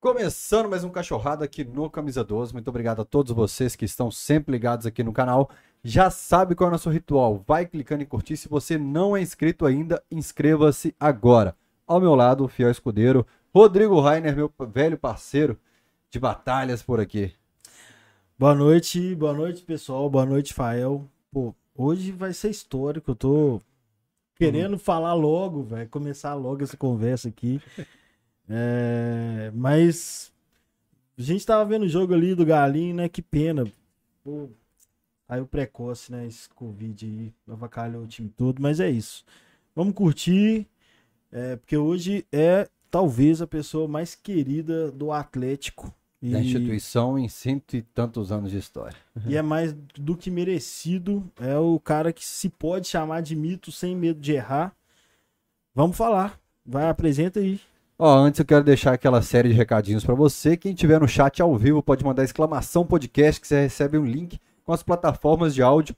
Começando mais um cachorrado aqui no Camisa 12. Muito obrigado a todos vocês que estão sempre ligados aqui no canal. Já sabe qual é o nosso ritual. Vai clicando em curtir. Se você não é inscrito ainda, inscreva-se agora. Ao meu lado, o fiel escudeiro, Rodrigo Rainer, meu velho parceiro de batalhas por aqui. Boa noite, boa noite, pessoal. Boa noite, Fael. Pô, hoje vai ser histórico. Eu tô querendo uhum. falar logo, velho. Começar logo essa conversa aqui. É, mas a gente tava vendo o jogo ali do Galinho, né? Que pena. Pô, aí o precoce, né? Esse Covid aí avacalhou o time todo, mas é isso. Vamos curtir, é, porque hoje é talvez a pessoa mais querida do Atlético. E... Da instituição em cento e tantos anos de história. E é mais do que merecido. É o cara que se pode chamar de mito sem medo de errar. Vamos falar. Vai, apresenta aí. Ó, antes eu quero deixar aquela série de recadinhos para você. Quem tiver no chat ao vivo pode mandar exclamação podcast que você recebe um link com as plataformas de áudio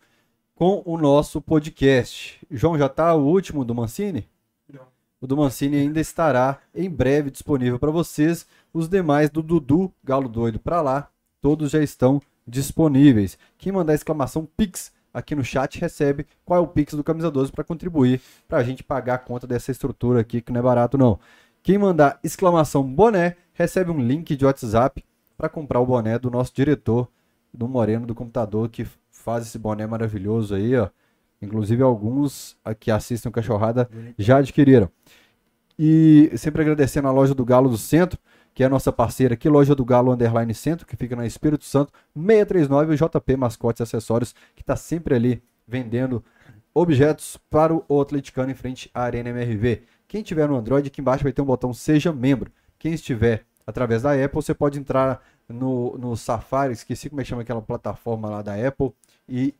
com o nosso podcast. João, já tá o último do Mancini? Não. O do Mancini ainda estará em breve disponível para vocês. Os demais do Dudu, Galo Doido para lá, todos já estão disponíveis. Quem mandar exclamação Pix aqui no chat recebe qual é o Pix do Camisa 12 para contribuir para a gente pagar a conta dessa estrutura aqui que não é barato não. Quem mandar exclamação boné recebe um link de WhatsApp para comprar o boné do nosso diretor, do Moreno do computador, que faz esse boné maravilhoso aí, ó. Inclusive alguns que assistem o Cachorrada já adquiriram. E sempre agradecendo a loja do Galo do Centro, que é a nossa parceira aqui, loja do Galo Underline Centro, que fica na Espírito Santo, 639, o JP Mascotes e Acessórios, que está sempre ali vendendo objetos para o atleticano em frente à Arena MRV. Quem tiver no Android, aqui embaixo vai ter um botão Seja Membro. Quem estiver através da Apple, você pode entrar no, no Safari, esqueci como é que chama aquela plataforma lá da Apple, e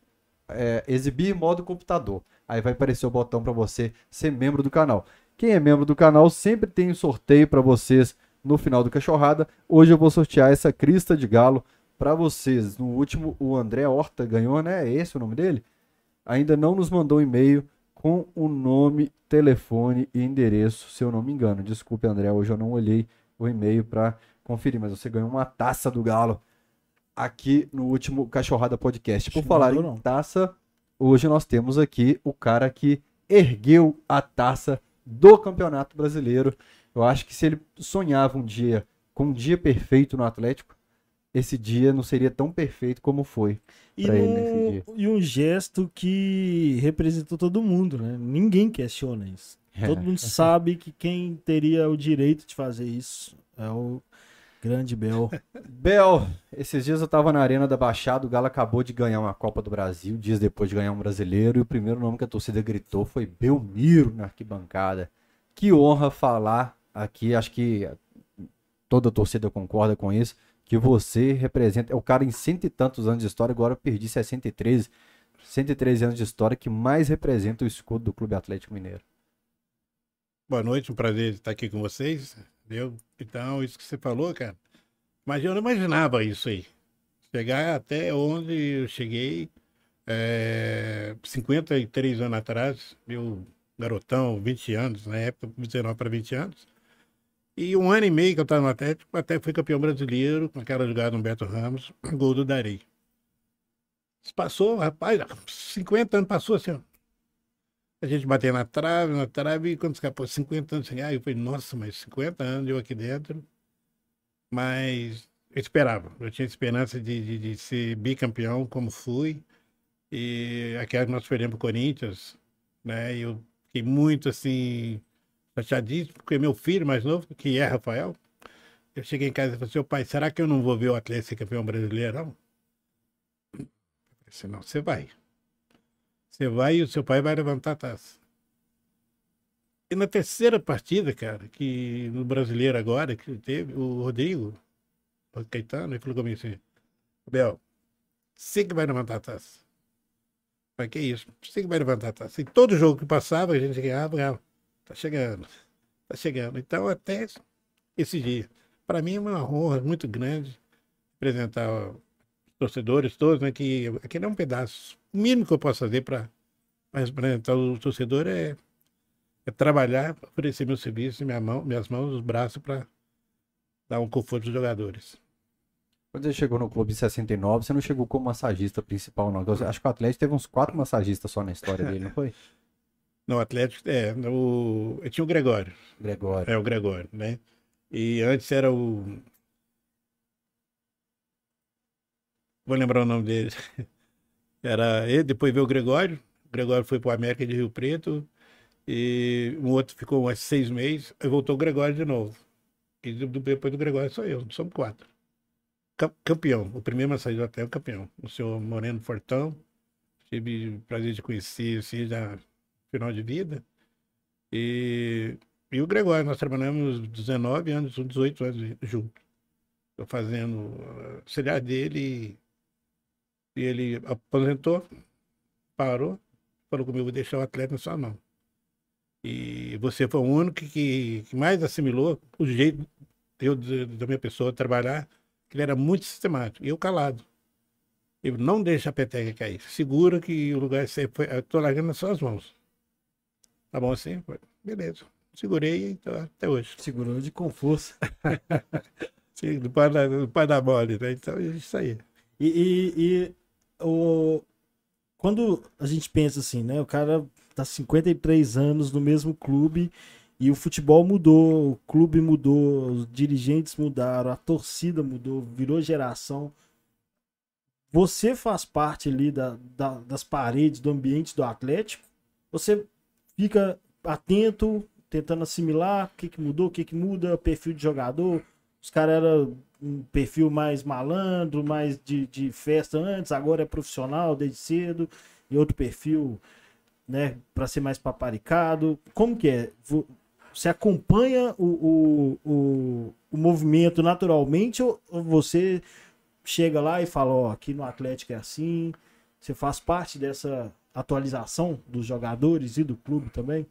é, exibir modo computador. Aí vai aparecer o botão para você ser membro do canal. Quem é membro do canal sempre tem um sorteio para vocês no final do Cachorrada. Hoje eu vou sortear essa crista de galo para vocês. No último, o André Horta ganhou, né? É esse o nome dele? Ainda não nos mandou um e-mail com o nome, telefone e endereço, se eu não me engano. Desculpe, André, hoje eu não olhei o e-mail para conferir, mas você ganhou uma taça do Galo aqui no último Cachorrada Podcast. Por falar em taça, hoje nós temos aqui o cara que ergueu a taça do Campeonato Brasileiro. Eu acho que se ele sonhava um dia com um dia perfeito no Atlético, esse dia não seria tão perfeito como foi para ele nesse dia. E um gesto que representou todo mundo, né? Ninguém questiona isso. É. Todo mundo sabe que quem teria o direito de fazer isso é o grande Bel. Bel, esses dias eu tava na Arena da Baixada, o Galo acabou de ganhar uma Copa do Brasil, dias depois de ganhar um brasileiro, e o primeiro nome que a torcida gritou foi Belmiro na arquibancada. Que honra falar aqui, acho que toda a torcida concorda com isso que você representa. É o cara em cento e tantos anos de história, agora eu perdi 63. 113 anos de história que mais representa o escudo do Clube Atlético Mineiro. Boa noite, um prazer estar aqui com vocês. Entendeu? Então, isso que você falou, cara. Mas eu não imaginava isso aí. Chegar até onde eu cheguei, é, 53 anos atrás, meu garotão, 20 anos, na época, 19 para 20 anos. E um ano e meio que eu estava no Atlético, até fui campeão brasileiro, com aquela jogada do Humberto Ramos, gol do Darei. Passou, rapaz, 50 anos passou assim, ó. A gente bateu na trave, na trave, e quando escapou 50 anos, assim, eu falei, nossa, mas 50 anos eu aqui dentro. Mas eu esperava, eu tinha esperança de, de, de ser bicampeão, como fui. E aquela que nós perdemos para o Corinthians, né? Eu fiquei muito assim chateadíssimo, porque meu filho mais novo, que é Rafael, eu cheguei em casa e falei, seu pai, será que eu não vou ver o Atlético ser campeão brasileiro, não? Eu disse, não, você vai. Você vai e o seu pai vai levantar a taça. E na terceira partida, cara, que no brasileiro agora, que teve, o Rodrigo, o Caetano, ele falou comigo assim, Bel, você que vai levantar a taça. Mas que isso? Você que vai levantar a taça. E todo jogo que passava, a gente ganhava, ganhava. Tá chegando. Tá chegando. Então, até esse dia. Para mim é uma honra muito grande apresentar os torcedores todos, né? Que aquele é um pedaço. O mínimo que eu posso fazer para representar o torcedor é, é trabalhar, oferecer meu serviço, minha mão, minhas mãos, os braços para dar um conforto aos jogadores. Quando você chegou no clube em 69, você não chegou como massagista principal, não. Acho que o Atlético teve uns quatro massagistas só na história dele, não foi? No Atlético, é, o, tinha o Gregório. Gregório. É, o Gregório, né? E antes era o. Vou lembrar o nome dele. Era ele, depois veio o Gregório. O Gregório foi para o América de Rio Preto. E um outro ficou uns seis meses. Aí voltou o Gregório de novo. E depois do Gregório sou eu, somos quatro. Campeão, o primeiro massagista até o campeão. O senhor Moreno Fortão. Tive o prazer de conhecer, assim, já final de vida. E, e o Gregório, nós trabalhamos 19 anos, 18 anos juntos. Estou fazendo auxiliar dele e ele aposentou, parou, falou comigo, vou deixar o atleta na sua mão. E você foi o único que, que mais assimilou o jeito eu, da minha pessoa trabalhar, que ele era muito sistemático. E eu calado. Eu não deixa a peteca cair. Segura que o lugar sempre foi. Estou largando nas suas mãos. Tá bom assim? Beleza. Segurei então, até hoje. Segurou de com força. Sim, do pai da, do pai da mole, né? Então é isso aí. E, e, e o, quando a gente pensa assim, né? O cara tá 53 anos no mesmo clube e o futebol mudou, o clube mudou, os dirigentes mudaram, a torcida mudou, virou geração. Você faz parte ali da, da, das paredes do ambiente do Atlético? Você fica atento, tentando assimilar o que, que mudou, o que, que muda, perfil de jogador. Os caras eram um perfil mais malandro, mais de, de festa antes, agora é profissional desde cedo, e outro perfil, né, para ser mais paparicado. Como que é? Você acompanha o, o, o, o movimento naturalmente ou você chega lá e fala, ó, aqui no Atlético é assim, você faz parte dessa atualização dos jogadores e do clube também?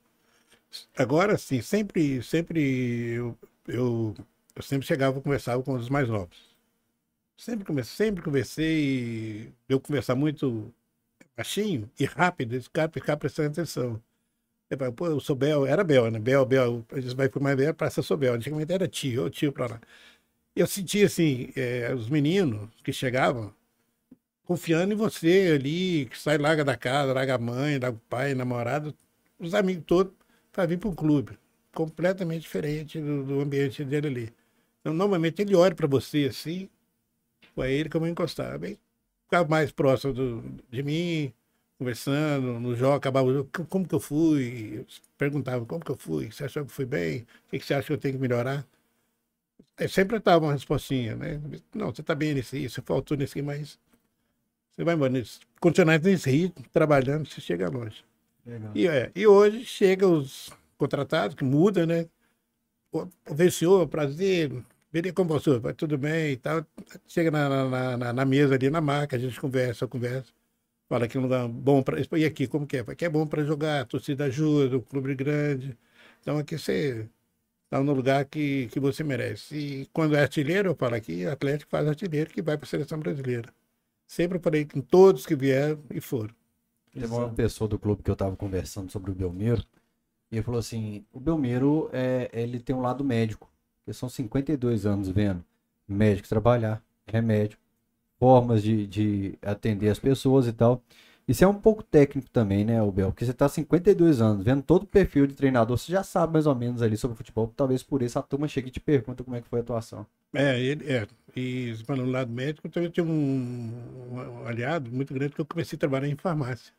Agora sim, sempre, sempre eu, eu eu sempre chegava e conversava com os mais novos. Sempre conversei, sempre conversei, eu conversar muito baixinho e rápido, esse cara ficar prestando atenção. Eu pô, eu sou Bel, era Bel, né? Bel, Bel, a gente vai por mais Bel, praça sou Bel. Antigamente era tio, ou tio pra lá. Eu sentia assim, é, os meninos que chegavam confiando em você ali, que sai, larga da casa, larga a mãe, larga o pai, namorado, os amigos todos, para vir para o clube. Completamente diferente do, do ambiente dele ali. Então, normalmente ele olha para você assim, foi ele que eu encostar. Bem, ficava mais próximo do, de mim, conversando, no jogo, acabava o jogo, como que eu fui? Perguntava como que eu fui, você achou que fui bem? O que você acha que eu tenho que melhorar? Aí sempre estava uma respostinha, né? Não, você está bem nesse você faltou nesse mas você vai embora. Continuar nesse ritmo, trabalhando, você chega longe. E, é, e hoje chega os contratados, que muda, né? Vê senhor, prazer, Virei com você, vai tudo bem e tal. Chega na, na, na, na, mesa ali na marca, a gente conversa, conversa. Fala que é um lugar bom para. E aqui, como que é? Aqui é bom para jogar, a torcida ajuda, o clube grande. Então aqui você está no lugar que, que você merece. E quando é artilheiro, eu falo aqui, Atlético faz artilheiro que vai para a seleção brasileira. Sempre falei com todos que vieram e foram. Teve uma pessoa do clube que eu estava conversando sobre o Belmiro, e ele falou assim: o Belmiro, é, ele tem um lado médico. Porque são 52 anos vendo médicos trabalhar, remédio, formas de, de atender as pessoas e tal. Isso é um pouco técnico também, né, Bel? Porque você está 52 anos, vendo todo o perfil de treinador, você já sabe mais ou menos ali sobre futebol. Talvez por isso a turma chegue e te pergunta como é que foi a atuação. É, ele, é. E falando do lado médico, eu tinha um, um, aliado muito grande que eu comecei a trabalhar em farmácia.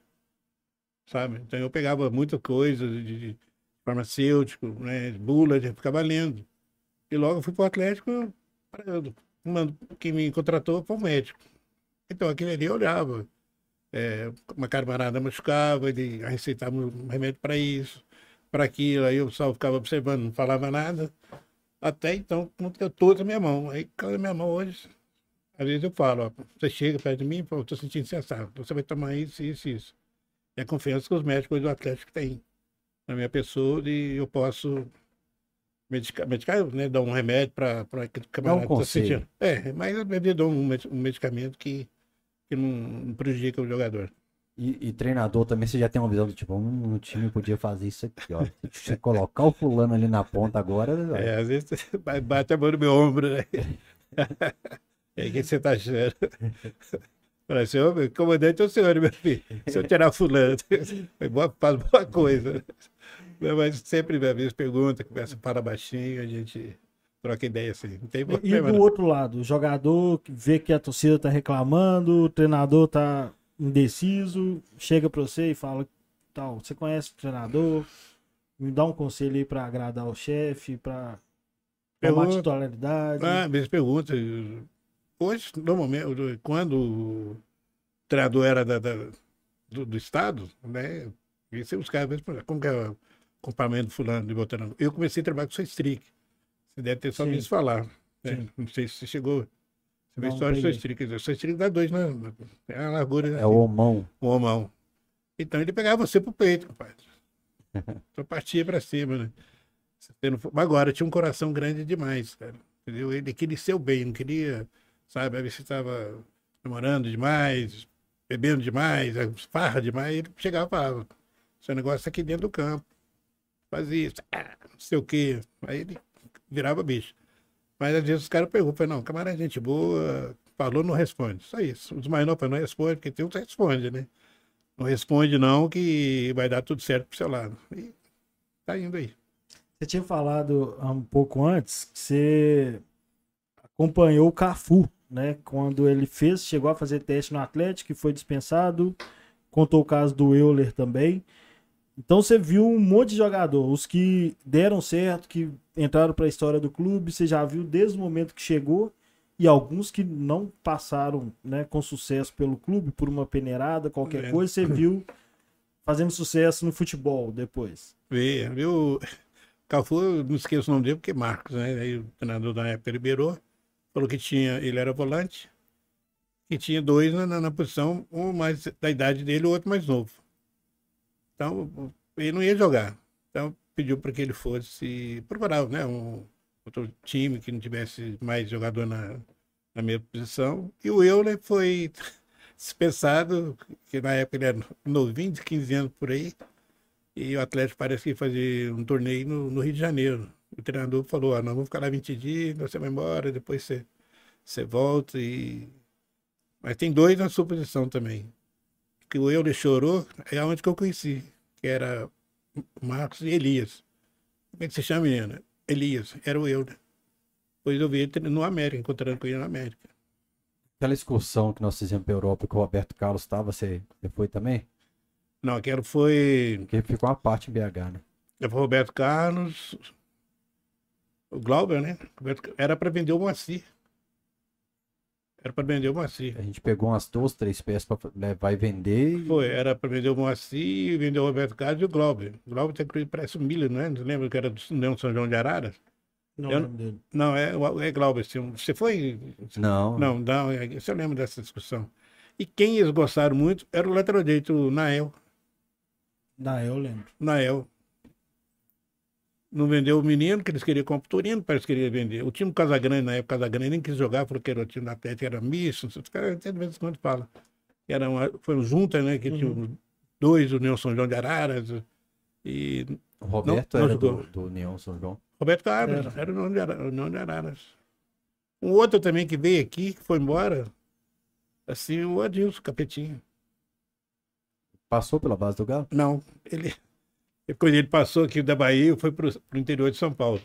Sabe? Então eu pegava muita coisa de, de farmacêutico, né, bula, eu ficava lendo. E logo fui para o Atlético, quem me contratou foi o médico. Então aquele ali eu olhava. É, uma camarada machucava, ele receitava um remédio para isso, para aquilo, aí eu só ficava observando, não falava nada. Até então, quando eu estou na minha mão. Aí, caiu na minha mão hoje, às vezes eu falo, ó, você chega perto de mim e fala, estou sentindo sensação, você vai tomar isso, isso, isso. É a confiança que os médicos do Atlético têm na minha pessoa e eu posso medicar, medicar né, dar um remédio para aquele camarada que está sentindo. É, mas eu dou um, um medicamento que, que não, não prejudica o jogador. E, e treinador também, você já tem uma visão do tipo, um, um time podia fazer isso aqui, ó. Se colocar o fulano ali na ponta agora. É, às vezes bate a mão no meu ombro, né? E aí, o que você tá achando? Falei, senhor, comandante é o senhor, meu filho. Se eu tirar fulano, faz boa coisa. Mas sempre, às vezes, pergunta, começa a falar baixinho, a gente troca ideia assim. Não tem E problema, do não. outro lado, o jogador vê que a torcida tá reclamando, o treinador tá indeciso, chega pra você e fala, tal, você conhece o treinador, me dá um conselho aí pra agradar o chefe, pra tomar titularidade. Ah, vezes pergunta. Hoje, normalmente, quando o treinador era da- da- do, do Estado, né? E vezes, por exemplo, como que é o complemento do fulano de botando. Eu comecei a trabalhar com o Strick. Você deve ter só visto falar. né? Não sei se você chegou. Você vê a Não, história do peguei. Strick. O Strick dá dois, né? É a largura. É o homão. o homão. Então ele pegava você pro peito, rapaz. Só partia pra cima, né? Você agora tinha um coração grande demais, cara. Entendeu? Ele queria seu bem, não queria, sabe, a ver se estava namorando demais, bebendo demais, farra demais. Ele chegava e falava: seu negócio é aqui dentro do campo. Fazia isso, ah, não sei o quê. Aí ele virava bicho. Mas às vezes os caras perguntam, não, camarada, é gente boa, falou, não responde. Só isso. Os mais novos não responde, porque tem uns que responde, né? Não responde não, que vai dar tudo certo pro seu lado. E tá indo aí. Você tinha falado um pouco antes que você acompanhou o Cafu, né? Quando ele fez, chegou a fazer teste no Atlético e foi dispensado. Contou o caso do Euler também. Então você viu um monte de jogador, os que deram certo, que entraram para a história do clube, você já viu desde o momento que chegou e alguns que não passaram, né, com sucesso pelo clube por uma peneirada, qualquer É. coisa, você viu fazendo sucesso no futebol depois. Vê, viu? Cafu, eu não esqueço o nome dele, porque é Marcos, né? Aí o treinador da época liberou, falou que tinha, ele era volante, que tinha dois na, na, na posição, um mais da idade dele, o outro mais novo. Então, ele não ia jogar. Então, pediu para que ele fosse procurar, né? Um outro time que não tivesse mais jogador na, na mesma posição. E o Euler foi dispensado, que na época ele era novinho, de 15 anos por aí. E o Atlético parece que ia fazer um torneio no, no Rio de Janeiro. O treinador falou, ah, nós vamos ficar lá 20 dias, você vai embora, depois você, você volta e... Mas tem dois na sua posição também. Que o Euler chorou, é onde que eu conheci, que era Marcos e Elias. Como é que se chama, menina? Elias, era o Euler. Depois eu vi ele no América, encontrando com ele na América. Aquela excursão que nós fizemos pra Europa que o Roberto Carlos estava, você, você foi também? Não, aquela foi Porque ficou uma parte em BH, né? É o Roberto Carlos, o Glauber, né? Era para vender o Moacir. Era para vender o Moacir. A gente pegou umas duas, três peças pra levar e vender. e- Foi, era para vender o Moacir, vender o Roberto Carlos e o Glauber. O Glauber tem que parece o Miller, não é? Você lembra que era do Leão São João de Araras? Não Eu- lembro dele. Não, é, é Glauber. sim. Você foi? Não. Não, não, é- você lembra dessa discussão. E quem eles gostaram muito era o lateral direito, o Nael. Eu lembro. Nael. Não vendeu o menino, que eles queriam comprar o Torino, parece que queria vender. O time do Casagrande, na época, Casagrande nem quis jogar, falou que era o time da Atlético, era misto. Os caras até de vez em quando falam. Era uma, foi um junta, né? Que tinha dois, o União São João de Araras. E O Roberto Não- não era do, jogou. do União São João. Roberto Carlos, Era. era o União de Ara- o União de Araras. Um outro também que veio aqui, que foi embora, assim, o Adilson Capetinho. Passou pela base do Galo? Não, ele. Quando ele passou aqui da Bahia, foi para o interior de São Paulo.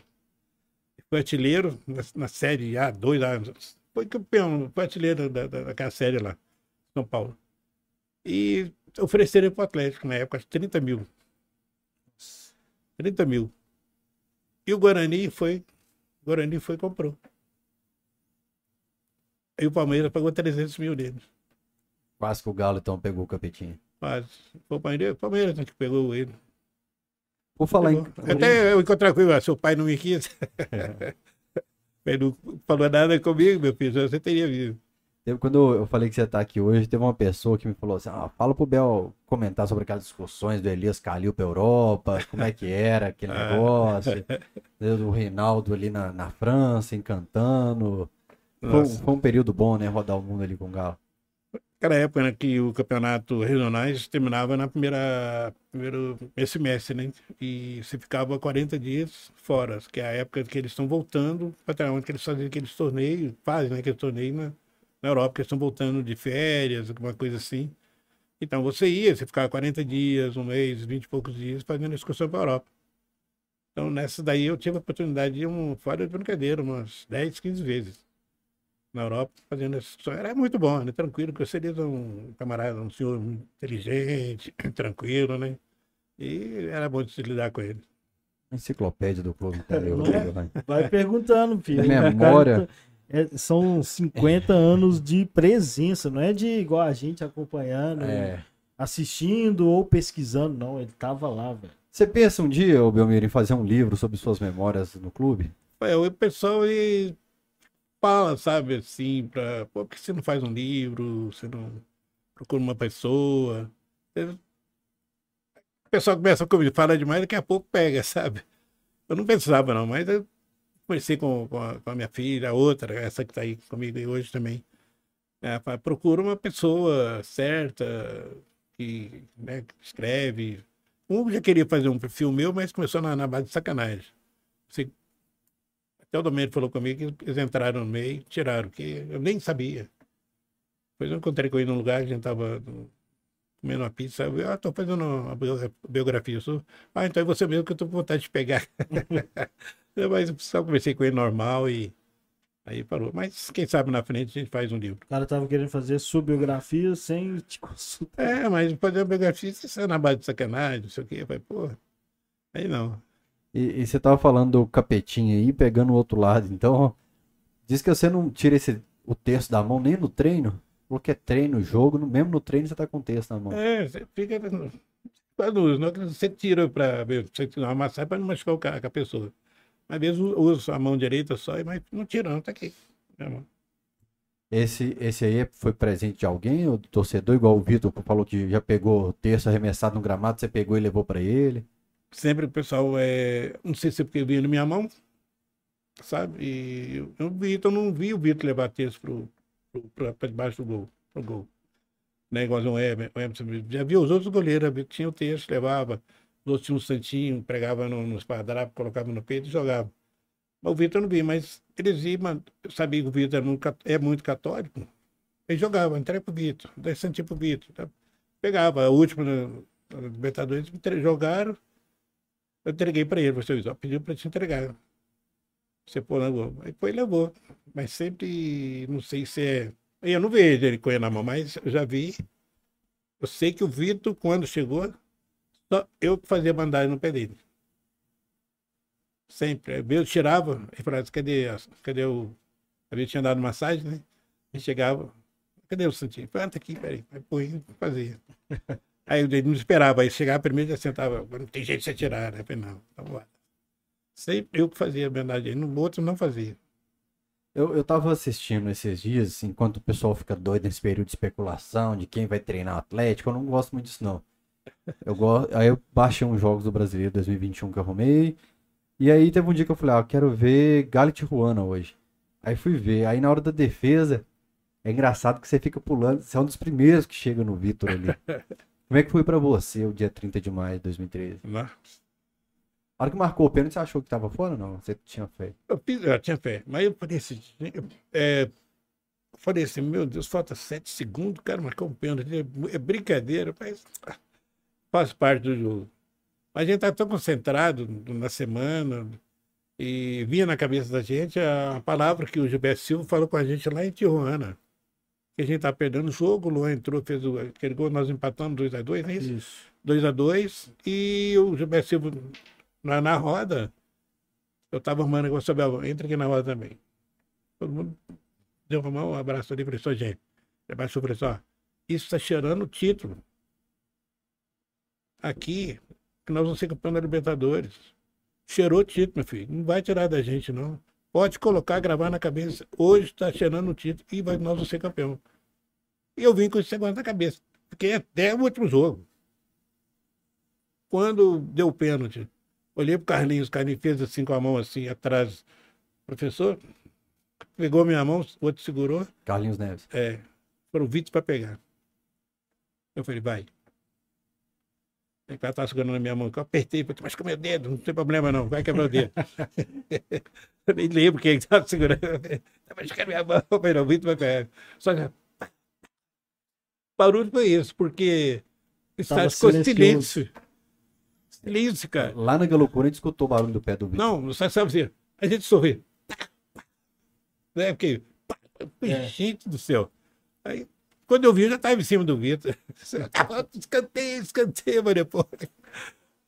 Foi artilheiro na, na série A, dois anos. Foi campeão, foi artilheiro da, da, daquela série lá, São Paulo. E ofereceram para o Atlético, na época, 30 mil. 30 mil. E o Guarani foi. O Guarani foi e comprou. Aí o Palmeiras pagou 300 mil deles. Quase que o Galo então pegou o capetinho. Foi o Palmeiras, o Palmeiras né, que pegou ele. Por falar em. Até eu encontrar com ele, ah, seu pai não me quis. Ele não falou nada comigo, meu filho, você teria visto. Quando eu falei que você tá aqui hoje, teve uma pessoa que me falou assim: ah, fala pro Bel comentar sobre aquelas discussões do Elias Calil pra Europa, como é que era aquele Ah. negócio, né, do Reinaldo ali na, na França, encantando. Foi, foi um período bom, né? Rodar o mundo ali com o Galo. Aquela época né, que o campeonato regionais terminava na primeira primeiro semestre, né? E você ficava 40 dias fora, que é a época que eles estão voltando para que eles fazem aqueles torneios, fazem né, aqueles torneios na, na Europa, que eles estão voltando de férias, alguma coisa assim. Então você ia, você ficava 40 dias, um mês, 20 e poucos dias fazendo excursão para a Europa. Então nessa daí eu tive a oportunidade de um, fora de brincadeira, umas 10, 15 vezes na Europa fazendo essa história. Era muito bom, né? Tranquilo, porque eu seria um camarada, um senhor inteligente, tranquilo, né? E era bom de se lidar com ele. Enciclopédia do clube interior. É, vai. vai perguntando, filho. Memória. É, são 50 anos de presença, não é de igual a gente acompanhando, é. assistindo ou pesquisando, não. Ele tava lá, velho. Você pensa um dia, ô Belmiro, em fazer um livro sobre suas memórias no clube? É, o pessoal fala, sabe, assim, pra, pô, por que você não faz um livro, você não procura uma pessoa? O pessoal começa a comigo, fala demais, daqui a pouco pega, sabe? Eu não pensava não, mas eu conversei com, com, a, com a minha filha, a outra, essa que está aí comigo hoje também. É, procura uma pessoa certa, que, né, que escreve. Um já queria fazer um perfil meu, mas começou na, na base de sacanagem. Você o Domênico falou comigo que eles entraram no meio tiraram, que eu nem sabia. Depois eu encontrei com ele num lugar, a gente estava comendo uma pizza. Eu, ah, tô fazendo uma biografia sua. Ah, então é você mesmo que eu tô com vontade de pegar. Mas só conversei com ele normal e aí parou. Mas quem sabe na frente a gente faz um livro. O cara tava querendo fazer sua biografia sem te consultar. É, mas fazer uma biografia, isso é na base de sacanagem, não sei o quê. Eu falei, pô, aí não. E, e, você tava falando do capetinho aí, pegando o outro lado. Então, diz que você não tira esse, o texto da mão nem no treino. Porque é treino, jogo, mesmo no treino você tá com o texto na mão. É, você fica. Quando você tira para você tira uma massagem para não machucar o cara, com a pessoa. Às vezes usa a mão direita só, mas não tira, não, tá aqui. Esse, esse aí foi presente de alguém, o torcedor, igual o Vitor falou que já pegou texto arremessado no gramado, você pegou e levou para ele? Sempre o pessoal é. Não sei se é porque vinha na minha mão, sabe? E eu, vi, então não vi o Vitor levar texto pro, pro, para debaixo do gol. Pro gol. Né, igual o Emerson. Já vi os outros goleiros, que tinha o texto, levava. Os outros tinham um santinho, pregava no, no espadrapo, colocava no peito e jogava. Mas o Vitor não vi, mas eles iam, eu sabia que o Vitor é muito católico. Ele jogava, entrega pro Vitor, dá santinho pro Vitor. Pegava, a última Libertadores, jogaram, eu entreguei para ele, você pediu para te entregar. Você pô, levou. Aí foi levou. Mas sempre, não sei se é. Eu não vejo ele com ele na mão, mas eu já vi. Eu sei que o Vitor, quando chegou, só eu fazia bandagem no pé dele. Sempre. Eu tirava, e falava, cadê, cadê o. Havia tinha dado massagem, né? E chegava, cadê o Santinho? Falei, ah, aqui, peraí. Aí põe fazia. Aí ele não esperava, aí chegava primeiro e já sentava, não tem jeito de você tirar, né? Eu falei, não, tá bom. Sempre eu que fazia a verdade, no outro não fazia. Eu, eu tava assistindo esses dias, assim, enquanto o pessoal fica doido nesse período de especulação, de quem vai treinar o Atlético, eu não gosto muito disso, não. Eu gosto, aí eu baixei uns jogos do Brasileiro 2021 que eu arrumei, e aí teve um dia que eu falei, ah, eu quero ver Galo Tijuana hoje. Aí fui ver, aí na hora da defesa, é engraçado que você fica pulando, você é um dos primeiros que chega no Vitor ali. Como é que foi pra você o dia 30 de maio de 2013? Nossa. A hora que marcou o pênalti, você achou que tava fora ou não? Você tinha fé? Eu, eu tinha fé, mas eu falei assim, eu, é, falei assim, meu Deus, falta sete segundos, o cara marcou um pênalti, é, é brincadeira, mas faz parte do jogo. Mas a gente tá tão concentrado na semana e vinha na cabeça da gente a palavra que o Gilberto Silva falou com a gente lá em Tijuana que a gente tá perdendo o jogo, o Luan entrou, fez o, aquele gol, nós empatamos 2x2, não é isso? Isso. 2x2, e o Gilberto Silva na, na roda, eu tava arrumando negócio sobre a entra aqui na roda também. Todo mundo deu uma mão, um abraço ali, falei, só gente, abaixou, falei, só, isso está cheirando o título. Aqui, que nós vamos ser campeão da Libertadores. Cheirou o título, meu filho. Não vai tirar da gente, não. Pode colocar, gravar na cabeça. Hoje está cheirando o título e vai, nós vamos ser campeão. E eu vim com esse negócio na cabeça. Fiquei até o último jogo. Quando deu o pênalti, olhei pro Carlinhos, o Carlinhos fez assim com a mão assim atrás. Professor, pegou minha mão, o outro segurou. Carlinhos Neves. É. Foram 20 para pegar. Eu falei, vai. Ele estava segurando na minha mão, que eu apertei, falei, mas com meu dedo, não tem problema não, vai quebrar o dedo. eu nem lembro quem estava segurando. Estava machucando minha mão, falei, não, Vitor vai pegar. Só que barulho foi isso, porque o estádio ficou silêncio. Silêncio, cara. Lá na Galocura a gente escutou o barulho do pé do Vitor. Não, não sabe, sabe assim, a gente sorri. Né? Porque, É. gente do céu. Aí, quando eu vi, eu já estava em cima do Vitor. Escanteio, escanteio, mas depois.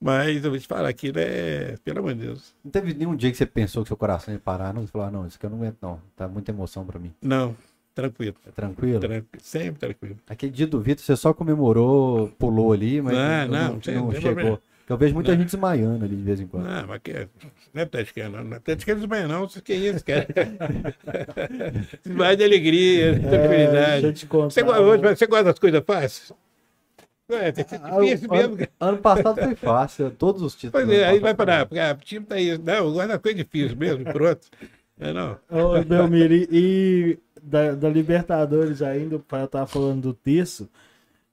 Mas eu vou te falar, aquilo é, pelo amor de Deus. Não teve nenhum dia que você pensou que seu coração ia parar, não? Você falou, ah, não, isso aqui eu não aguento, não. Tá muita emoção pra mim. Não, tranquilo, É tranquilo? tranquilo sempre tranquilo. Aquele dia do Vitor, você só comemorou, pulou ali, mas Não, não, não, não, não chegou. problema. Eu vejo muita Não. gente desmaiando ali de vez em quando. Não, mas que, não é Atlético, não. Não é Atlético não, não. Que é isso, cara. Vai de alegria, de É, tranquilidade. contar. Você, gosta- hoje, você gosta das coisas fáceis? É, Ah, difícil o- mesmo, ano, ano passado foi fácil, todos os títulos. Pois é, ano aí vai parar, porque ah, o time tá aí. Não, eu gosto da coisa difícil mesmo, pronto. É, não. Ô, Belmiro, e, e da, da Libertadores ainda, o pai tava falando do terço.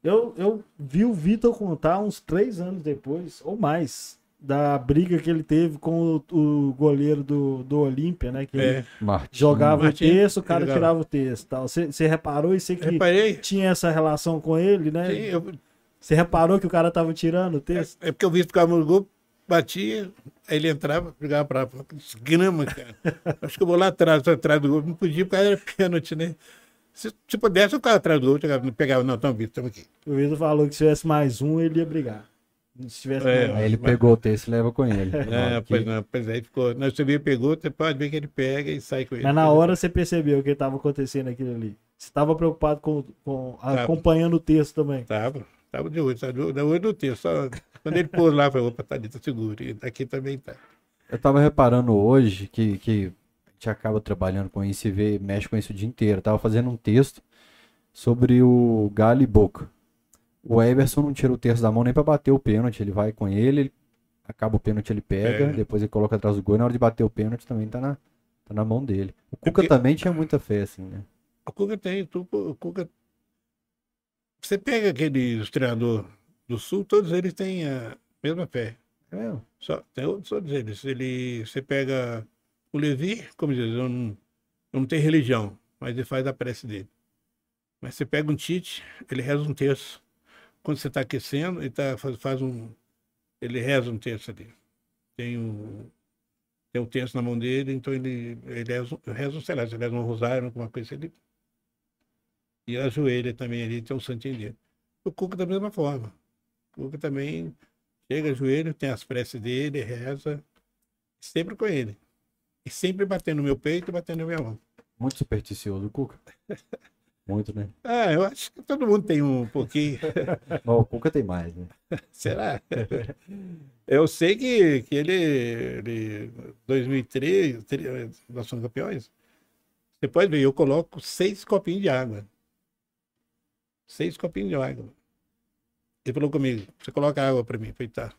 Eu, eu vi o Vitor contar uns três anos depois, ou mais, da briga que ele teve com o, o goleiro do, do Olímpia, né? Que ele É, jogava Martins, o terço, o cara jogava. tirava o terço. Tal. Você, reparou e você que reparei. tinha essa relação com ele, né? Sim, eu, Você reparou que o cara tava tirando o texto? é porque eu vi ficava no gol, batia, aí ele entrava, jogava pra pra- grama, cara. Acho que eu vou lá atrás, atrás do gol. Não podia, porque era pênalti, né? Se, se pudesse, eu ficava atrás do gol, chegava, pegava, não, então, Vitor, estamos aqui. O Vitor falou que se tivesse mais um, ele ia brigar. Se tivesse É, mais Aí ele pegou o texto e leva com ele. É, pois não, pois aí ficou. Não, você viu, pegou, você pode ver que ele pega e sai com ele. Mas na hora você percebeu o que estava acontecendo aquilo ali. Você estava preocupado com, com Tava. acompanhando o texto também. Tava, tava de olho, tava de olho, de olho no texto. Só, quando ele pôs lá, eu falei, opa, tá ali, tá seguro. E aqui também tá. Eu tava reparando hoje que, que gente acaba trabalhando com isso e vê, mexe com isso o dia inteiro. Eu tava fazendo um texto sobre o Galo e Boca. O Everson não tira o terço da mão nem pra bater o pênalti. Ele vai com ele, ele- acaba o pênalti, ele pega, Pega. depois ele coloca atrás do gol. E na hora de bater o pênalti também tá na, tá na mão dele. O Cuca porque- também tinha muita fé, assim, né? O Cuca tem, tu, o Cuca. Você pega aqueles treinador do Sul, todos eles têm a mesma fé. É mesmo? Só, tem outros, todos eles. Ele, você pega o Levi, como diz, não, não tenho religião, mas ele faz a prece dele. Mas você pega um Tite, ele reza um terço. Quando você está aquecendo, ele tá, faz, faz um. Ele reza um terço ali. Tem um, tem um terço na mão dele, então ele, ele reza, reza, um, lá, ele reza um rosário, alguma coisa. Ele, e ajoelha também ali, tem um santinho dele. O Cuca da mesma forma. O Cuca também chega, ajoelha, tem as preces dele, reza, sempre com ele. E sempre batendo no meu peito e batendo na minha mão. Muito supersticioso Cuca. Muito, né? Ah, eu acho que todo mundo tem um pouquinho. O Cuca tem mais, né? Será? Eu sei que, que ele, ele 2003, tri- nós somos campeões. Você pode ver, eu coloco seis copinhos de água. Seis copinhos de água. Ele falou comigo, você coloca água para mim. Eu falei, tá.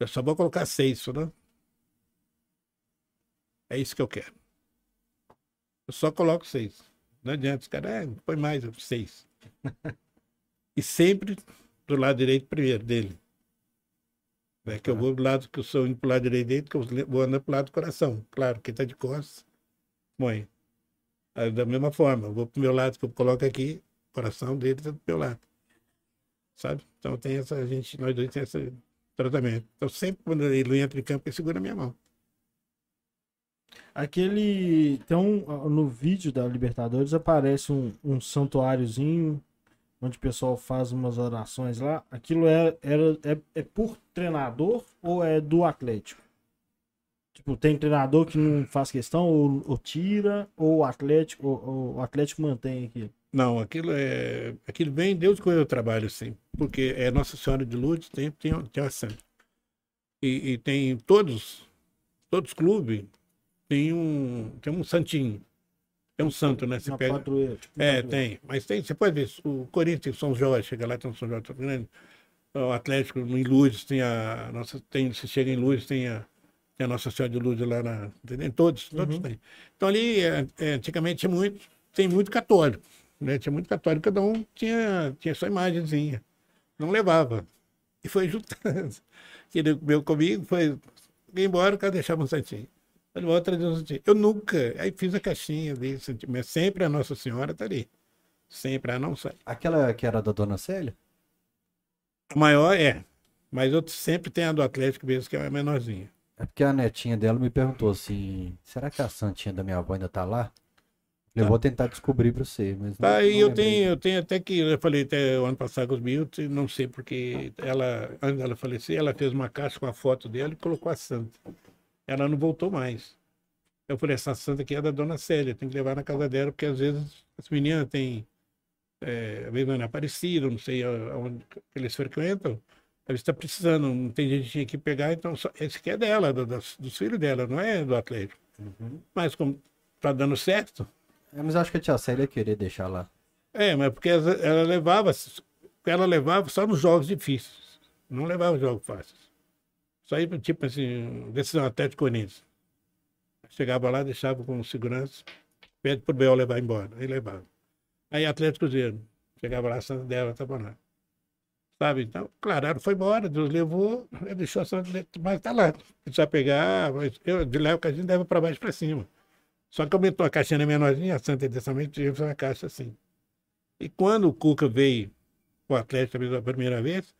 Eu só vou colocar seis, não? É isso que eu quero. Eu só coloco seis. Não adianta, os caras, é, põe mais, seis. e sempre do lado direito primeiro dele. É que eu vou do lado que eu sou indo pro lado direito dele, que eu vou andando pro lado do coração. Claro, quem tá de costas, põe. Aí, da mesma forma, eu vou pro meu lado que eu coloco aqui, o coração dele tá do meu lado. Sabe? Então tem essa, a gente, nós dois tem esse tratamento. Então sempre quando ele entra em campo, ele segura a minha mão. Aquele. Um. No vídeo da Libertadores aparece um, um santuáriozinho onde o pessoal faz umas orações lá. Aquilo é, é, é por treinador ou é do Atlético? Tipo, tem treinador que não faz questão, ou, ou tira, ou o Atlético, ou, ou o Atlético mantém aquilo. Não, aquilo é. Aquilo vem Deus com o trabalho, assim. Porque é Nossa Senhora de Lourdes, tem, tem, tem uma santa. E, e tem todos, todos os clubes, tem um, tem um santinho. Tem um santo, né? Você pega. tipo, É, tem. Mas tem, você pode ver, o Corinthians tem São Jorge, chega lá, tem um São Jorge tão grande. O Atlético, em Lourdes, tem a nossa, tem, se chega em Lourdes, tem a, tem a Nossa Senhora de Lourdes lá na. Entendeu? Todos, todos Uhum. têm. Então ali, é, é, antigamente tinha muito, tem muito católico. né? Tinha muito católico, cada um tinha, tinha sua imagenzinha. Não levava. E foi juntando. Ele comeu comigo, foi ia embora, o cara deixava um santinho. Ele trazer um. Eu nunca. Aí fiz a caixinha dele, mas sempre a Nossa Senhora tá ali. Sempre, ela não sai. Aquela que era da Dona Célia? A maior é. Mas eu sempre tenho a do Atlético mesmo, que é a menorzinha. É porque a netinha dela me perguntou assim: será que a santinha da minha avó ainda tá lá? Eu Tá. vou tentar descobrir pra você. Mas Tá, não- e eu lembrei. tenho, eu tenho até que, eu falei até o ano passado com os Milton, não sei porque ela, antes dela falecer, ela fez uma caixa com a foto dela e colocou a santa. Ela não voltou mais. Eu falei, essa santa aqui é da dona Célia, tem que levar na casa dela, porque às vezes as meninas têm, é, às vezes não é Aparecida, não sei aonde que eles frequentam, às vezes está precisando, não tem gente que pegar, então só, esse aqui é dela, do- dos, dos filhos dela, não é do Atlético. Uhum. Mas como tá dando certo, É, mas acho que a tia Célia ia querer deixar lá. É, mas porque ela ela levava, ela levava só nos jogos difíceis, não levava jogos fáceis. Só aí, tipo assim, decisão Atlético Corinthians. Chegava lá, deixava com segurança, pede pro Bel levar embora, aí levava. Aí Atlético Cruzeiro, chegava lá, Santa dela estava lá. Sabe? Então, claro, foi embora, Deus levou, deixou a Santa, mas tá lá. Precisa pegar, eu de lá o que a gente leva para baixo para cima. Só que aumentou a caixinha menorzinha, a Santa Intensamente tive uma caixa assim. E quando o Cuca veio o Atlético pela primeira vez,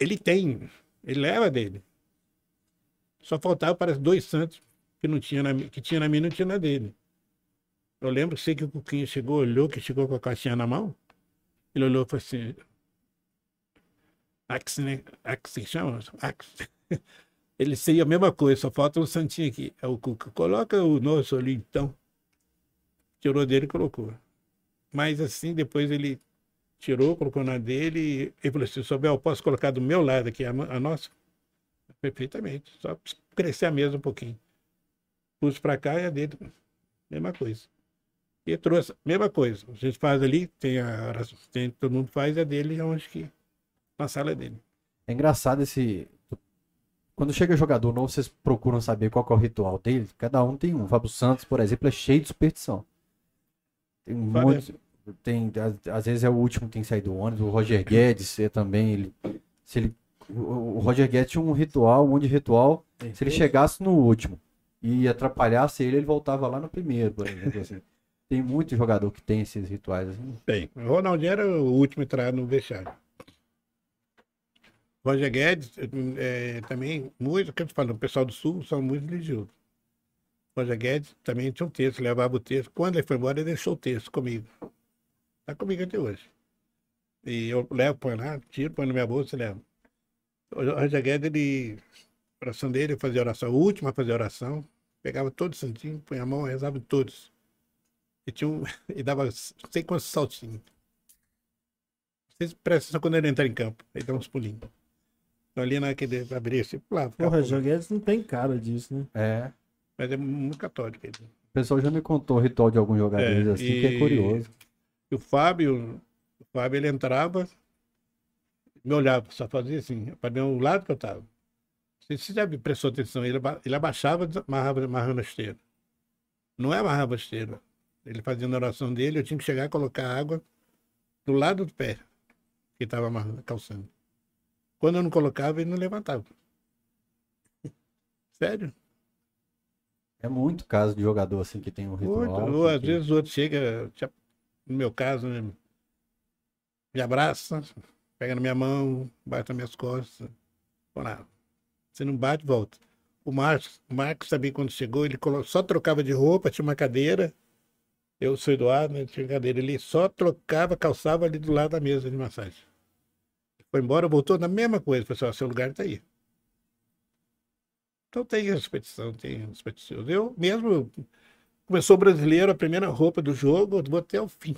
ele tem, ele leva dele. Só faltava, parece, dois Santos que, não tinha na, que tinha na minha e não tinha na dele. Eu lembro, sei que o Cuquinha chegou, olhou, que chegou com a caixinha na mão. Ele olhou e falou assim: Axe, né? Axe, chama? Axe. Ele sei a mesma coisa, só falta um santinho aqui. É o Cuca. Coloca o nosso ali, então. Tirou dele e colocou. Mas assim, depois ele tirou, colocou na dele e falou assim: Sobel, posso colocar do meu lado aqui a, a nossa? Perfeitamente. Só crescer a mesa um pouquinho. Pus para cá e a dele, mesma coisa. E trouxe, mesma coisa. A gente faz ali, tem a oração, tem, todo mundo faz, a dele, onde que. Na sala dele. É engraçado esse. Quando chega jogador novo, vocês procuram saber qual é o ritual dele. Cada um tem um. O Fábio Santos, por exemplo, é cheio de superstição. Tem um Fábio é- monte. Tem, às, vezes é o último que tem que sair do ônibus. O Roger Guedes é também. Ele, se ele, o, Roger Guedes tinha um ritual, um monte de ritual. Se ele chegasse no último e atrapalhasse ele, ele voltava lá no primeiro, por exemplo. assim. Tem muito jogador que tem esses rituais assim. Tem. O Ronaldinho era o último a entrar no vestiário. Roger Guedes, é, também, muito, o que eu te falo, o pessoal do Sul são muito religiosos. Roger Guedes também tinha um texto, levava o texto. Quando ele foi embora, ele deixou o texto comigo. Está comigo até hoje. E eu levo, põe lá, tiro, põe na minha bolsa e levo. O Roger Guedes, ele, oração dele, ele fazia oração, a última a fazer oração, pegava todos os santinhos, põe a mão, rezava em todos. E, tinha um, e dava não sei quantos saltinhos. Vocês prestam atenção quando ele entra em campo. Ele dá uns pulinhos. Então, ali naquele abrir assim, pulava. ficava Porra, pulando. Joguedes não tem cara disso, né? É. Mas é muito católico ele. O pessoal já me contou o ritual de alguns jogadores É, assim, que é e- curioso. E o Fábio, o Fábio ele entrava, me olhava, só fazia assim, para o lado que eu estava. Você você já prestou atenção, ele, ele abaixava, amarrava, amarrando a esteira. Não é amarrava a esteira. Ele fazia a oração dele, eu tinha que chegar e colocar água do lado do pé, que estava calçando. Quando eu não colocava, ele não levantava. Sério? É muito caso de jogador assim que tem um ritual. Outro, ou às que- vezes o outro chega, no meu caso, né, me abraça, pega na minha mão, bate nas minhas costas. Você não bate, volta. O Marcos, o Marcos também, quando chegou, ele só trocava de roupa, tinha uma cadeira. Eu sou Eduardo, né, tinha cadeira. Ele só trocava, calçava ali do lado da mesa de massagem. Foi embora, voltou na mesma coisa. Falei assim, seu lugar está aí. Então tem a expedição, tem a expedição. Eu mesmo, começou o brasileiro, a primeira roupa do jogo, eu vou até o fim.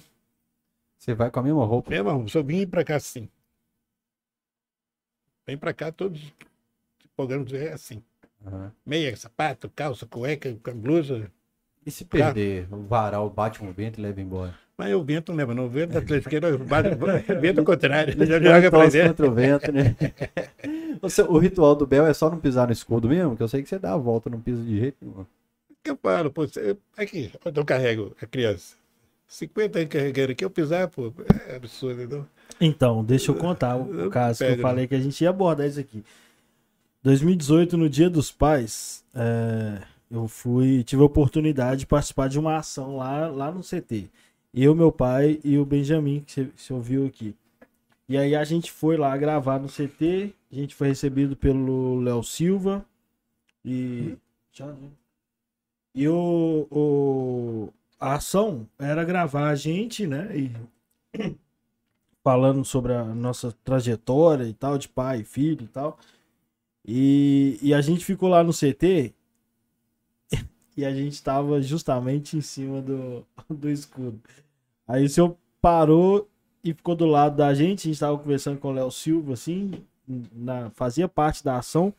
Você vai com a mesma roupa. Meu irmão, só vim pra cá assim. Vem pra cá todos os programas é assim. Aham. Meia, sapato, calça, cueca, blusa. E se perder, o varal bate um vento e leva embora. Mas o vento não leva, não. O vento da Atlético bate, vento ao contrário. Ele já joga pra dentro. contra o vento, né? o, seu- o ritual do Bel é só não pisar no escudo mesmo? Que eu sei que você dá a volta, não pisa de jeito nenhum. Eu falo, pô, aqui, onde eu carrego a criança. 50 anos carregando aqui, eu pisar, pô, é absurdo, não? Então, deixa eu contar o caso que eu falei que a gente ia abordar isso aqui. 2018, no Dia dos Pais, é, eu fui, tive a oportunidade de participar de uma ação lá, lá no CT. Eu, meu pai e o Benjamin, que você- você ouviu aqui. E aí a gente foi lá gravar no CT, a gente foi recebido pelo Léo Silva e. E o, o- a ação era gravar a gente, né? E falando sobre a nossa trajetória e tal, de pai, filho e tal. E, e a gente ficou lá no CT e a gente tava justamente em cima do, do escudo. Aí o senhor parou e ficou do lado da gente, a gente tava conversando com o Léo Silva, assim, na, fazia parte da ação.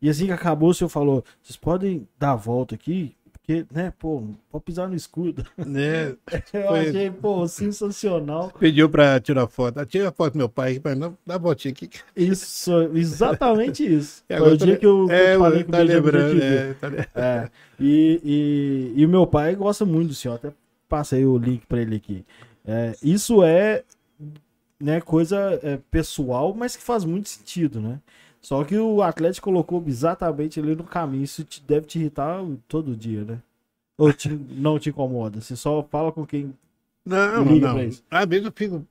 E assim que acabou, o senhor falou: vocês podem dar a volta aqui? Porque, né, pô, pode pisar no escudo. Né? Eu Foi- achei, pô, sensacional. Pediu pra tirar foto. Ah, Tira a foto do meu pai, mas não, dá a voltinha aqui. Isso, exatamente isso. E Foi o dia tá- que eu, que eu É, te falei que o tá lembrando. É, tá É, e, e, e o meu pai gosta muito do senhor, até passei o link pra ele aqui. É, isso é né, coisa é, pessoal, mas que faz muito sentido, né? Só que o Atlético colocou exatamente ali no caminho. Isso te- deve te irritar todo dia, né? Ou te- não te incomoda? Você só fala com quem. Não, Liga não. Às vezes eu fico.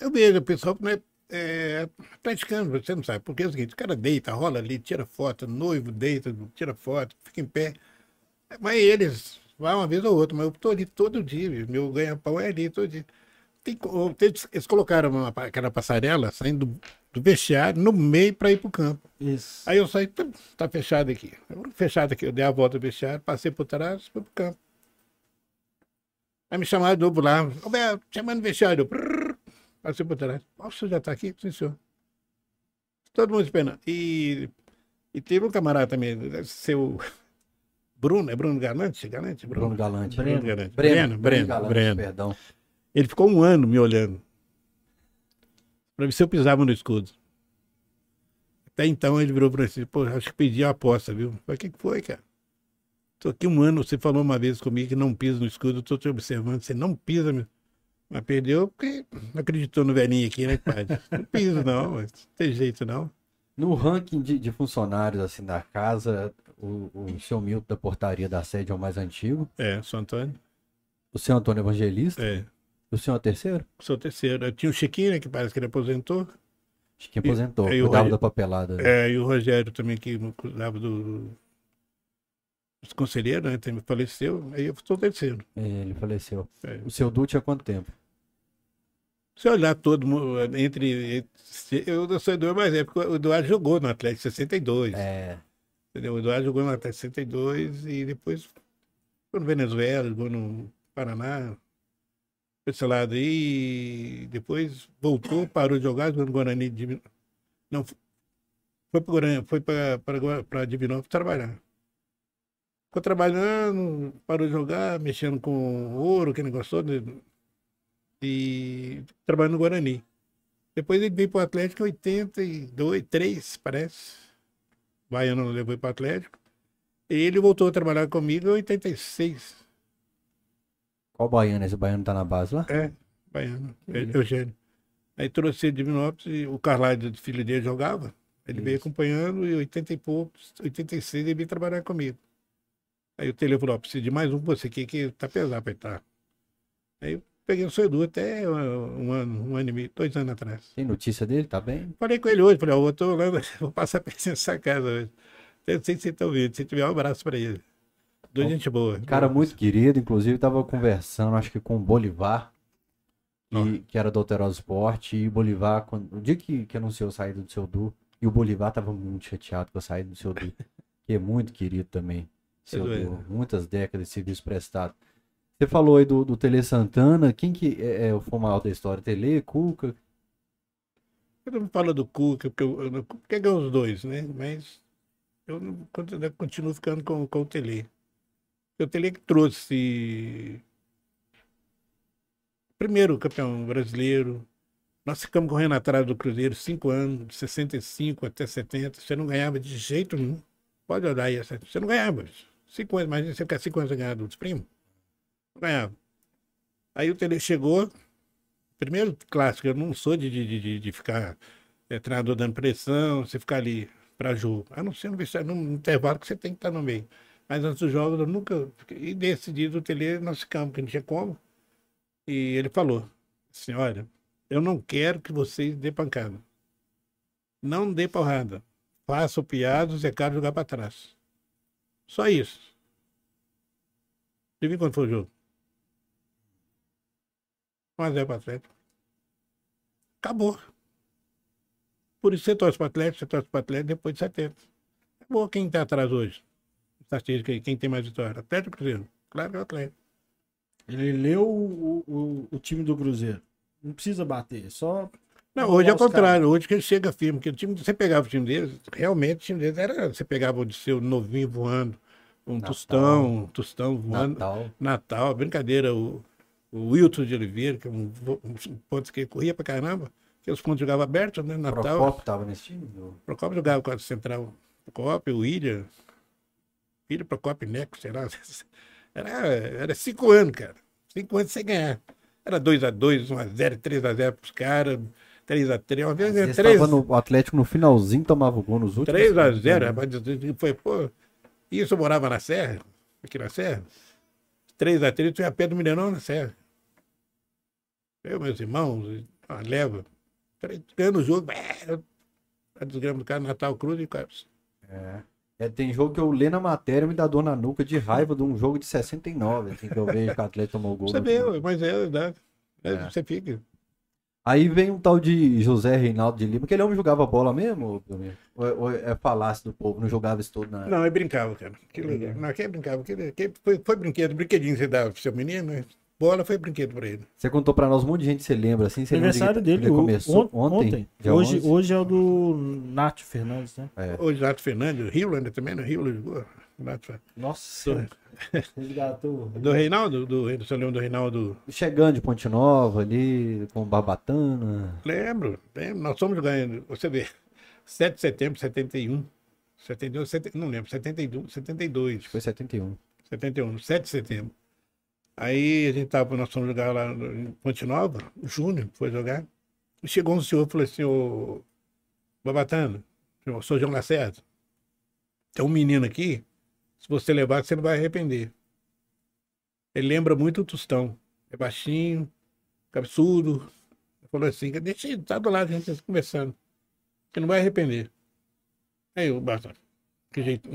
Eu vejo o pessoal né, é, praticando, você não sabe. Porque é o seguinte: o cara deita, rola ali, tira foto, noivo deita, tira foto, fica em pé. Mas eles, vai uma vez ou outra, mas eu tô ali todo dia, meu ganha-pão é ali todo dia. Tem eles colocaram uma, aquela passarela saindo do, do vestiário no meio para ir pro campo. Isso. Aí eu saí, tá, fechado aqui. Eu, Fechado aqui, eu dei a volta do vestiário, passei por trás, fui pro campo. Aí me chamaram de novo lá, Roberto, chamando no vestiário. Prrr, passei por trás. Ó, o senhor já tá aqui? Sim, senhor. Todo mundo esperando. E, e teve um camarada também, ser o Bruno, é Bruno Galante? Galante? Bruno Galante. Breno. Galante. Breno, Breno, Breno, Galante, Breno. perdão. Ele ficou um ano me olhando. Pra ver se eu pisava no escudo. Até então ele virou pra mim pô, acho que pedi a aposta, viu? Falei, o que que foi, cara? Tô aqui um ano, você falou uma vez comigo que não pisa no escudo, eu tô te observando, você não pisa, meu. Mas perdeu porque não acreditou no velhinho aqui, né, padre? Não piso, não, mas não tem jeito, não. No ranking de, de funcionários assim da casa, o, o seu Milton da portaria da sede é o mais antigo. É, sou Antônio. O seu Antônio Evangelista. É, O senhor é o terceiro? sou terceiro. Eu tinha o Chiquinho, né, que parece que ele aposentou. Que aposentou. o cuidava da papelada. É, e o Rogério também, que cuidava do, dos conselheiros, né? Também faleceu. Aí eu sou terceiro. É, Ele faleceu. É. O seu Du tinha quanto tempo? Se olhar todo mundo, entre. entre- Eu não sou Eduardo, mas é porque o Eduardo jogou no Atlético 62. É, Entendeu? O Eduardo jogou no Atlético 62 e depois foi no Venezuela, jogou no Paraná. Esse lado aí. Depois voltou, parou de jogar, no Guarani de Não, foi para Guarani, foi para Divinópolis trabalhar. Ficou trabalhando, parou de jogar, mexendo com ouro, que negócio todo. E trabalhando no Guarani. Depois ele veio para o Atlético em 82, 3, parece. Baiano levou para o Atlético. E ele voltou a trabalhar comigo em 86. Qual baiano? Esse baiano tá na base lá? É, Baiano, Eugênio. Aí trouxe ele de Divinópolis e o Carlyle, o filho dele, jogava. Ele veio Isso. acompanhando e 80 e poucos, 86 ele veio trabalhar comigo. Aí o Tele falou, preciso de mais um você aqui que tá pesado pra entrar. Aí eu peguei o seu Edu até um, ano, um ano e meio, dois anos atrás. Tem notícia dele? Tá bem? Falei com ele hoje, falei, ó, eu tô lá, vou passar pra essa casa hoje. Eu não sei se você tá ouvindo, se tiver um abraço pra ele. Dois gente boa. Cara muito querido, inclusive tava conversando, acho que com o Bolivar, que, que era do Alterosa Esporte, e o Bolivar, quando, o dia que, que anunciou a saída do seu Du, e o Bolivar tava muito chateado com a saída do seu Du, que é muito querido também, seu é. Du, muitas décadas de serviço prestado. Você falou aí do, do Tele Santana, quem que é, é o maior da história? Tele, Cuca? Eu não falo do Cuca, porque eu, eu porque é os dois, né? Mas eu continuo, continuo ficando com, com o Tele. O Tele que trouxe primeiro campeão brasileiro. Nós ficamos correndo atrás do Cruzeiro cinco anos, de 65 até 70. Você não ganhava de jeito nenhum. Pode olhar aí. Você não ganhava. Cinco anos, imagina você ficar cinco anos sem ganhar dos primos. Não ganhava. Aí o Tele chegou, primeiro clássico, eu não sou de, de, de, de ficar é, treinador dando pressão, você ficar ali para jogo. A não ser no, no intervalo que você tem que estar no meio. Mas antes dos jogos eu nunca. E decidido o Tele nós ficamos, porque não tinha como. E ele falou assim: olha, eu não quero que vocês dê pancada. Não dê porrada. Faça o piado, o Zé Carlos jogar para trás. Só isso. Vi quando foi o jogo. 1x0 para Atlético. Acabou. Por isso você torce para Atlético, você torce para Atlético depois de 70. Acabou quem está atrás hoje. Estatística aí, quem tem mais vitória? Atlético Cruzeiro? Claro que é o Atlético. Ele leu o, o, o time do Cruzeiro. Não precisa bater, só. Não, hoje é o contrário. Hoje que ele chega firme. Porque o time, você pegava o time deles, realmente o time deles era. Você pegava o de seu novinho voando, um Natal. tostão, um tostão voando. Natal. Natal, brincadeira. O, o Wilton de Oliveira, que é um, um ponto que corria pra caramba, que os pontos jogavam abertos, né? Natal. Procopio tava nesse time? do- Procopio jogava com a central. Procopio, o William. William, Procopio, Neco, sei lá. Era, era cinco anos, cara. Cinco anos sem ganhar. Era 2x2, 1x0, 3x0 pros caras. 3x3. Uma vez vezes 3 tava no o Atlético no finalzinho tomava o gol nos últimos. 3x0, rapaz. Foi, pô. Isso eu morava na Serra, aqui na Serra. 3x3, tu ia a pé do Mineirão na Serra. Eu, meus irmãos, uma leva. Ganhando o jogo, é, a desgrama do cara, Natal Cruz e Carlos. É, tem jogo que eu lê na matéria me dá dor na nuca de raiva de um jogo de 69, assim, que eu vejo que o Atlético tomou o gol. Você vê, mas é verdade. É, É. Você fica. Aí vem um tal de José Reinaldo de Lima, que ele homem jogava bola mesmo, ou, é- ou é falácio do povo, não jogava isso tudo na... Não, eu brincava, cara. Que legal. Não, quem brincava? Que, que foi, foi brinquedo, brinquedinho que você dava pro seu menino, né? Bola foi brinquedo pra ele. Você contou pra nós um monte de gente, você lembra, assim? Você lembra de- Aniversário dele ele começou on- ontem. dia Hoje, 11? hoje é o do Nath Fernandes, né? É. Hoje, Nato Fernandes, Rio ainda também, no Rio, jogou. Nato Fer- Nossa. Resgatou. Do Reinaldo, do, você lembra do Reinaldo? Chegando de Ponte Nova ali, com Barbatana. Lembro, lembro. Nós fomos em- você vê, 7 de setembro de 71. 71, 70, não lembro, 72, 72. Foi 71. 71, 7 de setembro. Aí a gente tava, nós fomos jogar lá em Ponte Nova, o Júnior foi jogar. E chegou um senhor e falou assim, ô Babatano, eu sou João Lacerda. Tem um menino aqui, se você levar, você não vai arrepender. Ele lembra muito o Tostão. É baixinho, cabeçudo. Ele falou assim, deixa ele, tá do lado, a gente tá conversando. Você não vai arrepender. Aí o Babatano, que jeito.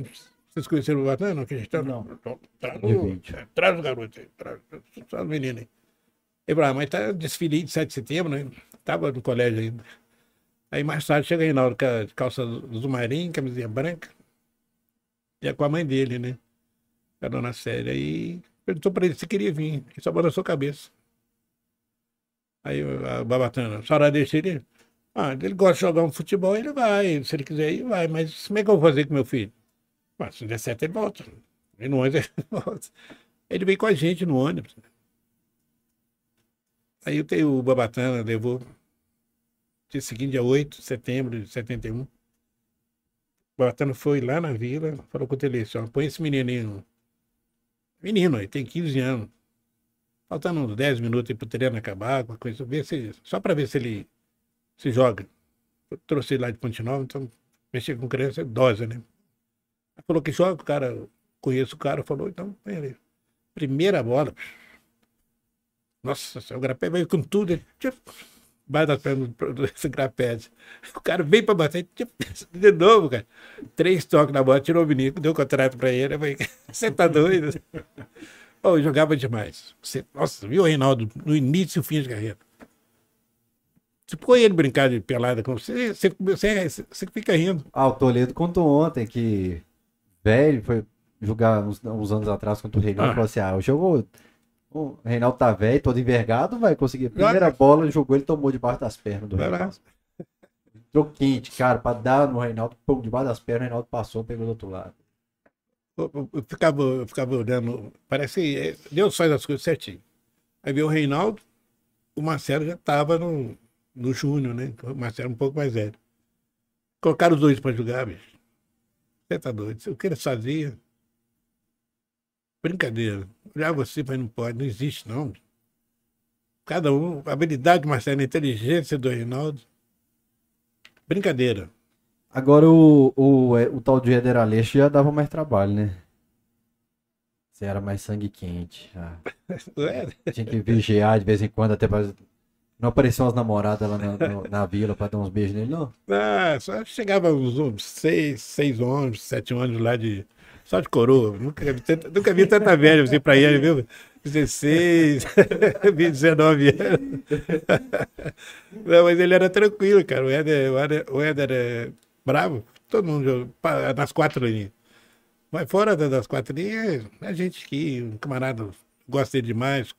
Vocês conheceram o? Que jeito? Não. Então, Traz De o, vídeo. é, traz o garoto aí, traz, traz o menino aí. Ele falou, ah, mas tá desfile de 7 de setembro, né? Tava no colégio ainda. Aí mais tarde chega Reinaldo com a calça do marinho, camisinha branca. E é com a mãe dele, né? A dona Célia. Aí perguntou pra ele se queria vir. Ele só balançou a cabeça. Aí a Babatana, a senhora deixa ele. Ah, ele gosta de jogar um futebol, ele vai. Se ele quiser ir, vai. Mas como é que eu vou fazer com meu filho? Ah, se der certo, ele volta. Ele não ônibus, ele volta. Ele veio com a gente no ônibus. Aí tenho o Babatana, levou. Dia seguinte, dia 8 de setembro de 71. O Babatana foi lá na vila, falou com o ó, põe esse menininho. Menino, aí tem 15 anos. Faltando uns 10 minutos aí pro treino acabar, alguma coisa. Ver se, só para ver se ele se joga. Eu trouxe ele lá de Ponte Nova, então mexer com criança é idosa, né? Que joga, o cara, conheço o cara, falou, então. Primeira bola. Nossa, o Grapé veio com tudo. Ele, Baixo das pernas desse grapete. O cara veio pra bater, de novo, cara. Três toques na bola, tirou o menino, deu contrato pra ele. Eu falei, você tá doido? Oh, jogava demais. Você, nossa, viu o Reinaldo no início e fim de carreira? Se põe ele brincar de pelada com você, você, você, você fica rindo. Ah, o Toledo contou ontem que velho foi jogar uns, uns anos atrás contra o Reinaldo Ah. e falou assim: ah, o jogo. O Reinaldo tá velho, todo envergado, vai conseguir. A primeira Joga. bola, ele jogou, ele tomou debaixo das pernas do. Reinaldo. Jogo quente, cara, pra dar no Reinaldo, pô, debaixo das pernas, o Reinaldo passou, pegou do outro lado. Eu, eu- eu ficava, eu ficava olhando, parece que é, Deus faz as coisas certinho. Aí veio o Reinaldo, o Marcelo já estava no, no Júnior, né? O Marcelo um pouco mais velho. Colocaram os dois para jogar, bicho. Você tá doido? O que eles faziam? Brincadeira. Olhar você, mas não pode, não existe, não. Cada um, habilidade Marcelo, inteligência do Reinaldo. Brincadeira. Agora o, o, é, o tal de Éder Aleixo já dava mais trabalho, né? Você era mais sangue quente. ah. Tinha que vigiar de vez em quando, até pra... Não apareciam umas namoradas lá na, no- na vila pra dar uns beijos nele, não? Ah, só chegava uns, seis, seis ônibus, sete ônibus lá de. Só de coroa. Nunca nunca vi tanta velha assim pra ele, viu? 16, 19 anos. Não, mas ele era tranquilo, cara. O Éder, o Éder, o Éder é bravo. Todo mundo nas quatro linhas. Mas fora da- das quatro linhas, a gente que, um camarada, gosta dele demais.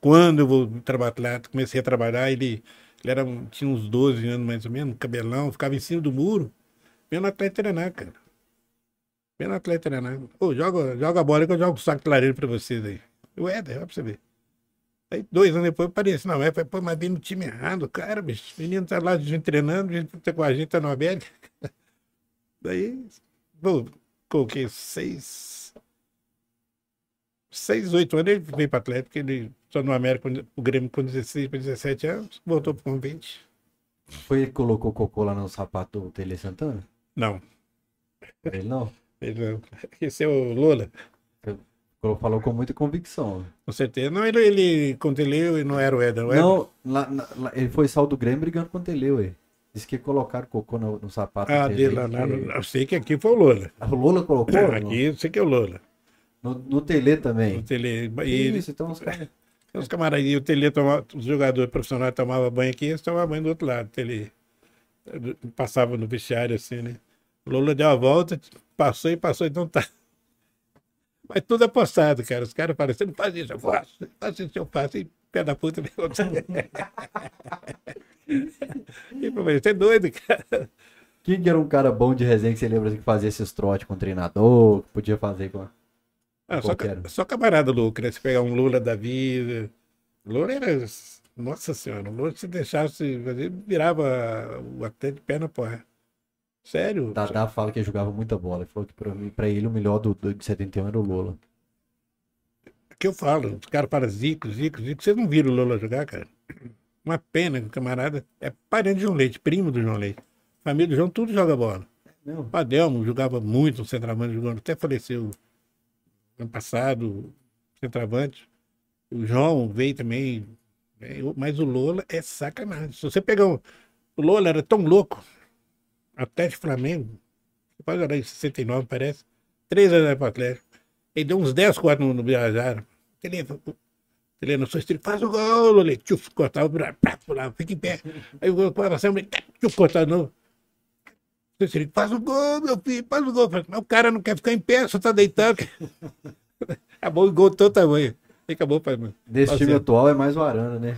Quando eu vou trabalhar, comecei a trabalhar, ele, ele era, tinha uns 12 anos mais ou menos, cabelão, ficava em cima do muro, vendo atleta treinar, cara. Vendo atleta treinar. Ô, joga, joga a bola que eu jogo o saco de lareira pra vocês aí. O Éder, olha pra você ver. Aí, dois anos depois, aparece. Não, é, pô, mas vem no time errado, cara, bicho. O menino tá lá gente treinando, gente tá com a gente, tá no Abel. Daí, pô, coloquei seis. Seis, oito anos, ele veio para Atlético, ele só no América, o Grêmio com 16 para 17 anos, voltou pro convite. Foi ele que colocou cocô lá no sapato do Tele Santana? Não, Ele não. ele, não. esse é o Colo- Falou com muita convicção. com certeza. Não, ele, ele quando ele ele não era o o Éder Não, lá- lá- ele foi sal do Grêmio brigando com o Tele, ué. Disse que colocaram cocô no, no sapato Ah, dele lá, que- no- eu sei que aqui foi o Lola. O Lula colocou? Aqui eu sei que é o Lola. No, no Tele também. O Tele, e ele, Isso, então os caras. os camaradas, e o Tele tomava, os jogadores profissionais tomavam banho aqui, eles tomavam banho do outro lado. Tele passava no vestiário assim, né? O Lola deu a volta, passou e passou, então tá. Mas tudo apostado, cara. Os caras não faz isso, eu faço. Faz isso, eu faço. E pé da puta, meu. E, você é doido, cara. Quem que era um cara bom de resenha que você lembra que fazia esses trotes com o treinador, que podia fazer com. Ah, só, só camarada louco, né? Se pegar um Lula da vida. O Lula era. Nossa senhora, o Lula se deixasse fazer, virava o até de pé na porra. Sério? Dadá fala que ele jogava muita bola. Ele falou que pra, mim, pra ele o melhor do, do de 71 era o Lula. O que eu falo? Os caras falam Zico, Zico, Zico. Vocês não viram o Lula jogar, cara? Uma pena que o camarada é parente de João Leite, primo do João Leite. Família do João, tudo joga bola. Não. O Adelmo jogava muito no centroavante, jogando, até faleceu ano passado, centroavante. O João veio também. é, o- Mas o Lola é sacanagem. Se você pegar um. O Lola era tão louco, até de Flamengo, pode olhar em 69, parece. Três anos para o Atlético. Ele deu uns 10 quatro no, no Birajara. Ele, ele não sou estilo, faz o gol, Lolê. Tchuf, cortava, pulava, fica em pé. Aí o gol sempre, tchuf, cortava de novo. Ele faz o gol, meu filho, faz o gol. Falei, Mas o cara não quer ficar em pé, só tá deitado. Acabou o gol de todo tamanho. Acabou Desse Tá time atual é mais o Arana, né?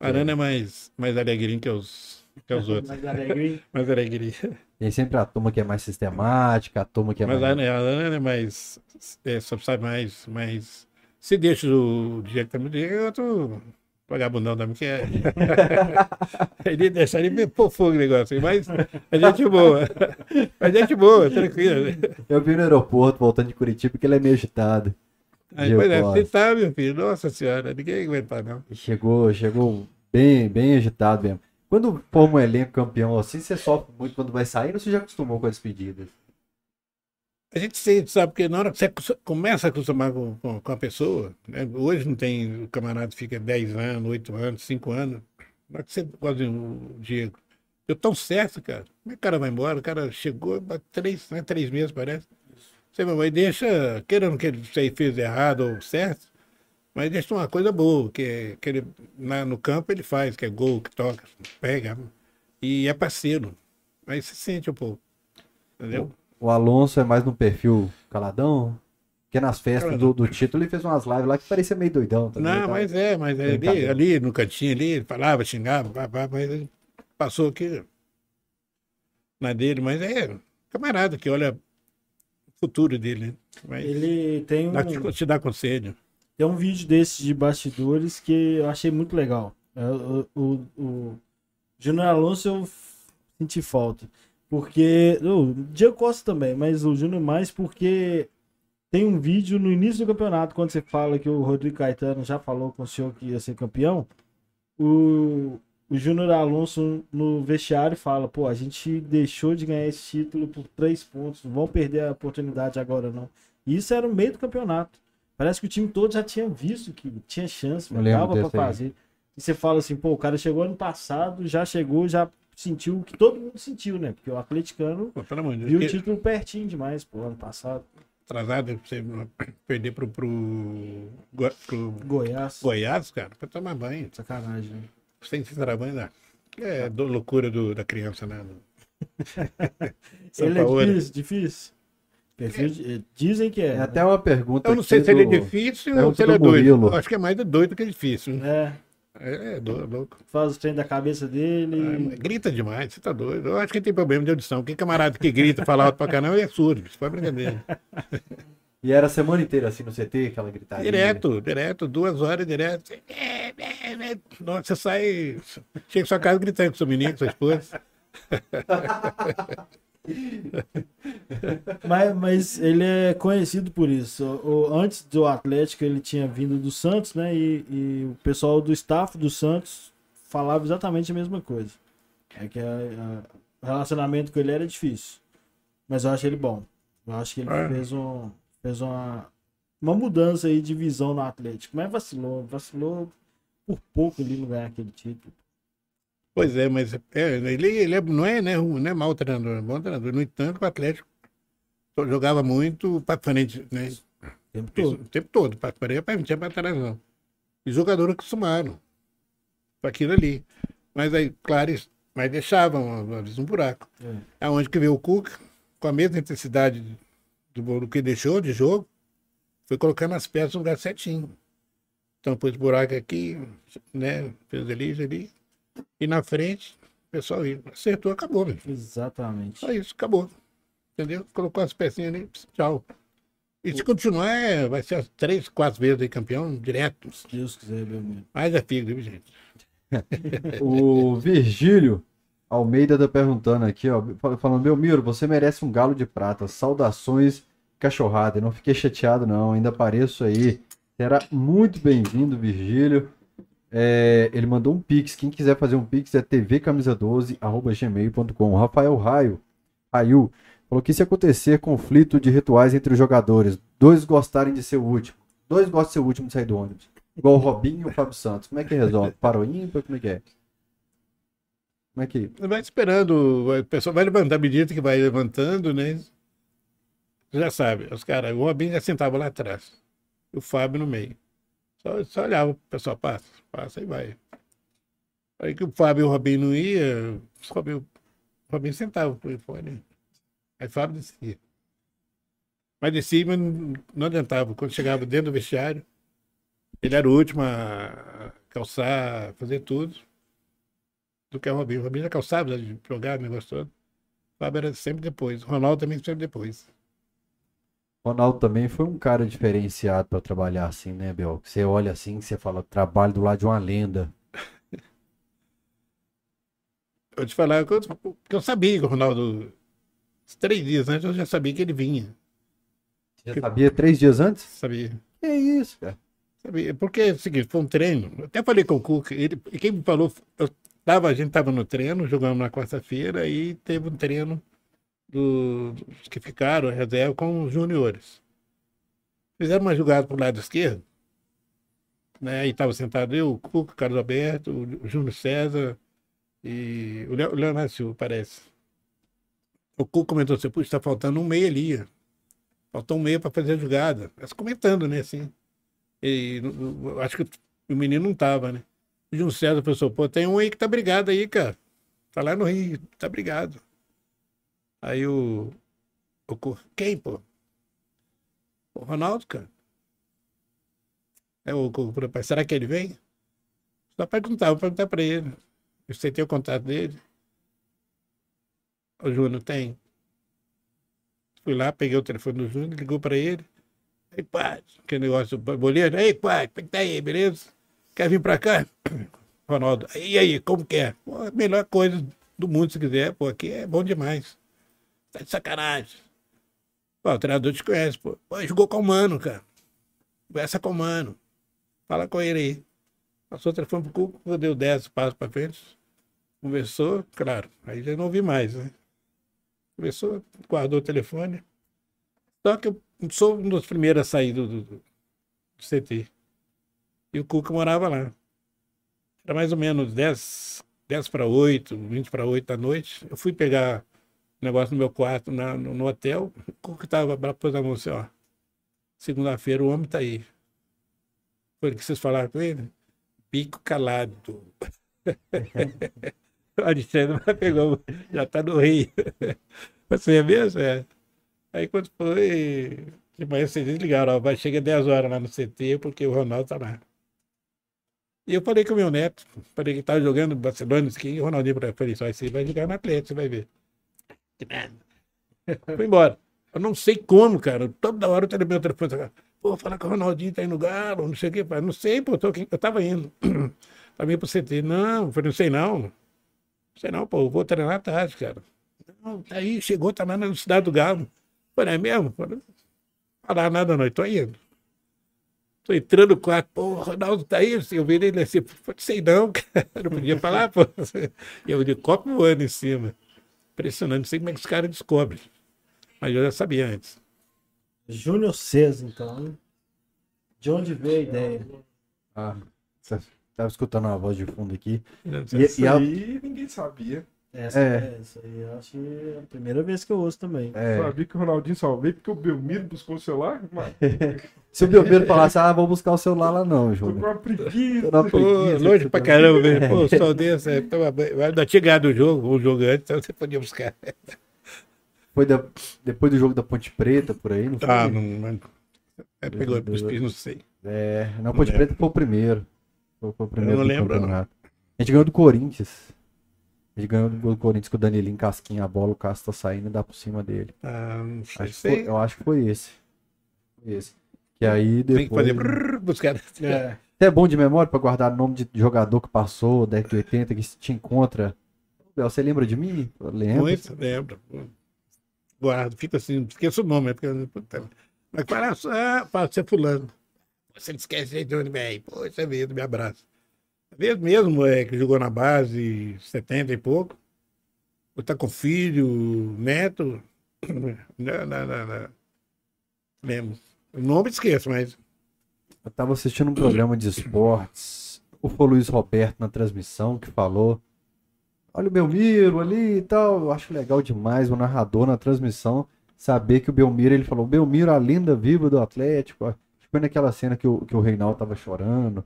Arana é mais, mais alegrinho que os, que os outros. Mas alegre. mais alegrinho. Tem sempre a turma que é mais sistemática, a turma que é Mas mais. Arana, a Arana é mais. É, só sabe mais, mais. Se deixa o também, Diego é outro vagabundão também, que é. ele deixa ele meio pôr fogo o negócio, mas a gente boa. A gente boa, tranquilo. Eu vi no aeroporto voltando de Curitiba que ele é meio agitado. Aí, pois é, você tá, meu filho, nossa senhora, ninguém aguenta não. Chegou, chegou bem, bem agitado mesmo. Quando forma um elenco campeão assim, você sofre muito quando vai sair ou você já acostumou com as despedidas? A gente sente, sabe, porque na hora que você começa a acostumar com, com, com a pessoa, né? hoje não tem, o camarada fica 10 anos, 8 anos, 5 anos, na hora que você gosta o Diego, deu tão certo, cara, como é que o cara vai embora? O cara chegou três, né, três meses, parece. Você vai deixa, querendo que ele fez errado ou certo, mas deixa uma coisa boa, que, que ele, na, no campo ele faz, que é gol, que toca, pega, e é parceiro. Aí você sente um pouco, entendeu? O Alonso é mais no perfil caladão? Porque nas festas do, do título ele fez umas lives lá que parecia meio doidão. Também, Não, tá? mas é, mas é ali, ali no cantinho ali, ele falava, xingava, pá, pá, mas ele passou aqui na dele, mas é camarada que olha o futuro dele, né? Mas Ele tem um, dá, te, te dá conselho. tem um vídeo desses de bastidores que eu achei muito legal. É, O, o, o Júnior Alonso eu senti falta. Porque. O Diego Costa também, mas o Júnior mais porque tem um vídeo no início do campeonato, quando você fala que o Rodrigo Caetano já falou com o senhor que ia ser campeão. O, o Júnior Alonso no vestiário fala: pô, a gente deixou de ganhar esse título por três pontos, não vão perder a oportunidade agora não. E isso era no meio do campeonato. Parece que o time todo já tinha visto que tinha chance, dava pra fazer. E você fala assim, pô, o cara chegou ano passado, já chegou, já sentiu o que todo mundo sentiu, né? Porque o atleticano Pô, viu o título pertinho demais, pô, ano passado. Atrasado pra você perder pro, pro, Go- pro Goiás, Goiás, cara, pra tomar banho. sacanagem, né? Sem se tomar banho, não. É do, loucura do, da criança, né? Ele é Paulo. difícil, difícil. Perfil de- Dizem que é. É até uma pergunta. Eu não sei se ele é difícil ou se ele é do doido. Acho que é mais doido que difícil. né? É, É, é do- louco. faz os treinos da cabeça Ah, dele. mas grita demais, você tá doido. Eu acho que tem problema de audição. Quem camarada que grita, fala alto pra caramba, é surdo. Isso foi brincadeira. E era a semana inteira assim no CT, aquela gritaria. Direto, direto, duas horas direto. É, é, é. Nossa, você sai. Chega em sua casa gritando com seu menino, com sua esposa. Mas, mas ele é conhecido por isso. O, antes do Atlético, ele tinha vindo do Santos, né? E, e o pessoal do staff do Santos falava exatamente a mesma coisa. É que o relacionamento com ele era difícil. Mas eu acho ele bom. Eu acho que ele É. fez, um, fez uma, uma mudança aí de visão no Atlético. Mas vacilou, vacilou por pouco ele não ganhar aquele título. Pois é, mas é, ele, ele é- não, é, né, ruim, não é mau treinador, é bom treinador. No entanto, o Atlético jogava muito para frente, né? O tempo todo. O tempo todo, para frente, para frente, para trás não. E jogadores acostumaram com aquilo ali. Mas aí, claro, mas deixavam vezes, um buraco. É. Aonde que veio o Cuca, com a mesma intensidade do, do que deixou de jogo, foi colocando as peças no lugar certinho. Então pôs buraco aqui, né? Fez ali, ali. E na frente, o pessoal. Acertou, acabou, meu. filho. Exatamente. Só isso, acabou. Entendeu? Colocou as pecinhas ali, tchau. E se continuar, é, vai ser as três, quatro vezes aí campeão, direto. Se Deus quiser, meu amigo. Mas é fígado, viu, gente? O Virgílio Almeida tá perguntando aqui, ó, fal- falando, meu Miro, você merece um galo de prata. Saudações, cachorrada. Eu não fiquei chateado, não. Ainda apareço aí. Será muito bem-vindo, Virgílio. É, ele mandou um pix. Quem quiser fazer um pix é tvcamisa12@gmail.com. Rafael Raio, Raio falou que se acontecer conflito de rituais entre os jogadores, dois gostarem de ser o último, dois gostam de ser o último de sair do ônibus, igual o Robinho e o Fábio Santos, como é que resolve? Para o ímpar? Como é que é? Como é que Vai esperando, vai- o pessoal vai levantando, à medida que vai levantando, né? Já sabe, os caras, o Robinho já sentava lá atrás, e o Fábio no meio. Só, só olhava, o pessoal passa, passa e vai. Aí que o Fábio e o Robinho não ia, o Robinho, o sentava aí fora. Aí o Fábio descia. Mas descia, mas não, adiantava. Quando chegava dentro do vestiário, ele era o último a calçar, fazer tudo do que o Robinho. O Robinho já calçava de jogar, o negócio todo. O Fábio era sempre depois. O Ronaldo também sempre depois. Ronaldo também foi um cara diferenciado para trabalhar assim, né, Bel? Você olha assim, você fala, trabalho do lado de uma lenda. Eu te falar que eu, eu sabia que o Ronaldo, três dias antes, eu já sabia que ele vinha. Já sabia três dias antes? Sabia. Que isso, cara? sabia. Porque é o seguinte, foi um treino. Eu até falei com o Cuca, ele, quem me falou, eu tava, a gente estava no treino, jogamos na quarta-feira, e teve um treino do- dos que ficaram, reserva, com os juniores. Fizeram uma jogada pro lado esquerdo, né? Aí estava sentado eu, o Cuca, o Carlos Alberto, o Júnior César e o Leo- o Leonardo Silva, parece. O Cuca comentou assim, puxa, está faltando um meia ali. Faltou um meia para fazer a jogada. Mas comentando, né, assim. E acho que o menino não tava, né? O Júnior César pensou, pô, tem um aí que tá brigado aí, cara. Tá lá no Rio, tá brigado. Aí o. o quem, pô? O Ronaldo, cara. É o "Pai, será que ele vem? Só perguntar, vou perguntar pra ele. Você tem o contato dele? O Júnior tem. Fui lá, peguei o telefone do Júnior, ligou pra ele. Ei, pai, que negócio boleiro. Ei, pai, como é tá aí, beleza? Quer vir pra cá? Ronaldo, e aí, como que é? Pô, a melhor coisa do mundo, se quiser, pô, aqui é bom demais. Tá de sacanagem. Pô, o treinador te conhece, pô. Pô, jogou com o Mano, cara. Conversa com o Mano. Fala com ele aí. Passou o telefone pro Cuco, deu 10 passos pra frente. Conversou, claro. Aí já não ouvi mais, né? Conversou, guardou o telefone. Só que eu sou um dos primeiros a sair do, do, do CT. E o Cuca morava lá. Era mais ou menos 10, 10 para 8, 20 para 8 da noite. Eu fui pegar negócio no meu quarto na, no, no hotel. O Cuca estava para pôs a mão assim, ó. Segunda-feira o homem tá aí. Foi o que vocês falaram com ele? Pico calado. o Alexandre pegou, já tá no Rio. Você é mesmo? É. Aí quando foi, de manhã vocês desligaram, ó, vai chegar 10 horas lá no CT, porque o Ronaldo tá lá. E eu falei com o meu neto, falei que tava jogando Barcelona, que o Ronaldinho falei, só você vai jogar no Atlético, você vai ver. Foi embora. Eu não sei como, cara. Toda hora eu tenho meu telefone. Pô, falar que o Ronaldinho tá indo no Galo, não sei o que. Não sei, pô, tô aqui. eu tava indo. tava indo pro CT. Não, eu falei, não sei não. Não sei não, pô, eu vou treinar tarde, cara. Não, tá aí, chegou, tá lá na cidade do Galo. Falei, é mesmo? Falei, falar nada não, tô indo. Tô entrando no quarto, pô, o Ronaldo tá aí, eu vi ele assim, sei não, cara, não podia falar, pô. E eu de copo voando em cima. Impressionante, não sei como é que os caras descobrem. Mas eu já sabia antes. Júnior César, então. De onde veio a ideia? Ah, você tava escutando uma voz de fundo aqui. E, e a... aí ninguém sabia. Essa, é. essa aí eu acho que é a primeira vez que eu ouço também. É. Sabia que o Ronaldinho só veio porque o Belmiro buscou o celular? Mas... Se o Belmiro falasse, ah, vou buscar o celular lá não, Júnior. Tô com uma preguiça. Pô, preguiça longe pra caramba, velho. Pô, só desse, é, não tinha ganhado o jogo, o jogo antes, então você podia buscar. Foi da, depois do jogo da Ponte Preta, por aí, não foi? Ah, não, não. É, pegou os não sei. É, não, Ponte não Preta foi o primeiro. Foi, foi o primeiro eu não lembro, não. A gente ganhou do Corinthians. Ele ganhou do Corinthians com o Danilinho casquinha a bola, o Cássio tá saindo e dá por cima dele. Ah, não sei. Acho foi, eu acho que foi esse. Foi esse. Que aí depois. Tem que fazer brrr, buscar. É. é bom de memória pra guardar o nome de jogador que passou, década de 80, que se te encontra. Você lembra de mim? Lembro. Muito, lembro. Guardo, fica assim, esqueço o nome, é porque. Mas para, ah, para ser fulano. Você não esquece de onde vem. Poxa é vida, me abraça. Mesmo é, que jogou na base 70 e pouco. Está com filho, neto. Não, não, não, não. O nome esqueço, mas. Eu estava assistindo um programa de esportes. O foi Luiz Roberto na transmissão que falou. Olha o Belmiro ali e tal. Eu acho legal demais o narrador na transmissão saber que o Belmiro, ele falou, Belmiro, a lenda viva do Atlético. Foi naquela cena que o, que o Reinaldo tava chorando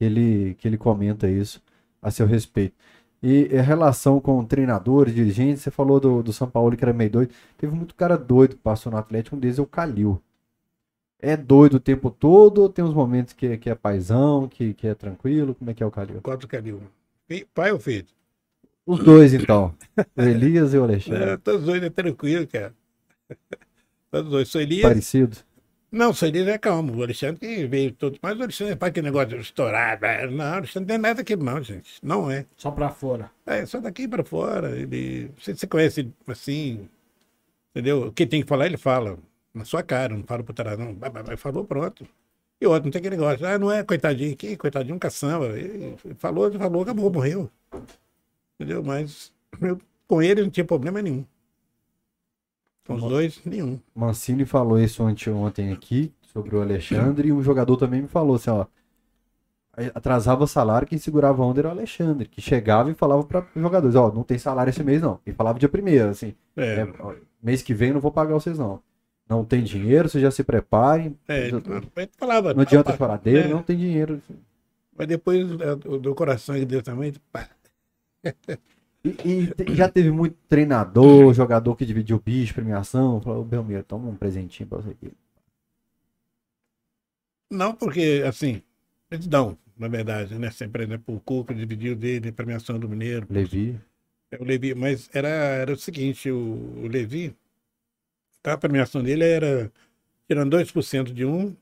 que ele, que ele comenta isso a seu respeito. E a relação com treinadores, dirigentes, você falou do, do São Paulo que era meio doido. Teve muito cara doido que passou no Atlético, um deles é o Calil. É doido o tempo todo ou tem uns momentos que, que é paizão, que, que é tranquilo? Como é que é o Calil? Qual do Calil? Pai ou filho? Os dois, então. o Elias e o Alexandre. É, todos dois é tranquilo, cara. Todos dois. Sou Elias. Parecido. Não, o é calmo. O Alexandre que veio todo. Mas o Alexandre é para aquele negócio estourar. Não, o Alexandre não tem nada daquilo, não, gente. Não é. Só para fora. É, só daqui para fora. Ele. Você, você conhece assim. Entendeu? O que tem que falar, ele fala. Na sua cara, não fala pro trás, não. Falou, pronto. E outro, não tem aquele negócio. Ah, não é coitadinho aqui, coitadinho, caçamba. Ele falou, falou, acabou, morreu. Entendeu? Mas eu, com ele não tinha problema nenhum. Os dois, nenhum. Mancini falou isso ontem aqui, sobre o Alexandre, e um jogador também me falou assim, ó. Atrasava o salário, quem segurava a onda era o Alexandre, que chegava e falava para os jogadores, ó, não tem salário esse mês não. E falava dia primeiro, assim, é. É, mês que vem não vou pagar vocês não. Não tem dinheiro, vocês já se preparem. É, falava, não adianta chorar dele, é. não tem dinheiro. Mas depois do coração de Deus também, pá. E, e, já teve muito treinador, jogador que dividiu bicho, premiação, falou, Belmiro, toma um presentinho pra você aqui. Não, porque, assim, eles dão, na verdade, né? Sempre, né? Por Cuca dividiu dele, premiação do Mineiro. Levi. É o Levi, mas era, era o seguinte, o, o Levi, a premiação dele era tirando 2% de um,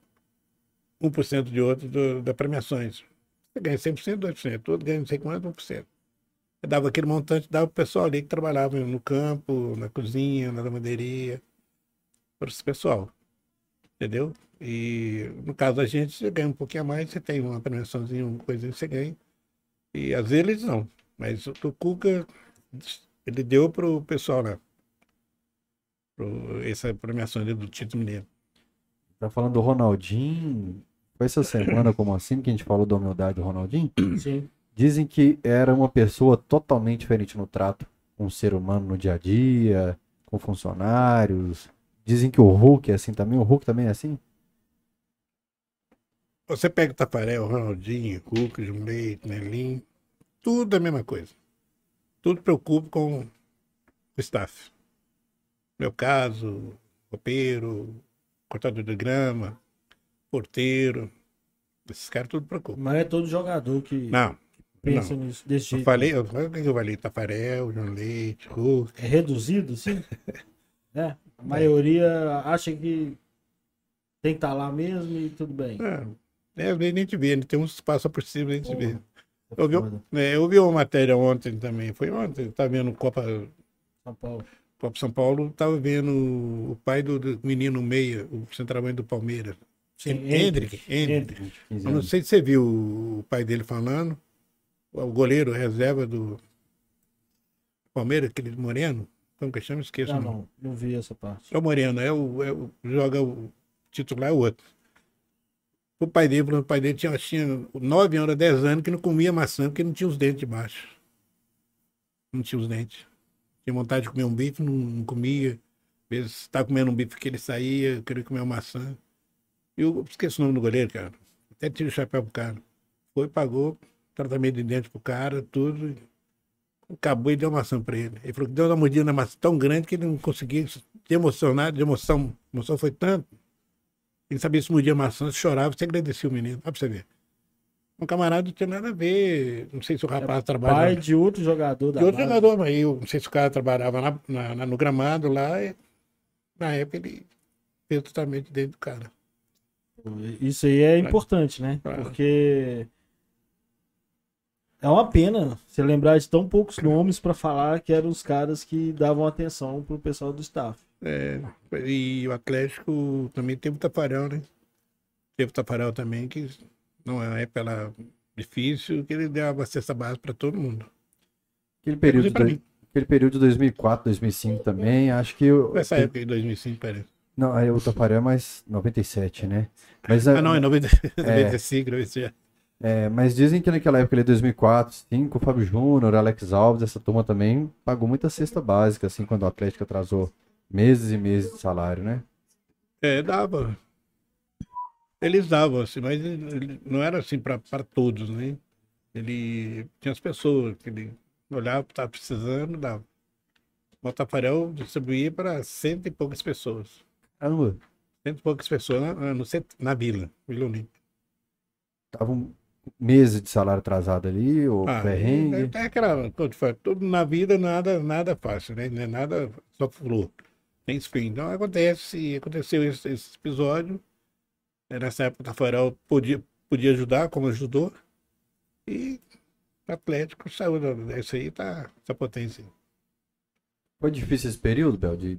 1% de outro do, da premiações. Você ganha 100%, 2%, todo ganha não sei quanto, 1% dava aquele montante, dava o pessoal ali que trabalhava no campo, na cozinha, na lavanderia. para esse pessoal. Entendeu? E no caso da gente, você ganha um pouquinho a mais, você tem uma premiaçãozinha, uma coisinha que você ganha. E às vezes eles não. Mas o, o Cuca, ele deu pro pessoal lá. Pro, essa premiação ali do título mineiro. Tá falando do Ronaldinho. Foi essa semana, como assim, que a gente falou da humildade do Ronaldinho? Sim. Dizem que era uma pessoa totalmente diferente no trato com o ser humano no dia a dia, com funcionários. Dizem que o Hulk é assim também. O Hulk também é assim? Você pega o Tafarel, o Ronaldinho, Hulk, Jumlei, Nelim, tudo a mesma coisa. Tudo preocupa com o staff. Meu caso, roupeiro, cortador de grama, porteiro. Esses caras tudo preocupam. Mas é todo jogador que Não, pensa nisso desse eu jeito. falei, eu falei o que eu falei? Tafarel, João Leite, Hulk. É reduzido, sim? é. A maioria acha que tem que estar lá mesmo e tudo bem. É, às vezes nem te vê, né? tem uns que passam por cima, nem te vê. É Eu vi, foda. é, eu vi uma matéria ontem também, foi ontem, eu tava vendo Copa, São Paulo. Copa São Paulo, tava vendo o pai do, do menino meia, o centroavante do Palmeiras. Sim, Hendrick, Hendrick. Hendrick. 15 Eu não sei se você viu o pai dele falando, o goleiro reserva do Palmeiras, aquele moreno, como que chama? Esqueço. Não, nome. não, não vi essa parte. É o Moreno, é o, é o joga o titular é o outro. O pai dele, o pai dele tinha, tinha 9 anos, 10 anos que não comia maçã porque não tinha os dentes de baixo. Não tinha os dentes. Tinha vontade de comer um bife, não, não comia. Às vezes estava comendo um bife que ele saía, queria comer uma maçã. E eu esqueci o nome do goleiro, cara. Até tirei o chapéu pro cara. Foi, pagou, tratamento de dente pro cara, tudo. Acabou e deu maçã pra ele. Ele falou que deu uma mordida na maçã tão grande que ele não conseguia se emocionar, de emoção. A emoção foi tanto. Ele sabia se mordia maçã, chorava, você agradecia o menino. Olha pra você ver. Um camarada não tinha nada a ver. Não sei se o rapaz Pai trabalhava. de outro jogador da De outro base. jogador, mas eu não sei se o cara trabalhava na- na- na- no gramado lá. e, na época ele fez totalmente dentro do cara. Isso aí é importante, né? Claro. Porque é uma pena você lembrar de tão poucos nomes pra falar que eram os caras que davam atenção pro pessoal do staff. É, e o Atlético também teve o Tafarel, né? Teve o Tafarel também, que não é pela difícil, que ele deu uma cesta base para todo mundo. Aquele período, de, aquele período de 2004, 2005 também, acho que... eu- Nessa época de 2005, parece. Não, aí o Tafarel é mais 97, né? Mas, é- Ah, não, é 90, 95, 96. É, mas dizem que naquela época, ali, 2004, 2005, o Fábio Júnior, Alex Alves, essa turma também pagou muita cesta básica, assim, quando o Atlético atrasou meses e meses de salário, né? É, dava. Eles davam, assim, mas não era assim para todos, né? Ele tinha as pessoas que ele olhava estava precisando, dava. O Tafarel distribuía para cento e poucas pessoas. Caramba, Cento e poucas pessoas na, cent- na vila, Vila Olímpia. tava um meses de salário atrasado ali, ou Ah, perrengue. é, é aquela, tudo na vida nada, nada fácil, né? É nada só flor. Tem espinho. Então acontece, aconteceu esse, esse episódio. É, Nessa época o Tafarel podia, podia ajudar, como ajudou. E o Atlético saiu dessa aí, tá essa potência. Foi difícil esse período, Bel, de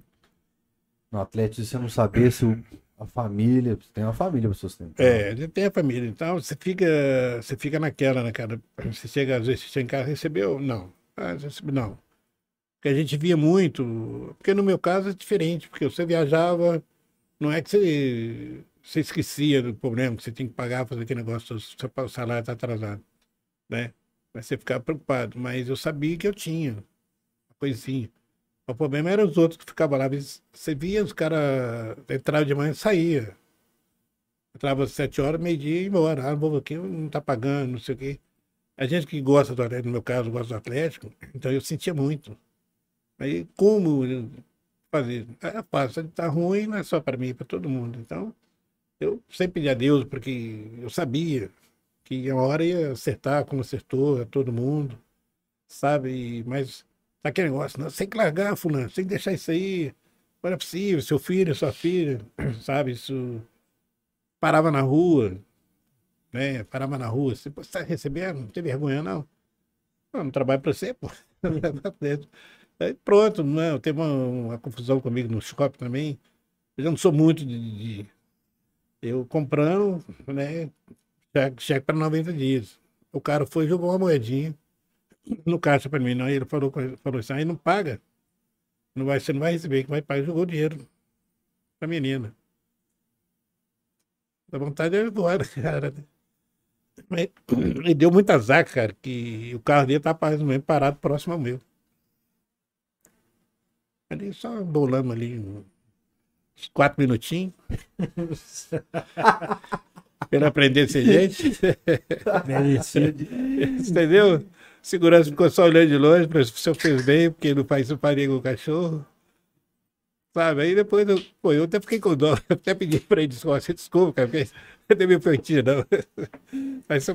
no Atlético você não saber se o- a família, você tem uma família para sustentar. É, ele tem a família, então você fica, você fica naquela, né, cara? Você chega, às vezes, você chega em casa, recebeu? Não. Ah, recebi, não. Porque a gente via muito, porque no meu caso é diferente, porque você viajava, não é que você, você esquecia do problema, que você tinha que pagar, fazer aquele negócio, o salário está atrasado, né? Mas você ficava preocupado, mas eu sabia que eu tinha coisinha. O problema era os outros que ficavam lá, você via os caras entravam de manhã e saía. Entrava às sete horas, meio-dia e embora. Ah, vou aqui, não tá pagando, não sei o quê. A gente que gosta do Atlético, no meu caso, gosta do Atlético, então eu sentia muito. Aí, como fazer? É fácil, tá ruim, não é só para mim, é para todo mundo. Então, eu sempre pedi a Deus, porque eu sabia que a hora ia acertar, como acertou a todo mundo, sabe? Mas aquele negócio, não, tem que largar, fulano, que deixar isso aí. Não é possível, seu filho, sua filha, sabe? Isso parava na rua, né? Parava na rua, você "Pô, você tá recebendo, não tem vergonha, não. Não, não trabalho para você, pô. Aí pronto, não, teve uma, uma confusão comigo no shopping também. Eu não sou muito de. de- eu comprando, né? Cheque, cheque para 90 dias. O cara foi e jogou uma moedinha no caixa para mim. Não, ele falou, falou assim: aí não paga. Não vai, você não vai receber, que vai pagar. Jogou o dinheiro pra menina. Dá vontade de ir embora, cara. Mas, e deu muito azar, cara, que o carro dele tá menos parado próximo ao meu. Ali só bolamos ali uns quatro minutinhos. Pra ele aprender a ser gente. Entendeu? Segurança ficou só olhando de longe para se o senhor fez bem, porque não faz faria com o cachorro. Sabe? Aí depois eu, pô, eu até fiquei com dó, eu até pedi para ele desculpa, você desculpa, cara, porque eu meu feitiço, não. Mas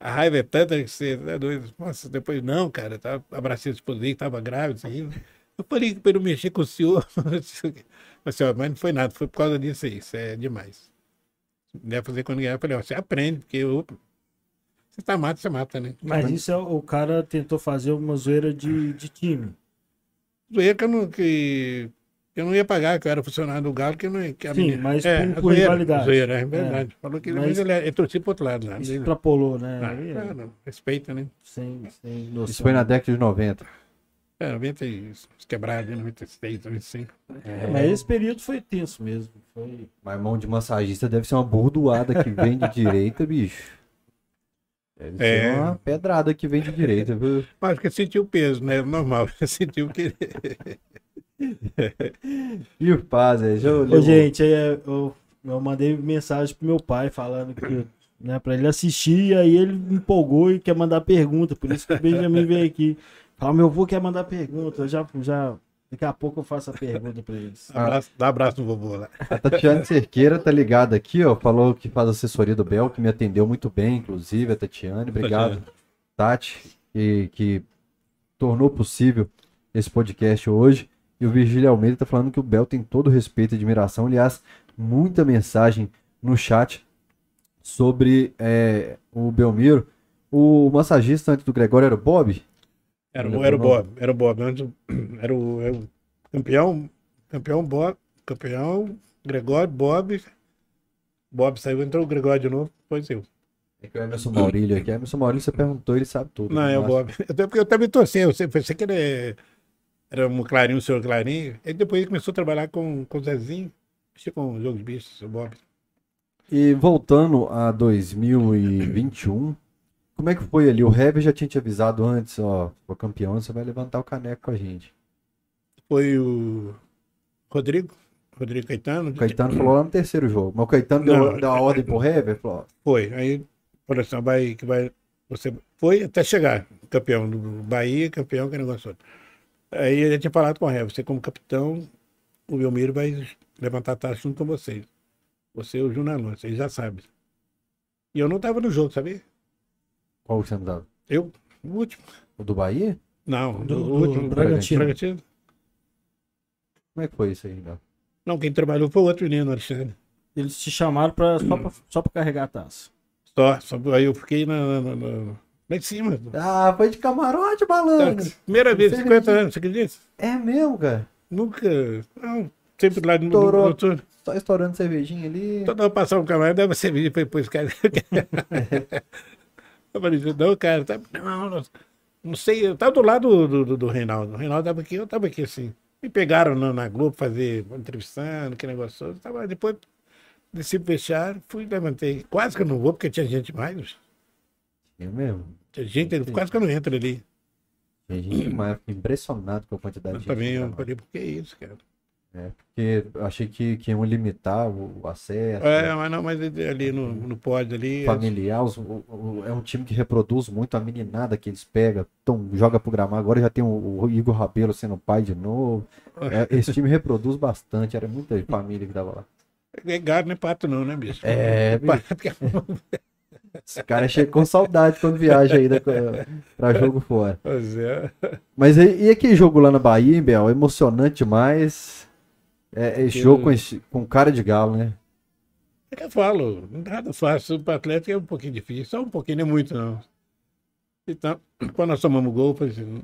a raiva é tanta que você é doido. Nossa, depois não, cara, tava abracei a esposa que tava grávida. Eu falei para ele não mexer com o senhor. Mas, assim, ó, mas não foi nada, foi por causa disso aí, isso é demais. Deve fazer com ninguém. Eu falei, ó, você aprende, porque eu, você tá mata, você mata, né? Mas isso é o cara tentou fazer uma zoeira de, de time. Zoeira que eu não, que eu não ia pagar, que eu era funcionário do Galo, que, eu não, que a Sim, menina- mas é, por- zoeira, rivalidade. Zoeira, é verdade. Falou que ele, Mas- mas ele, é- ele torcia pro outro lado lá. Ele- Extrapolou, né? Ah, Aí é não, respeita, né? sem, sem noção. Isso foi na década de 90. É, 90 e uns quebrados, né, 96, 95. É, mas esse período foi tenso mesmo. Foi... Mas mão de massagista deve ser uma burdoada que vem de direita, bicho. Deve É. ser uma pedrada que vem de direita, viu? Mas que sentiu o peso, né? Normal. Sentiu que. E o paz, é, Ô, gente, é, eu, eu mandei mensagem pro meu pai falando que, né, pra ele assistir, e aí ele me empolgou e quer mandar pergunta, por isso que o Benjamin veio aqui. Fala, meu avô quer mandar pergunta, eu já, já, daqui a pouco eu faço a pergunta pra eles. Abraço, dá abraço no vovô lá. A Tatiane Cerqueira tá ligada aqui, ó. Falou que faz assessoria do Bel, que me atendeu muito bem, inclusive, a Tatiane. Obrigado, Tati, que, que tornou possível esse podcast hoje. E o Virgílio Almeida tá falando que o Bel tem todo o respeito e admiração. Aliás, muita mensagem no chat sobre é, o Belmiro. O massagista antes do Gregório era o Bob? Era, o- era o. Bob, era o Bob. Antes, era o, era o campeão, campeão Bob, campeão Gregório, Bob. Bob saiu, entrou o Gregório de novo, depois eu. É que o Emerson Maurílio aqui. Emerson Maurílio, você perguntou, ele sabe tudo. Não, é o. Bob. Até porque eu também torci, eu sempre pensei que ele é- era um Clarinho, o senhor Clarinho. Aí depois ele começou a trabalhar com, com o Zezinho, com o jogo de bichos, o Bob. E voltando a 2021, como é que foi ali? O Heavy já tinha te avisado antes, ó, for campeão, você vai levantar o caneco com a gente. Foi o Rodrigo, Rodrigo Caetano. O Caetano falou lá no terceiro jogo, mas o Caetano deu, Não. deu a ordem pro Heavy, falou, Foi. Aí falou assim, vai, que vai. Você foi até chegar, campeão do Bahia, campeão, que negócio. outro. Aí ele tinha falado com o Ré, você como capitão, o Belmiro vai levantar a taxa junto com vocês. Você e o Júnior Alonso, ele já sabe. E eu não estava no jogo, sabia? Qual que você não dava? Eu, o último. O do Bahia? Não, Do- do, do último. Bragantino. Bragantino. Como é que foi isso aí, Léo? Não, quem trabalhou foi o outro menino, Alexandre. Eles te chamaram pra, só, pra, só pra carregar a taça. Só, só aí eu fiquei na, na- na- lá em cima. Ah, foi de camarote, malandro! Primeira vez, Você 50 acredita? anos, você acredita? É mesmo, cara? Nunca. Não, sempre lá no, Estourou. Só estourando cervejinha ali. Toda hora passava um camarada, dava cerveja pra depois, cara. Eu falei, não, cara, tá, não, não, não sei, eu tava do lado do, do, do Reinaldo. O Reinaldo tava aqui, eu tava aqui assim. Me pegaram na, na Globo fazer, entrevistando, que negócio. todo. Tava, depois desci pro vestiário, fui, levantei. Quase que eu não vou, porque tinha gente mais. É mesmo? Tinha gente, quase que eu não entro ali. Tem gente fiquei impressionado com a quantidade Eu de gente. também, eu falei, por que isso, cara? É, porque eu achei que, que iam limitar o, acesso. É, mas não, mas ali no, no pódio ali. familiar, os- o- o- é um time que reproduz muito a meninada que eles pegam, então joga pro gramado, agora já tem o, o Igor Rabelo sendo pai de novo. É, esse time reproduz bastante, era muita família que tava lá. É gado, não é pato, não, né, bicho? É, bicho, Pato que é esse cara chega com saudade quando viaja aí da, pra jogo fora. Pois é. Mas e, e aquele jogo lá na Bahia, hein, Bel? Emocionante demais. É, Aquele- jogo com, com cara de galo, né? É que eu falo, nada fácil para Atlético é um pouquinho difícil, só um pouquinho, não é muito não. Então, quando nós tomamos gol, eu falei assim,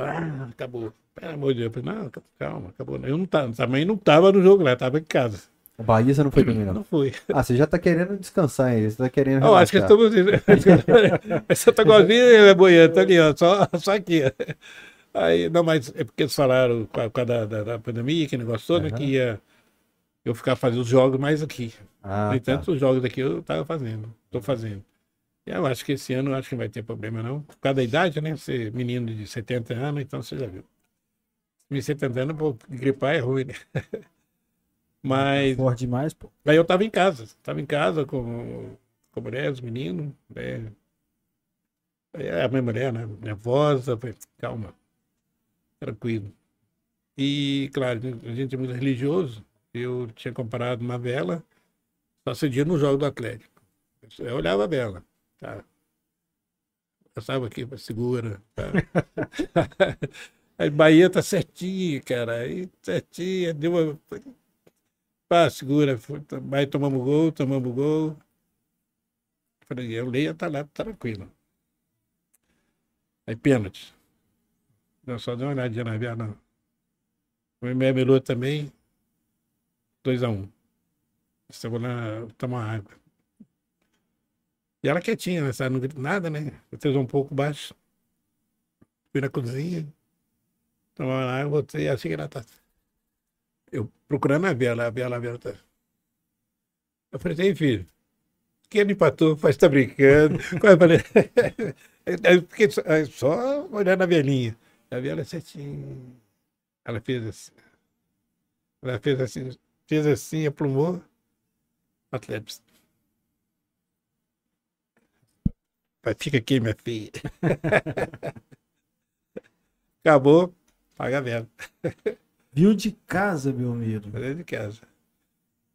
ah, acabou. Pelo amor de Deus. Eu falei, não, calma, acabou. Eu não tava, também não tava no jogo lá, tava em casa. O Bahia você não foi também, não. Não fui. Ah, você já tá querendo descansar aí. Você tá querendo. Eu acho que estamos. Essa tá igualzinha, boiando, tá ali, ó, só, só aqui. ó. Aí, não, mas é porque eles falaram com a, com a da, da, da pandemia, que negócio todo, né, Aham. que ia eu ficar fazendo os jogos mais aqui. Ah, no entanto, tá. os jogos daqui eu tava fazendo, tô fazendo. E eu acho que esse ano acho que não vai ter problema, não. Por causa da idade, né? Ser menino de 70 anos, então você já viu. Me 70 anos, pô, gripar é ruim, né? Mas Forte demais, pô. Aí eu tava em casa, tava em casa com, com a mulher, os meninos, né? Aí a minha mulher, né? Nervosa, falei, calma, tranquilo. E, claro, a gente é muito religioso, eu tinha comprado uma vela, só acendia no jogo do Atlético. Eu olhava a vela, tá? Passava aqui, segura, tá? Aí Bahia tá certinho, cara, aí certinho, deu uma... Pá, segura. foi- Aí tomamos gol, tomamos gol. Falei, eu leio, tá lá, tá tranquilo. Aí pênalti. Não, só deu uma olhadinha na não. O melou também. 2x1. Um. Estava lá, tomar água. E ela quietinha, né? Não grita nada, né? Eu fiz um pouco baixo. Fui na cozinha. Tomar água, voltei, assim que ela tá. Eu procurando a vela, a vela, a vela tá. Eu falei, ei, filho, quem ele empatou, faz tá brincando. Eu falei, eu fiquei só, aí só olhando a velinha. A vela certinho. Ela fez assim. Ela fez assim, fez assim, aplumou. Atlético. Vai, Fica aqui, minha filha. Acabou, paga a vela. Viu de casa, meu amigo. Dentro de casa.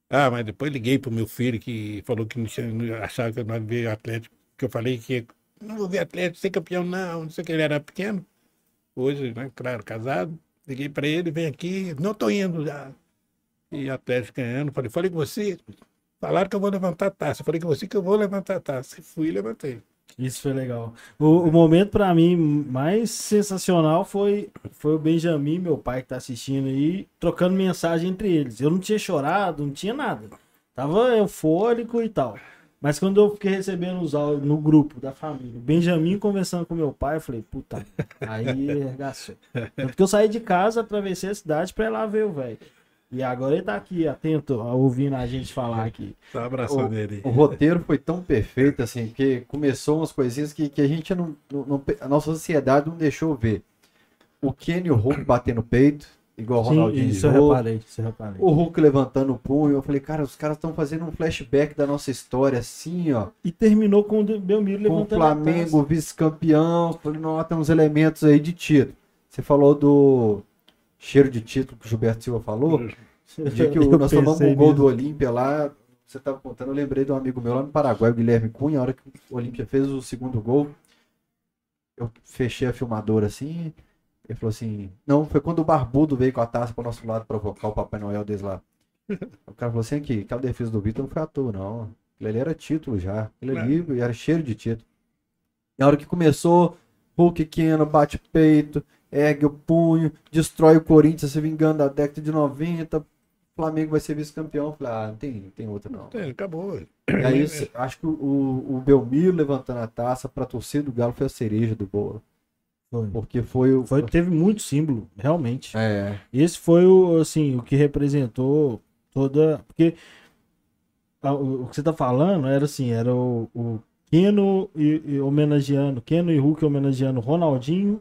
Ah, mas depois liguei pro meu filho que falou que não tinha, achava que eu não ia ver Atlético. Que eu falei que não vou ver Atlético, ser campeão, não. Não sei o que, ele era pequeno. Hoje, né, claro, casado. Liguei para ele, vem aqui, não tô indo já. E Atlético ganhando. Falei, falei com você. Falaram que eu vou levantar a taça. Falei com você que eu vou levantar a taça. Fui e levantei. Isso foi legal. O, o momento pra mim mais sensacional foi, foi o Benjamin, meu pai que tá assistindo aí, trocando mensagem entre eles. Eu não tinha chorado, não tinha nada. Tava eufórico e tal. Mas quando eu fiquei recebendo os áudios no grupo da família, o Benjamin conversando com meu pai, eu falei, puta, aí arregaçou. Tanto que eu saí de casa pra vencer a cidade pra ir lá ver o velho. E agora ele tá aqui, atento, ouvindo a gente falar aqui. Um abração nele. O roteiro foi tão perfeito, assim, que começou umas coisinhas que, que a gente não, não- não- A nossa sociedade não deixou ver. O Kenny e o Hulk batendo no peito, igual o Ronaldinho isso eu reparei, isso eu reparei. O Hulk levantando o punho. Eu falei, cara, os caras estão fazendo um flashback da nossa história, assim, ó. E terminou com o Belmiro Com o levantando a taça. Flamengo, vice-campeão. Falei, não, tem uns elementos aí de título. Você falou do cheiro de título que o Gilberto Silva falou. O dia que o- nós tomamos o gol nisso. do Olímpia lá, você tava contando, eu lembrei de um amigo meu lá no Paraguai, o Guilherme Cunha, a hora que o Olímpia fez o segundo gol, eu fechei a filmadora assim, ele falou assim, não, foi quando o Barbudo veio com a taça pro nosso lado provocar o Papai Noel deles lá. o cara falou assim, aqui, aquela defesa do Vitor não foi à toa, não. Ali era título já. Aquilo ali era cheiro de título. Na hora que começou, Hulk Keno bate peito, ergue o punho, destrói o Corinthians se vingando da década de 90. O Flamengo vai ser vice-campeão. Falei, ah, não tem, não tem outra não. É, acabou. E aí, acho que o, o, o Belmiro levantando a taça pra torcida do Galo foi a cereja do bolo. Foi. Porque foi o. Foi, teve muito símbolo, realmente. É. Esse foi o, assim, o que representou toda. Porque a- o, o que você tá falando era assim, era o, o Keno e, e homenageando, Keno e Hulk homenageando o Ronaldinho,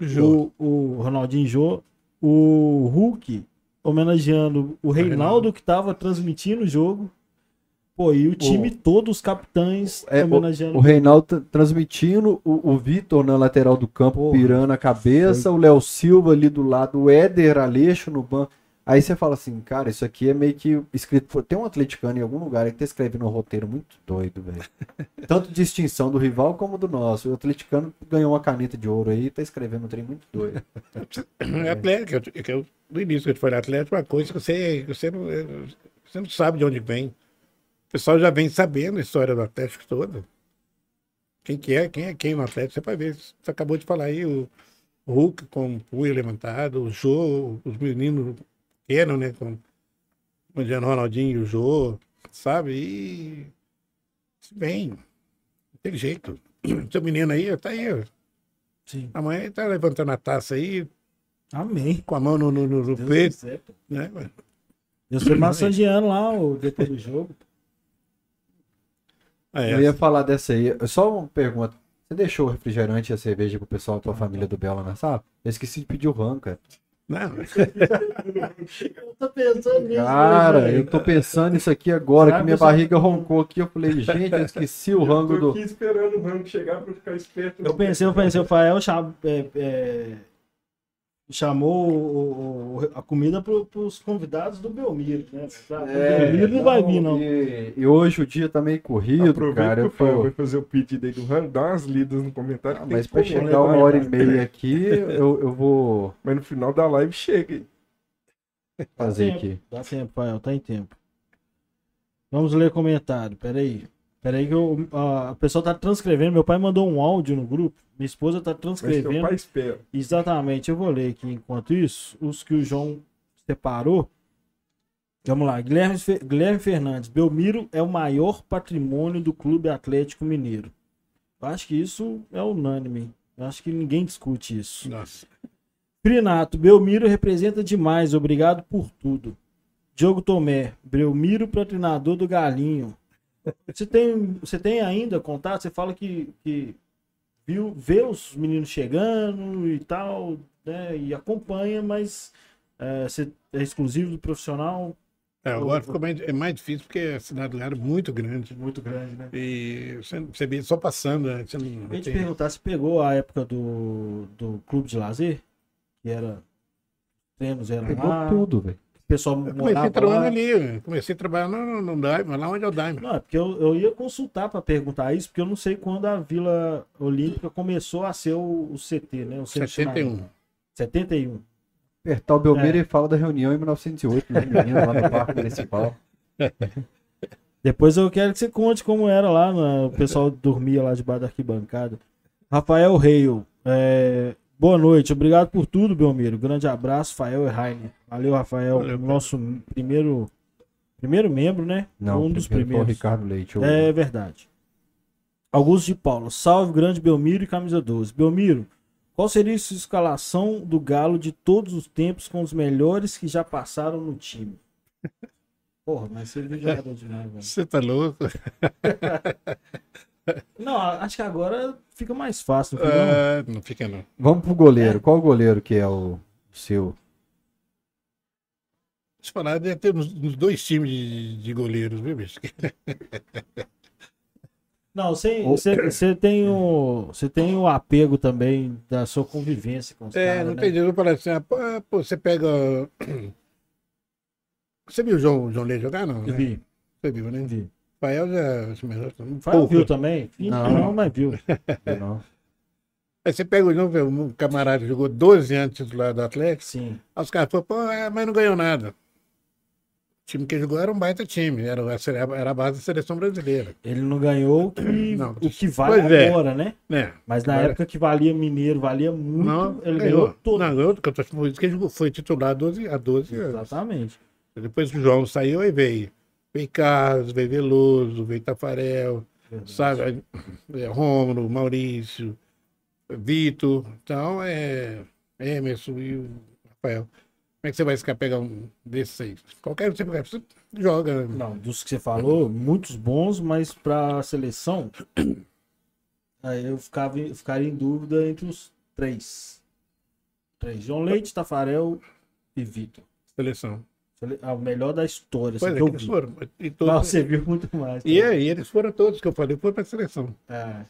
Jô. o, o Ronaldinho Jô, o Hulk homenageando o Reinaldo Reinaldo. que tava transmitindo o jogo. Pô, e o time todo, os capitães É, homenageando. O Reinaldo tra- transmitindo, o, o Vitor na lateral do campo Porra. pirando a cabeça, o Léo Silva ali do lado, o Éder Aleixo no banco. Aí você fala assim, cara, isso aqui é meio que escrito. Tem um atleticano em algum lugar que tá escrevendo um roteiro muito doido, velho. Tanto de extinção do rival como do nosso. O atleticano ganhou uma caneta de ouro aí e tá escrevendo um trem muito doido. É Atlético, eu- no início que eu te falei Atlético, uma coisa que você, você, não, você não sabe de onde vem. O pessoal já vem sabendo a história do Atlético toda. Quem que é, quem é quem no Atlético, você vai ver. Você acabou de falar aí, o, Hulk com o punho levantado, o Jô, os meninos pequenos, né? Com o Adriano Ronaldinho e o Jô, sabe? E bem, não tem jeito. Seu menino aí, tá aí. Sim. Amanhã tá levantando a taça aí, Amém. com a mão no, no, no- peito, né? Eu fui massageando lá o, depois do jogo. É, Eu ia falar dessa aí. Só uma pergunta. Você deixou o refrigerante e a cerveja pro pessoal da tua família do Bela na sala? Eu esqueci de pedir o ram, cara. Não, Eu tô pensando nisso. Cara, eu tô pensando nisso aqui agora, Sabe, que minha barriga roncou aqui. Eu falei, gente, eu esqueci o rango Eu tô do. aqui esperando o rango chegar pra eu ficar esperto. Eu pensei, eu pensei, o Fael cham- é, é, chamou o- o- a comida pro, pros convidados do Belmiro, né? Pra- o Belmiro não vai vir, não. E, e hoje o dia tá meio corrido, Aproveita cara. que Eu vai fazer o pedido aí do rango, dá umas lidas no comentário. Ah, mas comer, chegar né? uma Vai, hora e vai. meia aqui, eu, eu vou Mas no final da live chega. hein? fazer tempo. aqui. Dá tempo, Fael, tá em tempo. Vamos ler comentário, peraí. Peraí que eu, a, a pessoa tá transcrevendo, meu pai mandou um áudio no grupo, minha esposa tá Mas seu transcrevendo. pai espera. Exatamente, eu vou ler aqui enquanto isso, os que o João separou. Vamos lá, Guilherme, Guilherme Fernandes, Belmiro é o maior patrimônio do Clube Atlético Mineiro. Eu acho que isso é unânime. Eu acho que ninguém discute isso. nossa. Prinato, Belmiro representa demais, obrigado por tudo. Diogo Tomé, Belmiro para treinador do Galinho. Você tem, você tem ainda contato? Você fala que, que viu, vê os meninos chegando e tal, né? E acompanha, mas é, você é exclusivo do profissional? É, agora ficou mais, é mais difícil porque a cidade do lugar é muito grande. Muito grande, né? E você, você vê só passando, né? Você não, Eu ia te tem- perguntar, você pegou a época do, do clube de lazer? Que era. Treinos eram Pegou lá, tudo, velho. O pessoal Eu comecei morava trabalhando lá. ali, eu comecei a trabalhar no, no Daima, lá onde é o Daima. Não, é porque eu, eu ia consultar para perguntar isso, porque eu não sei quando a Vila Olímpica começou a ser o, o CT, né? O centro de 71. treinamento. 71. Apertar o Belmiro É. e fala da reunião em 1908, né, menino, lá no Parque Municipal. Depois eu quero que você conte como era lá, né? o pessoal dormia lá debaixo da arquibancada. Rafael Reio, é, boa noite, obrigado por tudo, Belmiro. Grande abraço, Fael e Rainer. Valeu, Rafael, Valeu, cara. nosso primeiro, primeiro membro, né? Não, um dos primeiro primeiros. Ricardo Leite. o- É verdade. Augusto de Paulo, salve grande Belmiro e camisa 12. Belmiro, qual seria a sua escalação do Galo de todos os tempos com os melhores que já passaram no time? Porra, mas você é jogador demais, velho. Você tá louco? Não, acho que agora fica mais fácil, não fica, não? Ah, não fica não. Vamos pro goleiro. Qual goleiro que é o seu? Deixa eu falar, deve ter uns, uns dois times de, de goleiros, viu, bicho? Não, você, tem o, você tem o apego também da sua convivência com os É, caras, não né? tem jeito. Eu falo assim, ah, pô, você pega. Você viu o João, João Lê jogar, não? Eu né? vi, Você viu, né? vi. Rafael já. Fael pouco. viu também? Não. não, mas viu. Não. Aí você pega o João, um camarada jogou 12 anos titular do Atlético. Sim. Aí os caras falaram, pô, é, mas não ganhou nada. O time que jogou era um baita time, era, a- era a base da seleção brasileira. Ele não ganhou o que, Não. o que vale é. agora, né? Né? Mas na Agora- época que valia Mineiro, valia muito, Não, ele ganhou, todo. Não, ganhou, porque eu tô falando que ele jogou- foi titular há 12, há 12 anos. Exatamente. Depois que o João saiu, aí veio. Veio Carlos, veio Veloso, veio Tafarel, sabe? É, Rômulo, Maurício, Vitor. Então, é Emerson e o Rafael. Como é que você vai ficar pegar um desses aí? Qualquer um você joga. né? Não, dos que você falou, muitos bons, mas pra seleção, aí eu ficava, ficaria em dúvida entre os três. Três. João Leite, Tafarel e Vitor. Seleção. Ah, O melhor da história, assim, Pois é, que eu eles foram. E, Ah, todos, você viu muito mais. e, tá? é, e eles foram todos que eu falei, foram para a seleção. É.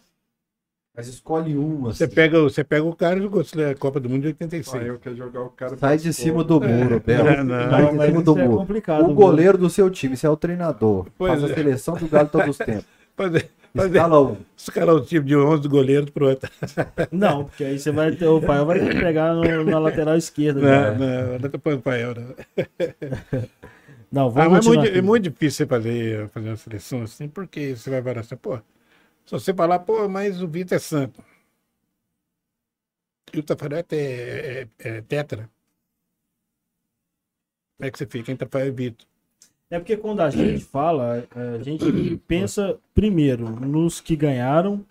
Mas escolhe um, assim. Você pega, você pega o cara e a Copa do Mundo de 86. Fael quer jogar o cara. Sai de cima do muro, Belo. É, não. Sai Não, de cima do é muro. complicado. O viu? goleiro do seu time, você é o treinador. Pois Faz a é. seleção do Galo todos os tempos. Fazer, fazer, Escala um. escalar o time de 11 goleiros pro outro. Não, porque aí você vai ter, o pai vai pegar no- na lateral esquerda. Não, já. não, não tô falando pra eu, não. Não, Ah, vamos mas é muito, é muito difícil você fazer, fazer uma seleção assim, porque você vai falar assim, pô, se você falar, pô, mas o Vitor é santo. E o Tafarel é, é- é tetra. Como é que você fica entre Tafarel e Vitor? É porque quando a gente fala, a gente pensa primeiro nos que ganharam,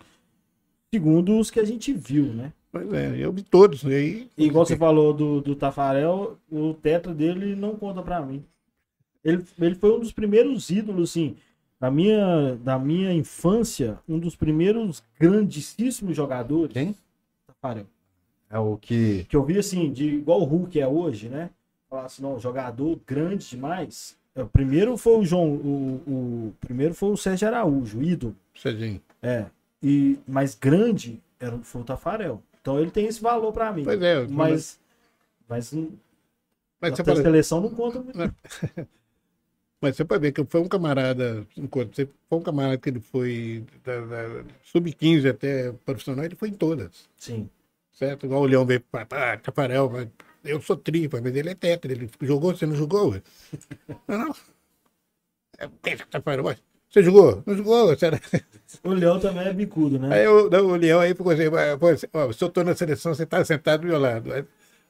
segundo os que a gente viu, né? Pois é, eu vi todos. E aí, igual você falou do, do Tafarel, o tetra dele não conta pra mim. Ele, ele foi um dos primeiros ídolos, assim, da minha, da minha infância, um dos primeiros grandíssimos jogadores. Quem? Tafarel. É o que. Que eu vi, assim, de igual o Hulk é hoje, né? Falar assim, não, jogador grande demais. É, O primeiro foi o João, o, o primeiro foi o Sérgio Araújo, ídolo. Cedinho. É. E, mas grande era, foi o Tafarel. Então ele tem esse valor pra mim. Pois é, Mas, mas Mas até a pode, seleção não conta muito. mas você pode ver que foi um camarada, enquanto você foi um camarada que ele foi da, da sub-15 até profissional, ele foi em todas. Sim. Certo? Igual o Leão veio para Tafarel, mas eu sou tripa, mas ele é tetra. Ele jogou, você não jogou? ué? Não, não. É, ué, você jogou? Não jogou? Você era... O Leão também é bicudo, né? Aí eu, o Leão aí ficou assim, "Ué, pô, se ó, se eu tô na seleção, você tá sentado do meu lado.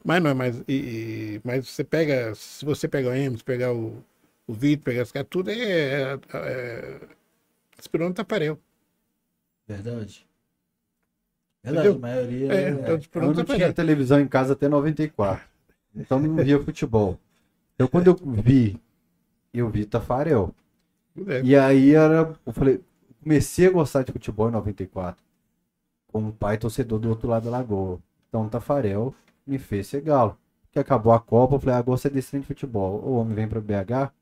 Mas não é mais. e- e- mas você pega, se você pegar o Emerson, pegar o, o Vitor, pegar esse cara, tudo é. é, é inspirou no Tafarel. Verdade. Verdade, Entendeu? a maioria É, é. então, Eu não tinha televisão em casa até 94. Então não via futebol. Então quando eu vi, eu vi Tafarel. É, E aí era. Eu falei, comecei a gostar de futebol em 94. Com um pai torcedor do outro lado da lagoa. Então Tafarel me fez ser galo. Que acabou a Copa, eu falei, ah, gosto é desse trem de futebol. O homem vem pra BH.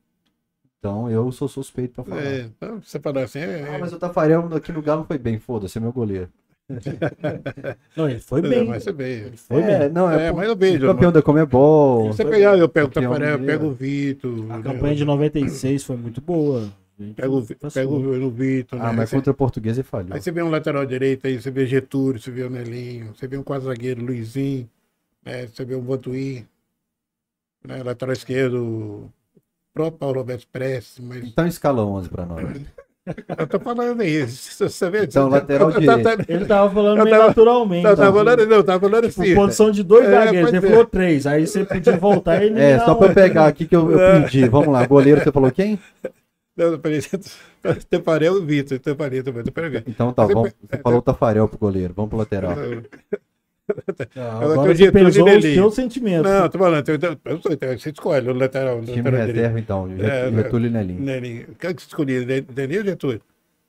Então eu sou suspeito pra falar. é, então, você assim, é, Ah, mas o Tafarel aqui no Galo foi bem, foda-se, é meu goleiro. Não, ele foi bem. mas você. Ele foi é, bem. não, é, É, mas eu vejo. campeão da Comebol. Você pegar, eu pego o Tafarel, eu pego o Vitor. A campanha de 96 foi muito boa. A gente Pego, o- o Vitor. Ah, né? mas contra o português ele falhou. Aí você vê um lateral direito, aí você vê Getúlio, você vê o Nelinho, você vê um quadro zagueiro, Luizinho, né? você vê o Vantuí, né? lateral esquerdo, o próprio Paulo Roberto Prestes, mas Então escala 11 pra nós. eu tô falando aí, você vê? Então, lateral eu, direito. tava- Ele tava falando Eu meio tava- naturalmente. eu tava então. falando, não, tava falando Tipo, assim. posição de dois É, zagueiros, você é. falou três. Aí você podia voltar e ele. É, só pra eu pegar aqui que eu, eu pedi. Vamos lá, goleiro, você falou quem? Não, falei, Teparel e Vitor, Teparel também. Então tá, Você vamos, você falou o Tafarel pro goleiro, vamos pro lateral. Agora Agora tem o os sentimentos. Não, tô falando, eu, eu, eu, eu, você escolhe o lateral, o Time lateral reserva, então, É, Getúlio e Nelinho. Nelinho. O que é que você escolhia, Nelinho ou Getúlio?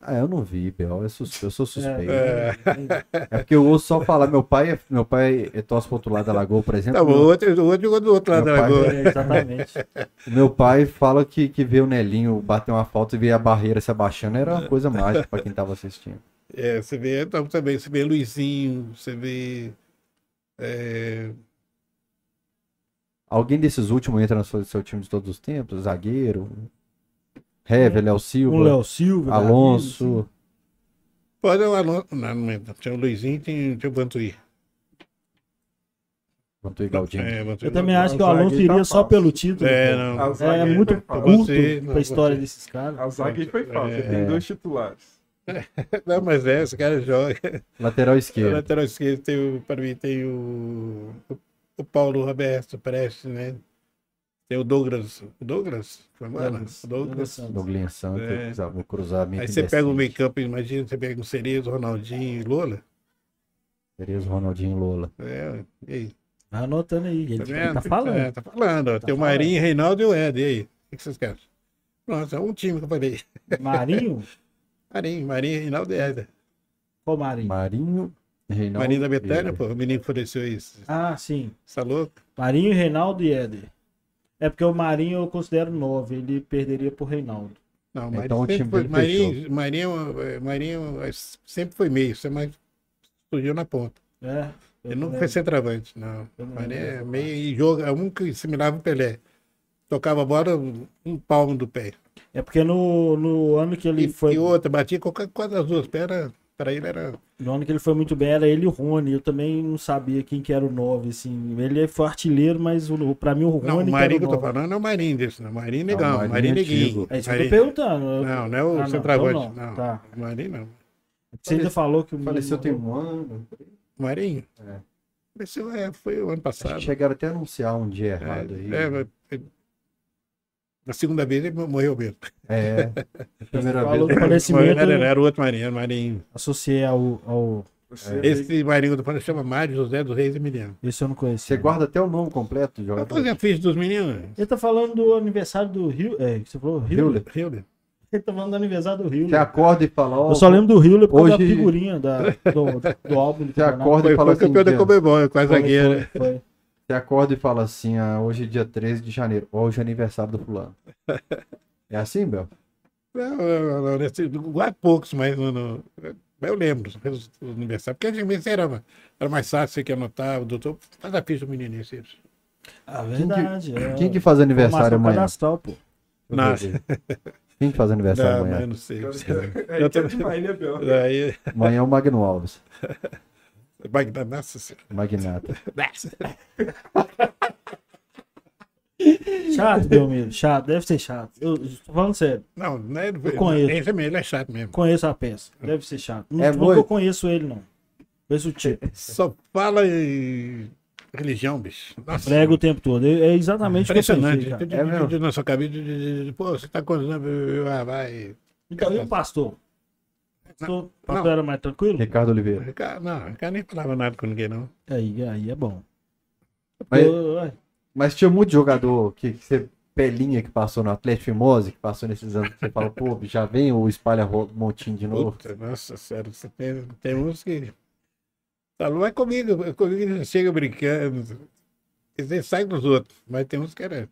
Ah, eu não vi, Bel, eu, sus- eu sou suspeito. É. É porque eu ouço só falar, meu pai, é- meu pai é torce pro outro lado da lagoa, por exemplo. Tá bom, o outro, o outro jogou do outro lado Meu da pai- lagoa. É, exatamente. O Meu pai fala que, que vê o Nelinho bater uma falta e ver a barreira se abaixando era uma coisa mágica pra quem tava assistindo. É, você vê, então, também, você vê Luizinho, você vê. É, Alguém desses últimos entra no seu, seu time de todos os tempos? Zagueiro? Hever, Léo Silva, Um Léo Silva. Alonso. pode o Alonso. Não, não entra. Tinha o Luizinho tem, tem o Vantuí. Vantuí Galdino. É, Vantuí. Eu também acho que o A Alonso tá iria só fácil. pelo título. É, não. A É aí muito fácil. curto pra história desses caras. A zaga aí foi fácil. É. Tem dois titulares. Não, mas é, esse cara joga. Lateral O esquerdo. lateral esquerdo tem o, para mim, tem o, o, o Paulo Roberto Prestes, né? Tem o Douglas. O Douglas? Douglas. O Douglas Douglas. Santos. Douglas Santos, É. vou cruzar Aí você pega o meio campo, imagina, você pega o Cerezo, Ronaldinho e Lola. Beleza, Ronaldinho e Lola. É, e aí? Vai anotando aí. Ele, Tá tá falando. É, tá falando. ó. Tá Tem o falando. Marinho, Reinaldo e o Ed. E aí? O que vocês querem? Pronto, é um time que eu falei. Marinho? Marinho, Marinho, Reinaldo e Ed. Qual Marinho? Marinho, Reinaldo. Marinho da Betânia, pô. O menino que ofereceu isso. Ah, sim. Tá louco? Marinho, Reinaldo e Éder. É porque o Marinho eu considero 9. Ele perderia pro Reinaldo. Não, Então Marinho o time sempre foi, Marinho, Marinho, eh, Marinho eh, sempre foi meio, você mais surgiu na ponta. É. Ele não nunca foi centroavante, não. Marinho é meio e jogo, é um que assimilava o Pelé. Tocava a bola um palmo do pé. É porque no, no ano que ele E, foi. e outra, batia qualquer coisa das duas pernas, para ele era. No ano que ele foi muito bem, era ele e o Rony. Eu também não sabia quem que era o 9, assim. Ele foi artilheiro, mas o, pra mim o Rony Não, o que Marinho era que eu o tô 9. falando é o Marinho desse, não. Marinho Não, negão, Marinho Marinho neguinho. antigo. É isso que eu tô perguntando. Eu- Não, não é o Ah, não, centroavante. então não, não. Tá. Marinho não. Você ainda falou que o Faleceu tem um ano. Marinho? Esse é, foi o ano Acho passado. que chegaram até a anunciar um dia errado aí. É, é, na segunda vez ele morreu mesmo. É. Primeira Falou vez. do falecimento, Era, era o outro marinho, era o marinho. associei ao, ao... Você Esse marinho do Pano chama Mário José dos Reis Emiliano. Esse eu não conheço. Você guarda até o nome completo do Eu jogador? fazia ficha dos meninos. Ele tá falando do aniversário do Rio. É, que você falou Rio. Hilder. Ele tá falando do aniversário do Rio. Você acorda e fala, ó, Eu só lembro do Rio por causa da hoje- figurinha da, do, do álbum. do Você acorda e fala foi assim, campeão da Comebol, quase Foi, zagueiro. foi, foi. Você acorda e fala assim, ah, hoje é dia 13 de janeiro, hoje é aniversário do fulano. É assim, Bel? Não, não, não, nesse- guardo poucos, mas no, no- eu lembro os do aniversário. Porque antigamente era, era mais fácil você que anotava, o doutor, faz a ficha do menino esse. Ah, verdade. é. Quem que faz aniversário amanhã? cadastral, pô. Não. Quem que faz aniversário Não, amanhã? mas não sei. É, que é demais, né, Bel? Aí, Amanhã é o Magno Alves, Magda, nossa senhora. Magnata. Chato, Belmiro. Chato, deve ser chato. Eu tô falando sério. Não, não é, Eu conheço. Esse mesmo, ele é chato mesmo. Conheço a peça. Deve ser chato. Não É muito. que eu conheço ele, não. Conheço o tipo. Só fala em religião, bicho. Nossa, Prega o tempo todo. É é exatamente o que eu impressionante. pensei, cara. É de- Na sua cabeça, pô, você tá? Ah, vai. Então, e o pastor? Pastor Não. era mais tranquilo? Ricardo Oliveira. Ricardo, não, Ricardo nem falava nada com ninguém, não. Aí, aí é bom. Mas- Mas tinha muito jogador que, que você pelinha que passou no Atlético Fimose, que passou nesses anos, que você fala, pô, já vem o espalha montinho de novo. Puta, nossa sério, você tem, tem uns que. Falou, é comigo, comigo eles chegam brincando. Eles saem dos outros, mas tem uns que era.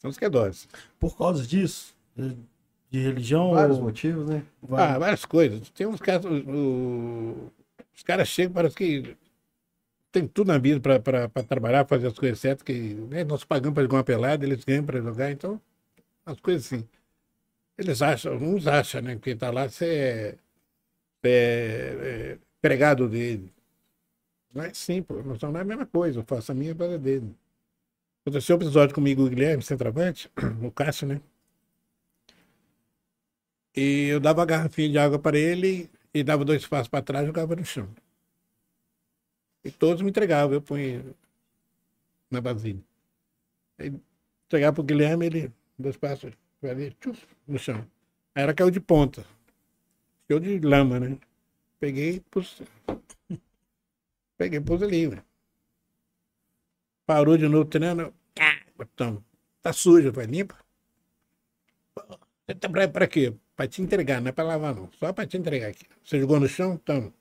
Tem uns que é dose. por causa disso? De religião? Vários ou- motivos, né? Ah, várias coisas. Tem uns caras. o- os caras chegam, parece que tem tudo na vida para trabalhar, fazer as coisas certas, que né, nós pagamos para jogar uma pelada, eles ganham para jogar, então, as coisas assim. Eles acham, uns acham, né, que tá lá, você é, é, é pregado dele. Não é assim, pô, não é a mesma coisa, eu faço a minha para dele. Aconteceu um episódio comigo, o Guilherme, centroavante, o Cássio, né? E eu dava a garrafinha de água para ele e dava dois passos para trás e jogava no chão. E todos me entregavam, eu punha na vasilha. Entregava para o Guilherme, ele, dois passos, foi ali, tchuf, no chão. Aí ela caiu de ponta. Cheio de lama, né? Peguei e pus. Peguei e pus ali, velho. Parou de novo treinando. Ah, botão. Tá sujo, vai limpa. Você tá pra quê? Pra te entregar, não é pra lavar, não. Só pra te entregar aqui. Você jogou no chão? Então.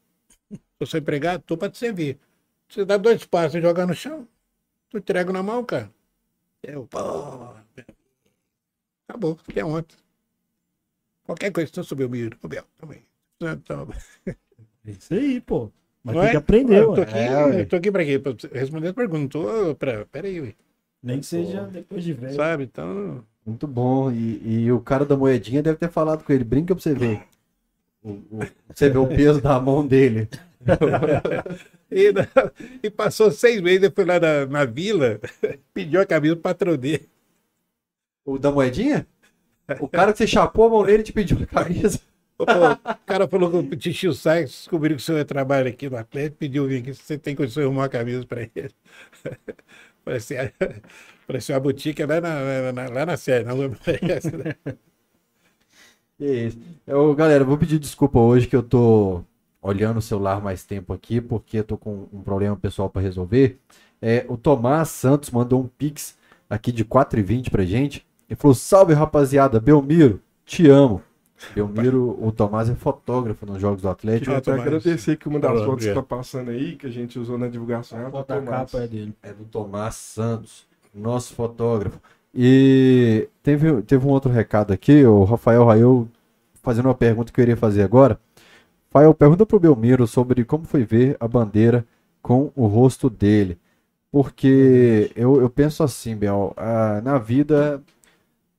Se você empregado, tô pra te servir. Você dá dois passos e jogar no chão, tu entrega na mão, cara. Eu, pô. Acabou, até ontem. Qualquer coisa, se tu subir o miro, ô Bel, também. Toma. É isso aí, pô. Mas tem é? que aprender, Eu tô aqui, É, eu tô aqui pra quê? Pra responder a pergunta. Tô pra. Peraí, ué. Nem que seja depois de velho. Sabe? Então. Muito bom. E, e o cara da moedinha deve ter falado com ele. Brinca pra você ver. O, o- você vê o peso da mão dele. E, e passou seis meses, eu fui lá na, na vila, pediu a camisa pro patrão dele. O da moedinha? O cara que você chapou a mão nele te pediu a camisa. O cara falou que o Tio Sai descobriu que o senhor trabalha aqui no Atlético, pediu vir aqui, se você tem condição de arrumar uma camisa para ele. Parecia, parecia uma boutique lá na, na- lá na série, na né? Que isso. Eu, galera, vou pedir desculpa hoje que eu tô olhando o celular mais tempo aqui, porque eu tô com um problema pessoal para resolver. É, o Tomás Santos mandou um pix aqui de 4,20 pra gente. Ele falou: Salve rapaziada, Belmiro, te amo. Belmiro, o Tomás é fotógrafo nos Jogos do Atlético. Eu quero Tomás. agradecer que uma das fotos que tá passando aí, que a gente usou na divulgação, é A do foto da Tomás. capa é dele. É do Tomás Santos, nosso fotógrafo. E teve, teve um outro recado aqui, o Rafael Raio fazendo uma pergunta que eu iria fazer agora. Rafael, pergunta pro Belmiro sobre como foi ver a bandeira com o rosto dele. Porque eu, eu penso assim, Bel, ah, na vida.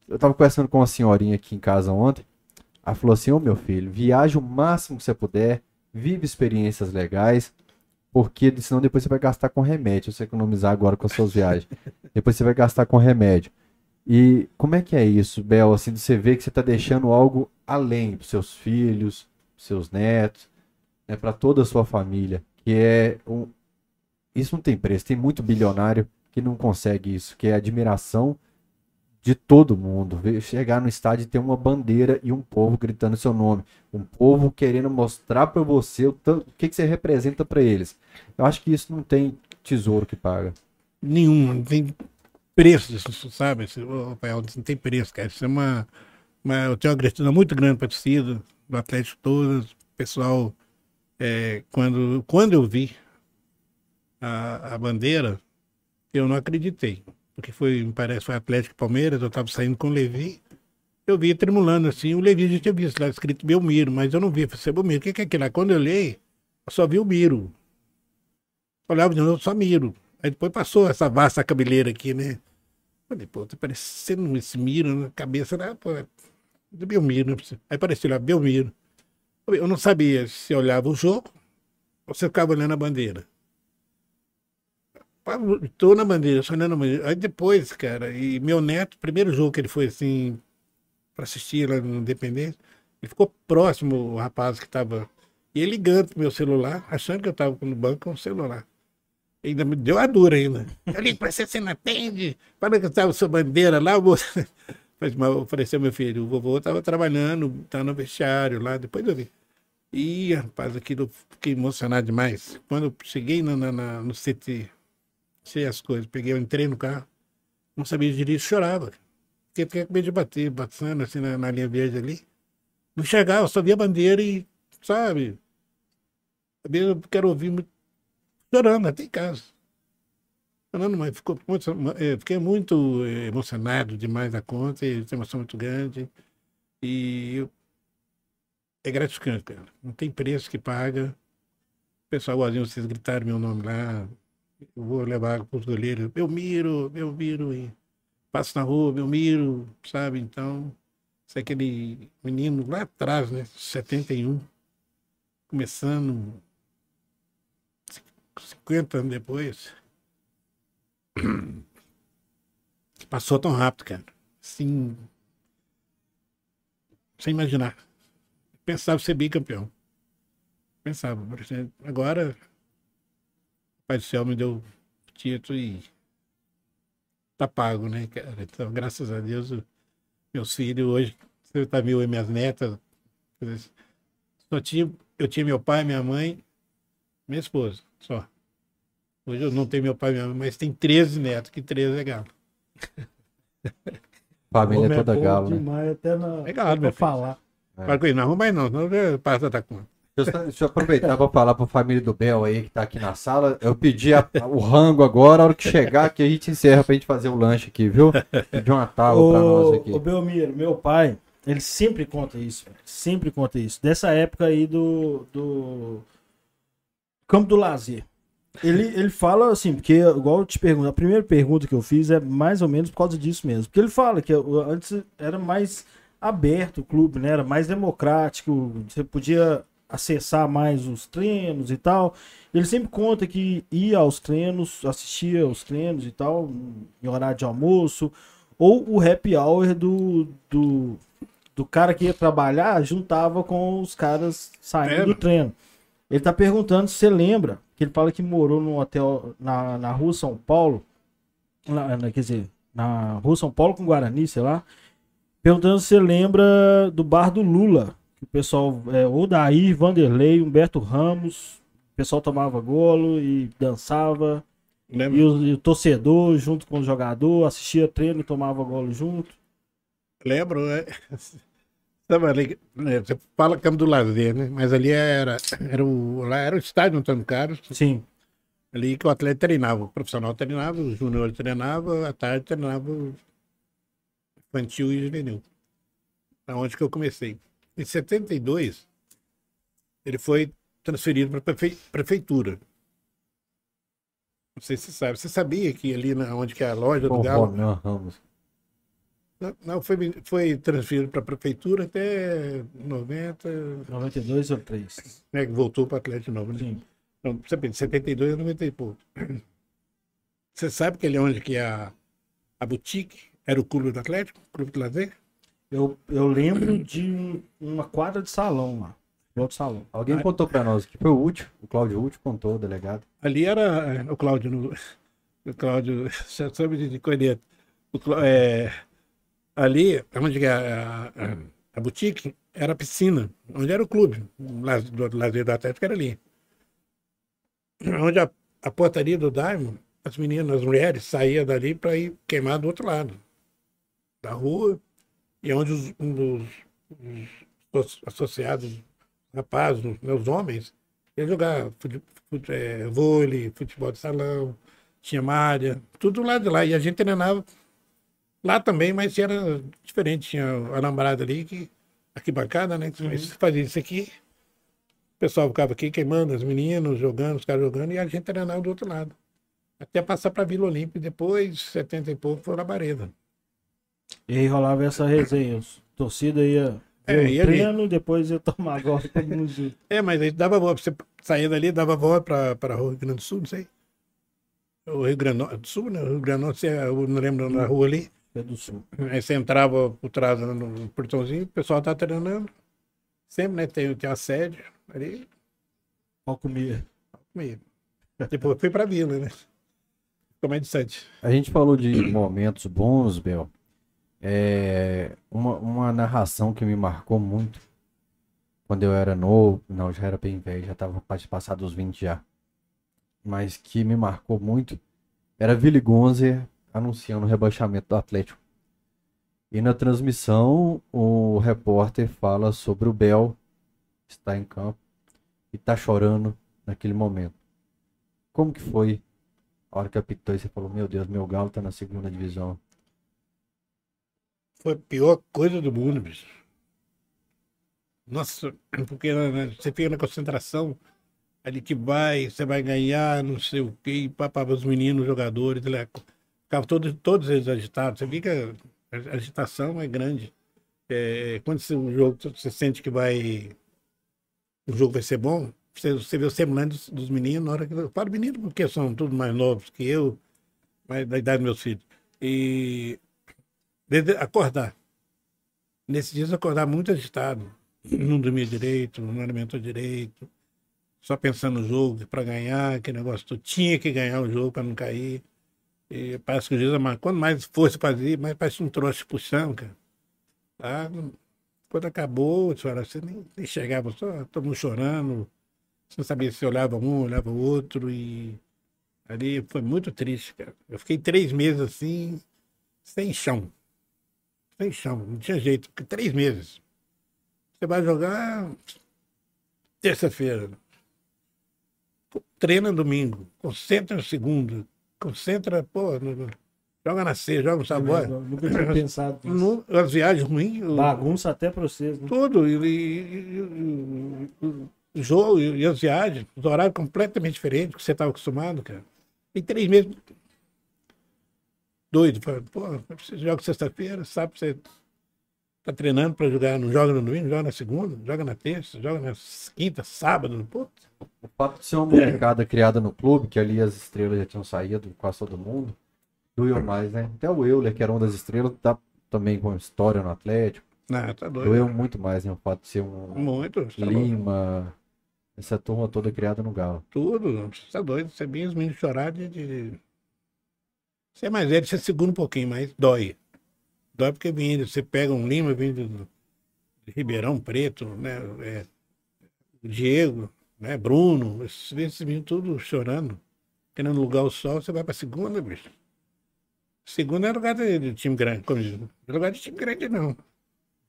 Eu tava conversando com uma senhorinha aqui em casa ontem. Ela falou assim: Ô meu filho, viaje o máximo que você puder, vive experiências legais, porque senão depois você vai gastar com remédio. Você economizar agora com as suas viagens, depois você vai gastar com remédio. E como é que é isso, Bel? Assim, você ver que você está deixando algo além para seus filhos, seus netos, né, para toda a sua família, que é um, isso não tem preço. Tem muito bilionário que não consegue isso, que é admiração de todo mundo. Chegar no estádio e ter uma bandeira e um povo gritando seu nome. Um povo querendo mostrar pra você o, tan- o que, que você representa pra eles. Eu acho que isso não tem tesouro que paga. Nenhum, não tem preço, isso, sabe? Rafael, não tem preço, cara. Isso é uma, uma. Eu tenho uma gratidão muito grande para a torcida, do Atlético todo, pessoal. é, quando, quando eu vi a, a bandeira, eu não acreditei. Porque foi, me parece, foi Atlético Palmeiras, eu estava saindo com o Levi. Eu vi tremulando assim, o Levi já tinha visto lá escrito Belmiro, mas eu não vi. Eu falei, Belmiro, o que que é aquilo lá? Quando eu olhei, eu só vi o Miro. Olhava de novo, só Miro. Aí depois passou essa vasta cabeleira aqui, né? Falei, pô, tá parecendo esse Miro na cabeça, né? Pô, é do Belmiro. Aí apareceu lá, Belmiro. Eu não sabia se eu olhava o jogo ou se eu ficava olhando a bandeira. Tô na bandeira, só olhando a bandeira. Aí depois, cara, e meu neto, primeiro jogo que ele foi assim, para assistir lá no Independente, ele ficou próximo, o rapaz que tava. E ele ligando pro meu celular, achando que eu tava no banco com o celular. Ainda me deu a dura ainda. Eu ligo pra você, você não atende. Para que estava sua bandeira lá, moço. Mas ofereceu meu filho. O vovô estava trabalhando, tá no vestiário lá, depois eu vi. Ih, rapaz, aquilo eu fiquei emocionado demais. Quando eu cheguei na, na- na- no CT, sei as coisas, peguei, eu entrei no carro, não sabia dirigir, chorava. Fiquei fiquei com medo de bater, batendo assim na, na linha verde ali. Não eu só via a bandeira e, sabe? Eu quero ouvir muito chorando até em casa. Chorando, mas ficou eh, fiquei muito eh, emocionado demais da conta, e uma emoção muito grande. E eu- é gratificante, cara. Não tem preço que paga. O pessoal igualzinho vocês gritaram meu nome lá. Vou levar para os goleiros. Eu miro, eu miro e passo na rua, eu miro, sabe? Então, isso é aquele menino lá atrás, né? 71, começando 50 anos depois. Passou tão rápido, cara. Assim. Sem imaginar. Pensava ser bicampeão. Pensava. por exemplo, Agora, Pai do Céu me deu o título e tá pago, né, cara? Então, graças a Deus, meus filhos hoje, você tá viu aí minhas netas. Só tinha, eu tinha meu pai, minha mãe, minha esposa, só. Hoje eu não tenho meu pai e minha mãe, mas tem 13 netos, que 13 é galo. Família é toda bom galo, né? demais, até na, Legal, pra meu falar. Fala com ele, não arruma mais não, senão eu passo da conta. Deixa eu, deixa eu aproveitar para falar para a família do Bel aí que tá aqui na sala. Eu pedi a- o rango agora, a hora que chegar aqui a gente encerra pra gente fazer o lanche aqui, viu? Pedi uma tábua pra nós aqui. Ô Belmiro, meu pai, ele sempre conta isso, sempre conta isso. Dessa época aí do, do Campo do Lazer. Ele, ele fala assim, porque, igual eu te pergunto, a primeira pergunta que eu fiz é mais ou menos por causa disso mesmo. Porque ele fala que antes era mais aberto o clube, né? Era mais democrático, você podia acessar mais os treinos e tal. Ele sempre conta que ia aos treinos, assistia aos treinos e tal, em horário de almoço, ou o happy hour do, do, do cara que ia trabalhar juntava com os caras saindo É, do treino. Ele tá perguntando se você lembra, que ele fala que morou num hotel na, na rua São Paulo, na, na- quer dizer, na rua São Paulo com Guarani, sei lá, perguntando se você lembra do bar do Lula, que o pessoal, é, Odair, Vanderlei, Humberto Ramos, o pessoal tomava golo e dançava, Lembra? e o, e o torcedor junto com o jogador, assistia treino e tomava golo junto. Lembro, é. Tava ali, né, você fala Campo do Lazer, né? Mas ali era, era o, lá era o estádio Antônio Carlos, Sim, ali que o atleta treinava, o profissional treinava, o júnior treinava, à tarde treinava o infantil e juvenil. Aonde que eu comecei. Em 72, ele foi transferido para prefe... prefeitura. Não sei se você sabe. Você sabia que ali na onde que é a loja do Galo, Romeu Ramos. Não, não, foi, foi transferido para a prefeitura até 90, 92 ou 3. né, que voltou para o Atlético Novo. Né? Sim. Então, você pensa, 72 a 90 e pouco. Você sabe que ali onde que é a, a boutique era o clube do Atlético, o clube do lazer? Eu, eu lembro de um- uma quadra de salão lá. Outro salão. Alguém Ah, contou pra nós que foi o último, O Cláudio Ruth contou, o delegado. Ali era é, o Cláudio, no- o Cláudio, você sabe de, de. O Clá- é, ali, onde é a, a, a boutique, era a piscina, onde era o clube, o laz- do lazer do Atlético era ali. Onde a, a portaria do Diamond, as meninas, as mulheres saíam dali para ir queimar do outro lado da rua, e onde os, um dos, os associados, rapazes, né, os homens, ia jogar fute, fute, é, vôlei, futebol de salão, tinha malha, tudo lá de lá. E a gente treinava lá também, mas era diferente. Tinha a namorada ali, que, arquibancada, né? Que você fazia isso aqui, o pessoal ficava aqui queimando, as meninas jogando, os caras jogando, e a gente treinava do outro lado. Até passar para Vila Olímpia, e depois, 70 e pouco, foi na Bareda. E aí rolava essa resenha. Torcida ia É, ia ali. treino, depois ia tomar agora todo mundo junto. É, mas aí dava volta, você saía dali, dava volta para o Rio Grande do Sul, não sei. O Rio Grande do Sul, né? O Rio Grande do Norte, eu não lembro da rua ali. É do sul. Aí você entrava por trás no- no portãozinho, o pessoal tá treinando. Sempre, né? Tem, tem a sede ali, Pode comer. comigo. Depois fui pra vila, né? Ficou mais distante. A gente falou de momentos bons, Bel. É, uma, uma narração que me marcou muito quando eu era novo, não, já era bem velho, já estava quase passado dos 20 já. Mas que me marcou muito era Willy Gonzer anunciando o rebaixamento do Atlético. E na transmissão, o repórter fala sobre o Bel está em campo e está chorando naquele momento. Como que foi a hora que apitou e você falou, meu Deus, meu galo tá na segunda divisão. Foi a pior coisa do mundo, bicho. Nossa, porque né, você fica na concentração ali que vai, você vai ganhar, não sei o quê, papava os meninos, os jogadores, né? ficavam todos, todos eles agitados. Você fica, a agitação é grande. É, quando você, o jogo, você sente que vai, o jogo vai ser bom, você, você vê o semblante dos, dos meninos, na hora que eu falo menino porque são todos mais novos que eu, mais da idade dos meus filhos. E desde acordar. Nesses dias acordar muito agitado. Não dormia direito, não alimentou direito. Só pensando no jogo, para ganhar, aquele negócio. Tu tinha que ganhar o jogo para não cair. E parece que o juiz, mas quando mais força fazia, mais parece um troço puxando, cara. Tá? Quando acabou, você nem, nem chegava, só todo mundo chorando. Você não sabia se olhava um, olhava o outro. E ali foi muito triste, cara. Eu fiquei três meses assim, sem chão. Chão, não tinha jeito. Fiquei Três meses. Você vai jogar terça-feira. Treina domingo. Concentra segunda. Concentra, pô, no- joga na C, joga no sabor. Nunca tinha pensado nisso. As viagens ruins, Bagunça até pra vocês, né? tudo. E, e- e- e- jogo e, e as viagens, os horários completamente diferentes do que você estava acostumado, cara. Em três meses. Doido. Pô, você joga sexta-feira, sabe você tá treinando para jogar, não joga no domingo, joga na segunda, joga na terça, joga na quinta, sábado, pô. O fato de ser uma molecada criada no clube, que ali as estrelas já tinham saído, quase todo mundo, doeu mais, né? Até o Euler, que era uma das estrelas, tá também com história no Atlético, Não, tá doido. doeu muito mais, né? O fato de ser um Muito. Tá. Lima, essa turma toda criada no Galo. Tudo, você tá doido. Você vê os meninos chorar de, de- Você é mais velho, você segura um pouquinho, mas dói. Dói porque vem, você pega um Lima, vem do, Ribeirão Preto, né? É, Diego, né? Bruno, esses, esses meninos tudo chorando, querendo lugar o sol, você vai pra segunda, bicho. Segunda é lugar de, de time grande, como diz. Não é lugar de time grande, não.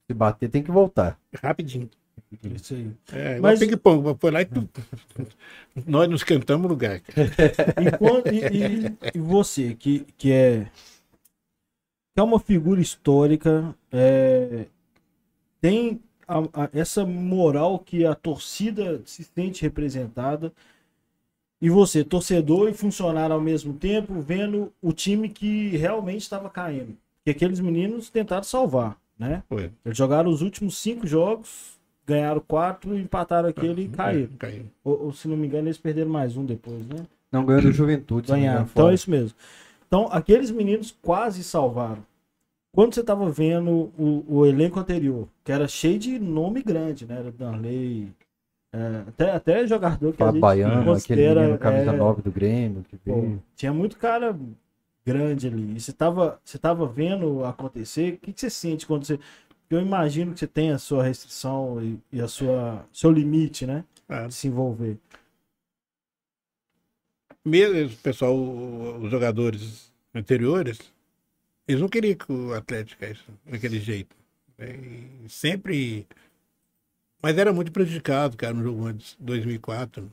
Se bater, tem que voltar. Rapidinho. Isso aí. É, Mas- ping-pong, foi lá e tu... nós nos cantamos o lugar. E, quando- e- e- e você, que, que é que é uma figura histórica, é, tem a- a- essa moral que a torcida se sente representada, e você, torcedor e funcionário ao mesmo tempo, vendo o time que realmente estava caindo. Que aqueles meninos tentaram salvar, né? Foi. Eles jogaram os últimos cinco jogos, ganharam quatro, empataram aquele e caíram. É, Caiu. Ou, ou, se não me engano, eles perderam mais um depois, né? Não ganhou do Juventude. Ganharam. engano, Então fora. é isso mesmo. Então, aqueles meninos quase salvaram. Quando você estava vendo o, o elenco anterior, que era cheio de nome grande, né? Era Danley, É, até, até jogador que a Fábio gente Baiano, aquele menino camisa é, 9 do Grêmio, que pô, veio. tinha muito cara grande ali. E você tava, você tava vendo acontecer, o que, que você sente quando você. Eu imagino que você tem a sua restrição e, e a sua seu limite, né? Ah, De se envolver. mesmo o pessoal, os jogadores anteriores, eles não queriam que o Atlético caísse daquele jeito. né? E sempre. Mas era muito prejudicado, cara, no jogo antes, 2004.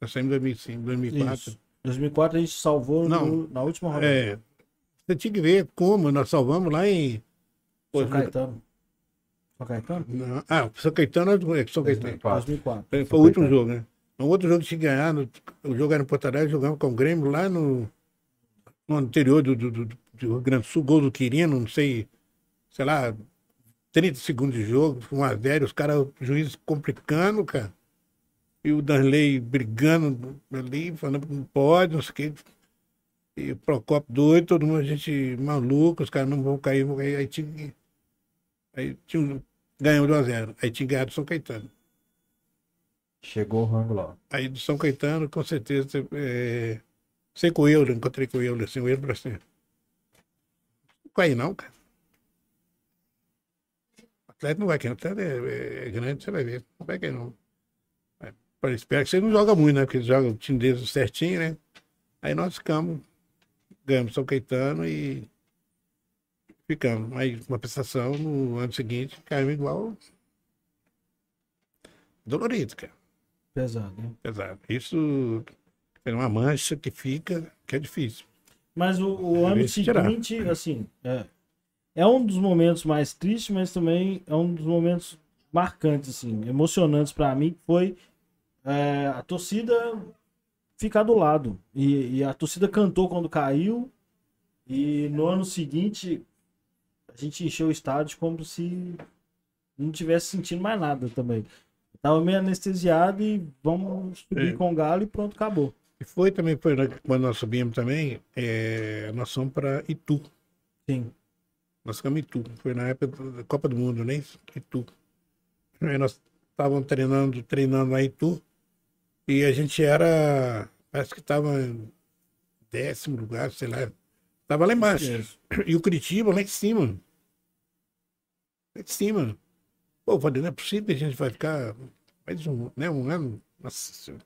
Nós saímos em 2005, 2004. Isso. 2004 a gente salvou Não. no- na última rodada. É, você tinha que ver como nós salvamos lá em. São Caetano. São Caetano? não, ah, São Caetano é São Caetano. 2004. 2004. Foi São o último Caetano. jogo, né? No outro jogo que tinha que ganhar, no- o jogo era em Porto Alegre, jogamos com o Grêmio lá no, no interior do, do, do, do Rio Grande do Sul, gol do Quirino, não sei, sei lá, 30 segundos de jogo, 1 a 0 os caras, juiz complicando, cara. E o Danley brigando ali, falando que não pode, não sei o quê. E o Procopio doido, todo mundo, a gente maluco, os caras não vão cair, vão cair. Aí tinha que. Aí tinha um, ganhou de 1 a 0 Aí tinha ganhado São Caetano. Chegou o rango lá. Aí do São Caetano, com certeza, é... sei com o Euler, encontrei com o Euler, assim, o Euler falou assim, não vai não, cara. O Atlético não vai cair, o Atlético é, é grande, você vai ver, não vai cair não. Falei, espero que você não joga muito, né, porque eles jogam o time deles certinho, né. Aí nós ficamos, ganhamos São Caetano e ficamos. Aí uma prestação no ano seguinte, caímos igual dolorido, cara Pesado, né? pesado. Isso é uma mancha que fica, que é difícil. Mas o, o ano Difícil tirar. seguinte, assim, é, é um dos momentos mais tristes, mas também é um dos momentos marcantes, assim, emocionantes pra mim, que foi é, a torcida ficar do lado. E, e a torcida cantou quando caiu, e no ano seguinte a gente encheu o estádio como se não tivesse sentindo mais nada também. Tava meio anestesiado e vamos subir É. com o galo e pronto, acabou. E foi também, foi na- quando nós subimos também, é, nós fomos para Itu. Sim. Nós ficamos em Itu. Foi na época da Copa do Mundo, né? Itu. Aí nós estávamos treinando, treinando lá em Itu. E a gente era, parece que estava em décimo lugar, sei lá. Estava lá embaixo. E o Curitiba lá em cima. Lá em cima. Pô, falei, não é possível que a gente vai ficar mais um, né, um ano. Nossa Senhora.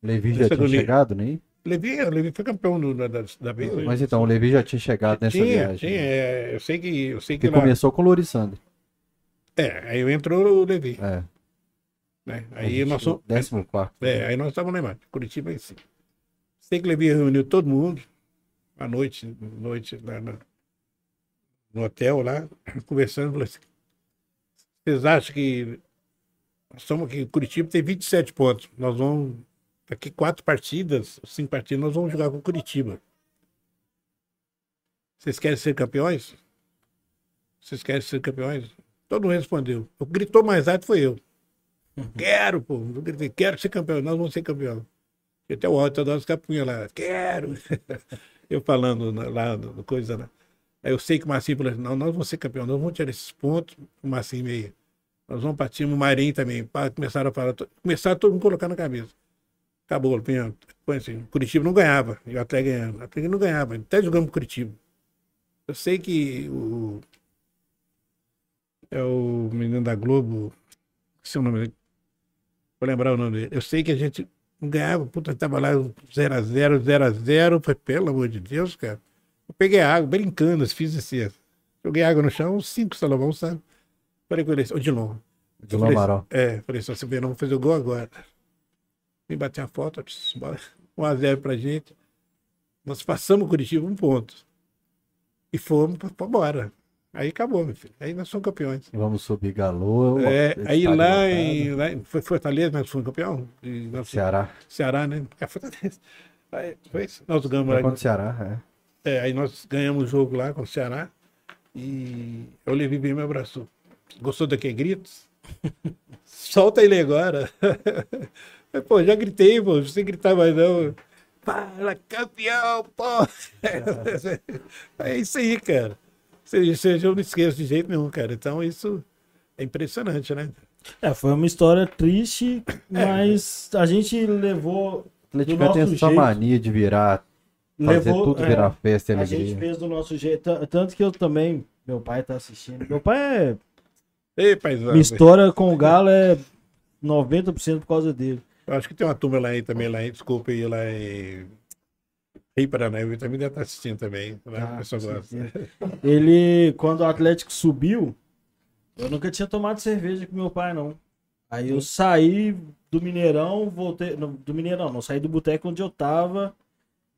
Levi já Essa tinha chegado, nem? Levi, o Levi foi campeão do- da, da, da vez. Mas então, o Levi já tinha chegado nessa tinha, viagem. tinha, é, eu sei que. Eu sei que Que lá- começou com o Lorissandro. É, aí entrou o Levi. É. Né? Aí nós somos. Décimo quarto. É, aí nós estávamos lá embaixo, Curitiba em cima. Sei que o Levi reuniu todo mundo, à noite, noite lá na- no hotel lá, conversando, falou assim, vocês acham que nós estamos aqui, Curitiba tem 27 pontos, nós vamos, daqui quatro partidas, cinco partidas, nós vamos jogar com Curitiba. Vocês querem ser campeões? Vocês querem ser campeões? Todo mundo respondeu. O que gritou mais alto foi eu. Quero, pô. Eu gritei, quero ser campeão, nós vamos ser campeão. E até o Alto das Capunha lá, quero. eu falando lá, coisa lá. Aí eu sei que o Marcinho falou assim, não, nós vamos ser campeão, nós vamos tirar esses pontos, o Marcinho meio. Nós vamos partir o Marinho também. Pá, começaram a falar, começaram todo mundo a colocar na cabeça. Acabou, Pinhão. Foi assim, Curitiba não ganhava, e o Atlético ganhando. O Atlético não ganhava, até jogamos Curitiba. Eu sei que o. É o menino da Globo, seu nome. Vou lembrar o nome dele. Eu sei que a gente ganhava, puta, tava lá 0x0, 0x0. Falei, pelo amor de Deus, cara. Eu peguei água, brincando, fiz assim. Joguei água no chão, uns 5 salomão, sabe? Falei com ele, ô Dilon. Falei, Amaral. É, falei, só você vê, não vou fazer o gol agora. Vim bater a foto, 1x0 pra gente. Nós passamos o Curitiba um ponto. E fomos pra, pra embora. Aí acabou, meu filho. Aí nós somos campeões. Vamos subir Galo. É, aí estádio lá em, lá em foi Fortaleza, nós fomos campeão. E nós- Ceará. Ceará, né? É Fortaleza. Aí, foi isso. Nós ganhamos lá. contra o Ceará, é. É, aí nós ganhamos o jogo lá com o Ceará. E eu levei bem me abraçou. Gostou daquele gritos? Solta ele agora. Pô, já gritei, pô. Você gritar mais não. Fala, campeão, pô! É isso aí, cara. Isso, isso eu não esqueço de jeito nenhum, cara. Então isso é impressionante, né? É, foi uma história triste, mas a gente levou. O Atlético tem essa jeito. mania de virar, fazer levou tudo é, virar festa e A gente alegria. fez do nosso jeito. Tanto que eu também. Meu pai tá assistindo. Meu pai é. Ei, paizão. Minha história com o Galo é 90% por causa dele. Eu acho que tem uma turma lá aí também, lá em, desculpa aí, lá em Rio Paranaíba, também deve estar assistindo também. Né? Ah, pessoal gosta. Ele, quando o Atlético subiu, eu nunca tinha tomado cerveja com meu pai, não. Aí eu saí do Mineirão, voltei. não, do Mineirão, não, saí do boteco onde eu tava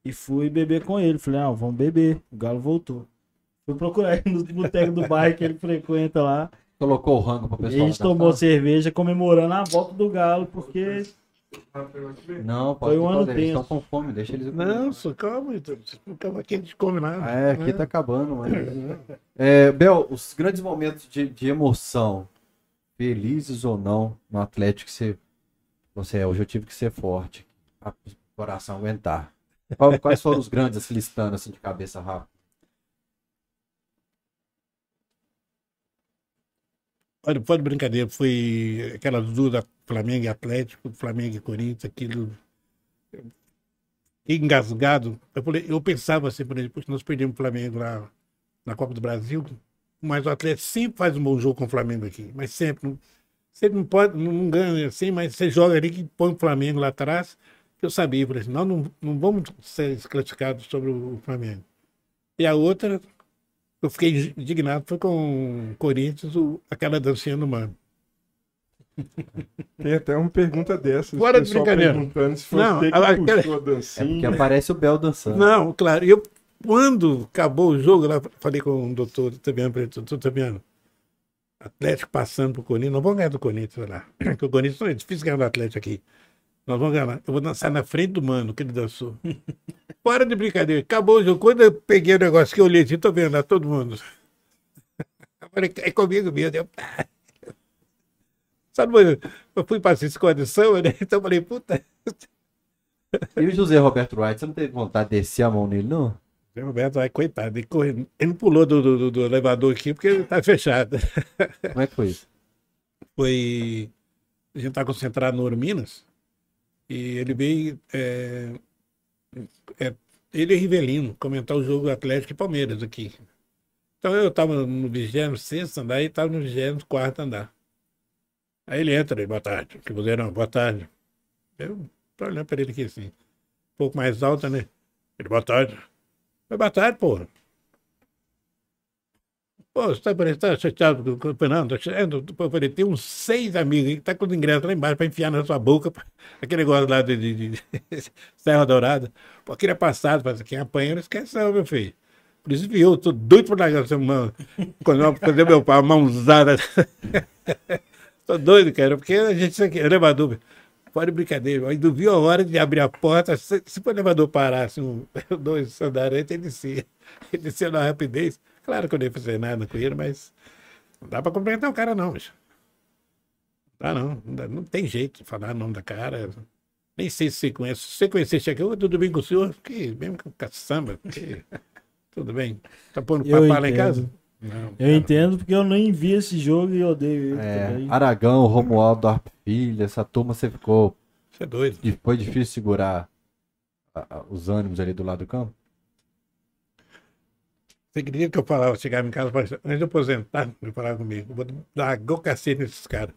e fui beber com ele. Falei, ah, vamos beber. O Galo voltou. Fui procurar ele no boteco do bairro que ele frequenta lá. Colocou o rango pra E a pessoal. gente tomou sala. cerveja comemorando a volta do Galo, porque Não, pode Foi um ano eles estão com fome, deixa eles. Não, só calma, então, aqui a gente come nada. É, aqui tá acabando, mas. É, Bel, os grandes momentos de, de emoção, felizes ou não, no Atlético, você, você é, hoje eu tive que ser forte, a o coração aguentar. Quais foram os grandes, assim, listando assim de cabeça rápida? Olha, pode brincadeira, foi aquelas duas da Flamengo e Atlético, Flamengo e Corinthians, aquilo. Engasgado. Eu, falei, eu pensava assim, por exemplo, nós perdemos o Flamengo lá na Copa do Brasil, mas o Atlético sempre faz um bom jogo com o Flamengo aqui. Mas sempre. Sempre não pode, não, ganha assim, mas você joga ali que põe o Flamengo lá atrás. Eu sabia, por exemplo, nós não, não vamos ser classificados sobre o Flamengo. E a outra, eu fiquei indignado, foi com o Corinthians, o, aquela dancinha no mano. Tem até uma pergunta dessa. Fora de brincadeira. perguntando se foi Não, você que a- puxou a É porque dancinha. aparece o Bel dançando. Não, claro. Eu, quando acabou o jogo, lá falei com o doutor Tabiano, falei, doutor Tabiano, Atlético passando pro Corinthians, nós vamos ganhar do Corinthians lá. Porque o Corinthians é difícil ganhar do Atlético aqui. Nós vamos ganhar lá. Eu vou dançar na frente do mano que ele dançou. Fora de brincadeira. Acabou o jogo. Quando eu peguei o negócio que eu olhei assim, tô vendo lá todo mundo. Eu falei, é comigo mesmo. Eu, "Ah." Sabe, eu fui pra essa condição, né? Então eu falei, puta. E o José Roberto Wright, você não teve vontade de descer a mão nele, não? Zé Roberto, ai, coitado, ele, correu- ele não pulou do, do, do- do elevador aqui porque ele tá fechado. Como é que foi isso? Foi. A gente tá concentrado no Ouro Minas e ele veio. é, é, ele e Rivelino comentar o jogo Atlético e Palmeiras aqui. Então eu tava no 26 andar e ele tava no 24 andar. Aí ele entra, boa tarde. Que não, boa tarde. Eu tô olhando para ele aqui assim, um pouco mais alta, né? Ele, boa tarde. Mas boa tarde, pô. Pô, você tá, tá chateado com o campeonato? Tá? Pô, Eu falei, tem uns seis amigos que tá com os ingressos lá embaixo pra enfiar na sua boca. Aquele negócio lá de, de, de Serra Dourada. Pô, aquele é passado, mas quem apanha não esquece não, meu filho. Por isso que eu tô doido por largar essa mão. Quando eu fazer meu pai, uma mãozada. tô doido, cara, porque a gente isso aqui, elevador. Pode brincadeira, mas não viu a hora de abrir a porta. Se, se o elevador parasse um, dois andares, ele descia. Ele descia na rapidez. Claro que eu não ia fazer nada com ele, mas não dá pra cumprimentar o cara, não, bicho. Dá, não. Não, dá- não tem jeito de falar o nome da cara. Nem sei se você conhece. Se você conhecer, chega, "Ô, tudo bem com o senhor? Que, mesmo com caçamba. Que, tudo bem. Tá pondo papá lá em casa? Não, eu entendo porque eu nem vi esse jogo e odeio ele É, também. Aragão, Romualdo, Arp Filho, essa turma você ficou. Você é doido. Foi difícil segurar os ânimos ali do lado do campo? Você acredita que eu falava, chegava em casa, e falava, antes de eu aposentar, ele falava comigo, eu vou dar igual cacete nesses caras.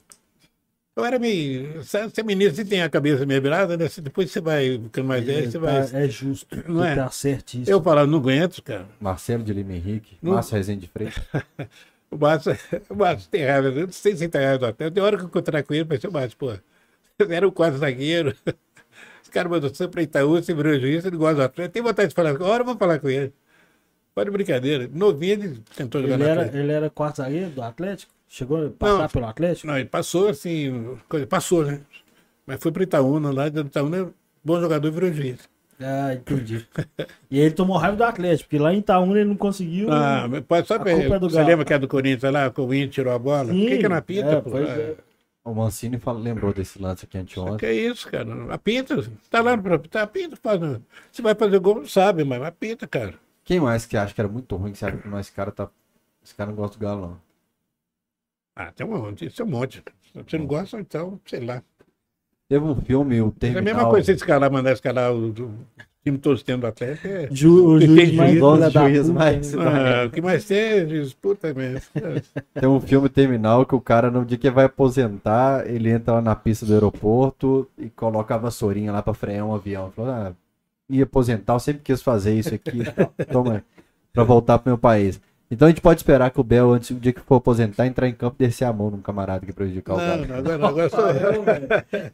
Eu era meio. Você é menino, você tem a cabeça meio virada, né? Depois você vai ficando mais velho, você vai. Tá- é justo. Não é? Tá certíssimo. Eu falava, não aguento, cara. Marcelo de Lima Henrique, Não- Márcio Rezende de Freitas. O Márcio, o Márcio tem raiva, eu não sei se tem raiva do hotel. Tem hora que eu encontrar com ele, mas o Márcio, pô, você era o quase zagueiro. Os caras mandou você pra Itaú, você virou juiz, ele gosta do Atlético. Tem vontade de falar com ele, hora eu vou falar com ele. Pode brincadeira. Novinho, ele tentou jogar Ele era, Atlético. ele era quarto zagueiro do Atlético? Chegou a passar Não. pelo Atlético? Não, ele passou assim, coisa- passou, né? Mas foi pro Itaúna, lá do Itaúna, bom jogador, virou juiz. Ah, entendi. e ele tomou raiva do Atlético, porque lá em Itaúna ele não conseguiu. Ah, mas pode saber. é Você lembra que é do Corinthians lá, que o Inter tirou a bola? Por que, que não apita, é, pô? Ah, é. O Mancini fala- lembrou desse lance aqui Que anteontem. é isso, cara? Apita. Tá lá pra apitar, apita. Faz, você vai fazer gol, não sabe, mas apita, cara. Quem mais que acha que era muito ruim, que você acha que esse cara tá. Esse cara não gosta do Galo, não. Ah, tem um monte, isso é um monte. Você não gosta, então, sei lá. Teve um filme, o É Terminal. a mesma coisa você escalar, mandar escalar o, o time todo tendo do Atlético. É... Ju, o Tem juiz juiz, mais da juiz mais- né? Ah, o que mais tem, é diz, puta merda. Tem um filme Terminal que o cara, no dia que vai aposentar, ele entra lá na pista do aeroporto e coloca a vassourinha lá pra frear um avião. Falou, ah, ia aposentar, eu sempre quis fazer isso aqui. Toma, pra voltar pro meu país. Então a gente pode esperar que o Bel, antes do dia que for aposentar, entrar em campo e descer a mão num camarada que prejudicar o Não, cara. não, agora, não, agora sou eu.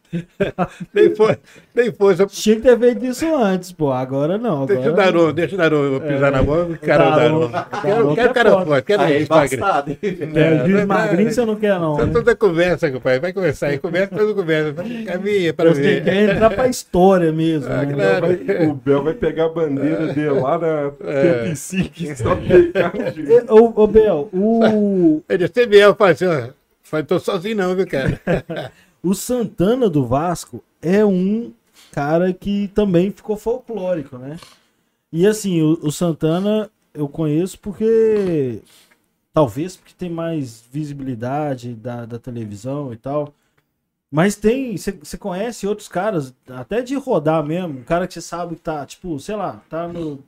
Nem foi, nem foi. Só... Tinha que ter feito isso antes, pô. Agora não. Agora... Deixa o Daron, deixa o Daron pisar na bola, quero o Daron. Daron. Daron Quero, que quero é cara forte, quero Aí, um magrinho. bastado. É, juiz não, magrinho você não quer, não. Né? toda conversa, compadre. Vai conversar aí, conversa, depois conversa. Caminha pra Você ver. quer entrar pra história mesmo. Ah, né? claro. O Bel vai pegar a bandeira dele lá na É. 105, só pegar juiz. Ô, Bel, o, Ele assim, ó. Fala, tô sozinho não, viu, cara? o Santana do Vasco é um cara que também ficou folclórico, né? E assim, o, o Santana eu conheço porque. Talvez porque tem mais visibilidade da, da televisão e tal. Mas tem. Você conhece outros caras, até de rodar mesmo. Um cara que você sabe que tá, tipo, sei lá, tá no.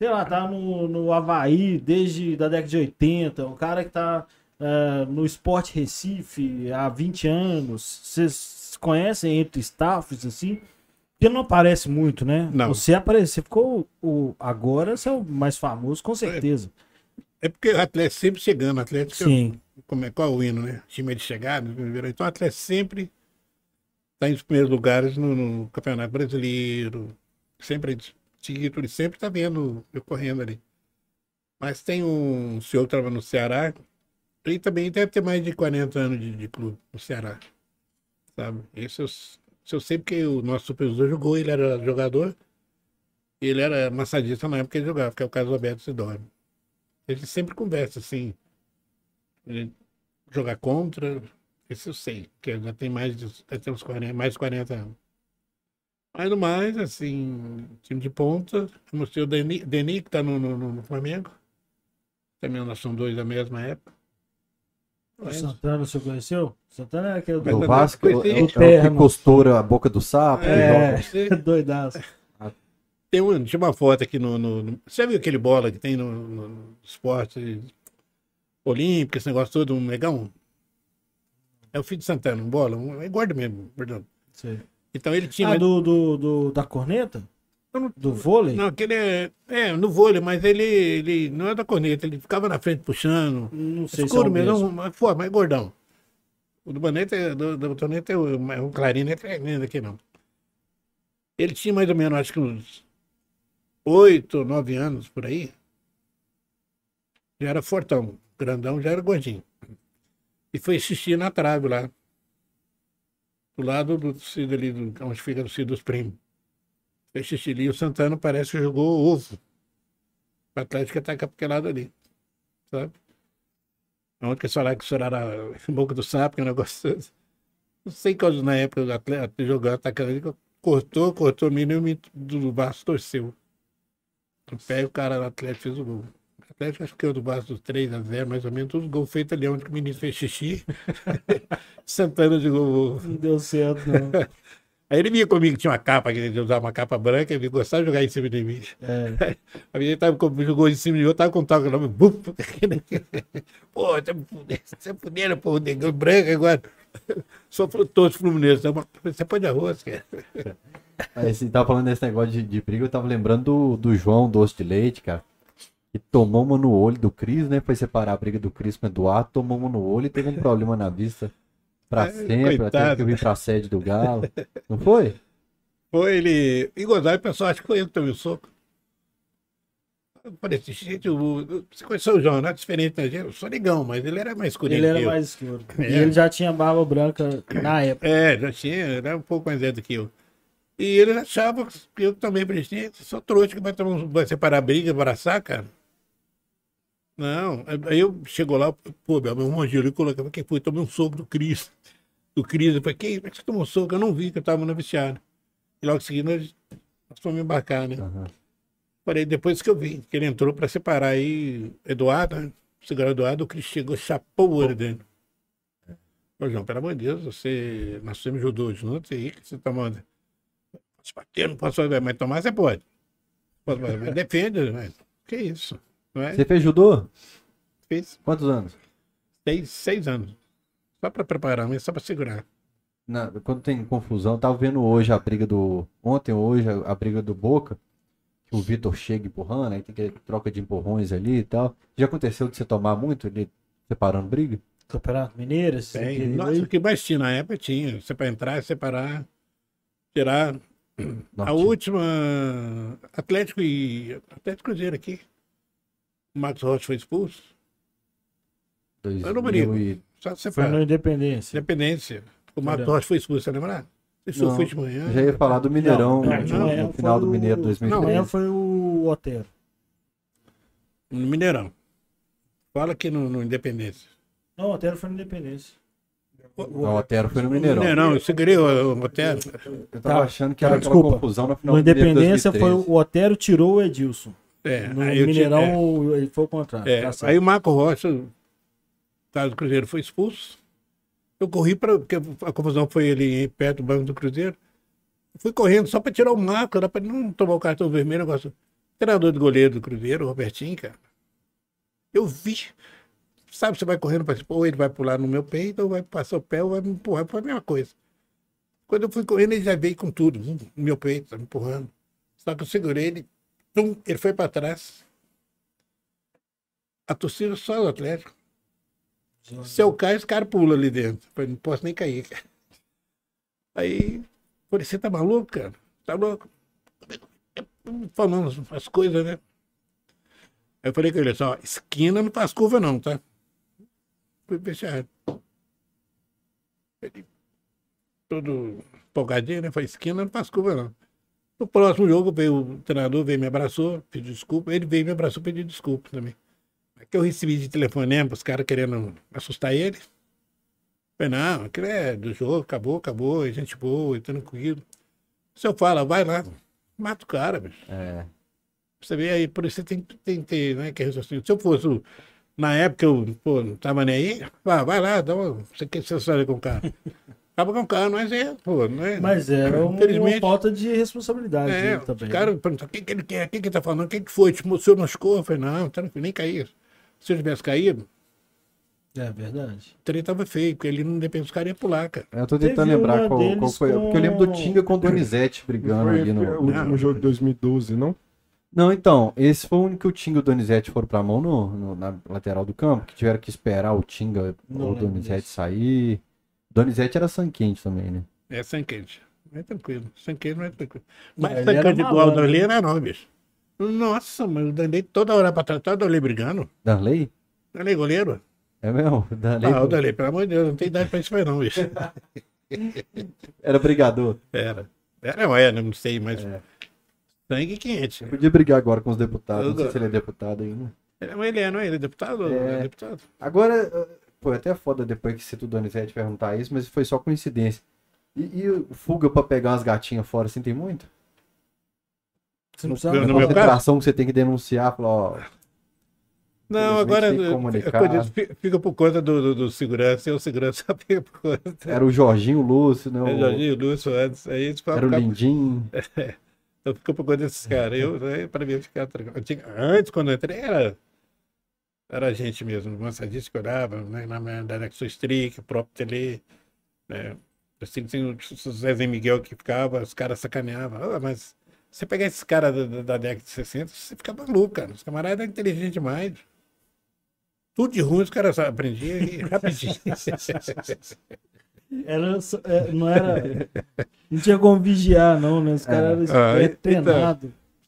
Sei lá, tá no, no Havaí desde da década de 80. Um cara que tá eh, no Esporte Recife há 20 anos. Vocês conhecem entre staffs assim? Porque não aparece muito, né? Não. Você apareceu, você ficou. O, agora você é o mais famoso, com certeza. É porque o Atlético sempre chegando, o Atlético, Sim. como é, qual é o hino, né? Time de chegada, então o Atlético sempre está em primeiros lugares no, no Campeonato Brasileiro, sempre título, e sempre está vendo, eu correndo ali. Mas tem um senhor que estava no Ceará, ele também deve ter mais de 40 anos de, de clube no Ceará, sabe? Isso eu, eu sei porque o nosso supervisor jogou, ele era jogador, ele era massagista na época que ele jogava, que é o caso do Alberto Sidório. Ele sempre conversa assim, ele jogar contra, isso eu sei, que já tem mais de, já tem uns 40, mais de 40 anos. Mas no mais, assim, time de ponta, como o seu Deni, Deni que está no, no, no Flamengo, também nós somos dois da mesma época. O Mas- Santana, você conheceu? Santana é aquele Do Vasco, é, é o que costura a boca do sapo. É. você- doidaço. Tem um, tinha uma foto aqui no, no, no- Você viu aquele bola que tem no, no- no esporte olímpico, esse negócio todo, um negão? É o filho de Santana, um bola, um, é gordo mesmo, perdão. Sei. Então ele tinha. Ah, do, do, do- da corneta? Não- Do vôlei? Não, aquele é. É, no vôlei, mas ele, ele não é da corneta, ele ficava na frente puxando. Não sei se é Escuro mesmo, mesmo. mas, pô, mas gordão. O do Baneta, é- do, do Toneta é o, é o Clarinho, é lindo aqui não. Ele tinha mais ou menos, acho que uns oito, nove anos por aí. Já era fortão, grandão, já era gordinho. E foi assistir na trave lá. Do lado do Cido ali, do, onde fica o Cido dos Primos. Foi assistir ali, o Santana parece que jogou ovo. O Atlético ataca aquele lado ali. Sabe? Onde que falaram que o senhor era boca do sapo, que é um negócio. Não sei qual na época do atleta jogando, atacando ali, cortou, cortou o menino e o do Vasco torceu. No pé, o cara do Atlético fez o gol. O Atlético acho que é o do Vasco dos 3 a 0 mais ou menos, todos os gols feitos ali onde que o menino fez xixi. Santana jogou. Não deu certo, não. Aí ele vinha comigo, tinha uma capa, que ele usava uma capa branca, ele gostava de jogar em cima de mim. É. A menina tava jogou em cima de mim, eu tava com toque no nome. buf. Pô, você você fuderam, pô, o negão branco agora. Sou frutoso fluminense. Você pode arroz, cara. Aí você tava falando desse negócio de, de briga, eu tava lembrando do, do João Doce de Leite, cara. Tomou uma no olho do Cris, né? Foi separar a briga do Cris com o Eduardo, tomou uma no olho e teve um problema na vista pra Ai, sempre, até coitado. que eu vim pra sede do Galo. Não foi? Foi ele. E gozar, o pessoal acha que foi eu que tomei o soco. Eu falei assim, gente, o- você conheceu o João, não é diferente da gente. Eu sou negão, mas ele era mais escurinho Ele que era eu. mais escuro. É. E ele já tinha barba branca na época. É, já tinha, era um pouco mais velho do que eu. E ele achava que eu também prestei, sou trouxa que vai, tomar um- vai separar a briga, abraçar, cara. Não, aí eu chegou lá, pô, meu irmão Angelo colocava, quem foi? Tomei um soco do Cris. Do Cris, eu falei, quem? Como é que você tomou um soco? Eu não vi, que eu tava na vestiária. E logo em seguida nós, nós fomos embarcar, né? Aham. Falei, depois que eu vi, que ele entrou pra separar aí Eduardo, né? Segurar Eduardo, o Cris chegou, chapou o olho dele. Ô, João, pelo amor de Deus, você, nós temos judô juntos aí, você tá tomando. Posso bater, não posso mas tomar você pode. Posso, mas mas defende, mas que isso? Não é? Você fez judô? Fez Quantos anos? seis, seis anos. Só para preparar, mas só para segurar. Na- quando tem confusão, tava vendo hoje a briga do. Ontem, hoje, a, a briga do Boca. Que o Vitor chega empurrando, aí tem que troca de empurrões ali e tal. Já aconteceu de você tomar muito ele separando briga? Campeonato Mineiro, Tem. Nossa, aí. o que mais tinha na época tinha. Você para entrar, separar, tirar. Não, a tinha- última, Atlético e. Atlético Cruzeiro aqui. O Marcos Rocha foi expulso. dois eu não mil brigo. e- Foi no Independência. Independência. O Marcos Olha. Rocha foi expulso, você lembra? Isso Não, foi de manhã. Já ia falar do Mineirão Não, no, de manhã no final foi do Mineiro o- 2013. Amanhã foi o Otero. No Mineirão. Fala aqui no, no Independência. Não, o Otero foi no Independência. O Otero foi no Mineirão. Mineirão, eu segurei o, o Otero. Eu tava Tá, achando que tá, era aquela desculpa. confusão na final No do Mineiro Independência foi 2013. o Otero tirou o Edilson. É, No Mineirão ele foi o contrário. É, Tá aí o Marco Rocha, o cara do Cruzeiro, foi expulso. Eu corri para. Porque a confusão foi ali perto do banco do Cruzeiro. Fui correndo só para tirar o Marco, era para não tomar o cartão vermelho. Negócio. O treinador de goleiro do Cruzeiro, o Robertinho, cara. Eu vi. Sabe, você vai correndo para ou ele vai pular no meu peito, ou vai passar o pé, ou vai me empurrar, foi a mesma coisa. Quando eu fui correndo, ele já veio com tudo, no meu peito, me empurrando. Só que eu segurei ele, tum, ele foi para trás. A torcida só do Atlético. Se eu cair, os caras pulam ali dentro. Eu não posso nem cair. cara. Aí, falei, você tá maluco, cara? Tá louco? Falando as coisas, né? Aí eu falei com ele assim, ó, esquina não faz curva não, tá? Fui fechado. Ele, todo empolgadinho, né? Falei, esquina não faz curva não. No próximo jogo, veio o treinador, veio me abraçou, pediu desculpa. Ele veio me abraçou, pediu desculpa também. É que eu recebi de telefonema, os caras querendo assustar ele. Falei, não, aquilo é do jogo, acabou, acabou, é gente boa, é tranquilo. Se eu falo, vai lá, mata o cara, bicho. É. Você vê aí, por isso você tem, tem que ter, né, que raciocínio. Se eu fosse, na época, eu, pô, não tava nem aí, vai, vai lá, dá uma, você quer se com o cara. Acaba com mas é, pô, não é? Mas era uma, Infelizmente. falta de responsabilidade É, dele os também. né? caras perguntam, o que, que ele quer? O que, que ele tá falando? O que, que foi? O senhor machucou? Eu falei, não, tranquilo, nem caí. Se eu tivesse caído, É verdade. o trem tava feio, porque ele não depende dos caras ia pular, cara. Eu tô tentando Teve lembrar uma qual, qual foi. Porque eu lembro do com- Tinga com o Donizete brigando Foi, ali foi o no. último jogo de 2012, não? Não, então, esse foi o único que o Tinga e o Donizete foram pra mão no, no- na lateral do campo, que tiveram que esperar o Tinga ou o Donizete disso. sair. Donizete era sangue quente também, né? É sem quente. É tranquilo. Sem quente não é tranquilo. Mas ele sem era quente igual o malandro, Danley né? não é bicho. Nossa, mas o Danley toda hora pra trás, toda hora brigando. Danley? Danley goleiro. É mesmo? Danley Ah, o Danley, pelo amor de Deus, não tem idade pra isso mais não, bicho. era brigador. Era. Era, não era, não sei, mas É. sangue quente. Podia brigar agora com os deputados. Não sei Eu- se ele é deputado ainda. Mas ele é, não é? Ele é deputado? É. É deputado. Agora, é até foda depois que o Donizete perguntar isso, mas foi só coincidência. E, e o fuga pra pegar umas gatinhas fora, assim, tem muito? Você não No precisa. meu concentração que você tem que denunciar, falar, ó, Não, agora fica por conta do, do, do segurança, e o segurança fica por conta. era o Jorginho Lúcio, né? É, o- Jorginho Lúcio antes, aí eles era o ficavam- Lindim. Então fica por conta desses caras. Eu, né, para mim, ficar Antes, quando eu entrei, era, era a gente mesmo, massadista que olhava, né, na da Nexo Strick, o próprio Tele. Né, assim, tem o Zé Zé Miguel que ficava, os caras sacaneavam. Ah, mas você pegar esses caras da, da- da década de 60, você fica maluco, cara. Os camaradas eram inteligentes demais. Tudo de ruim os caras aprendiam e rapidinho. Era, é, não era. Não tinha como vigiar, não, né? Os caras eram Ah, é, então.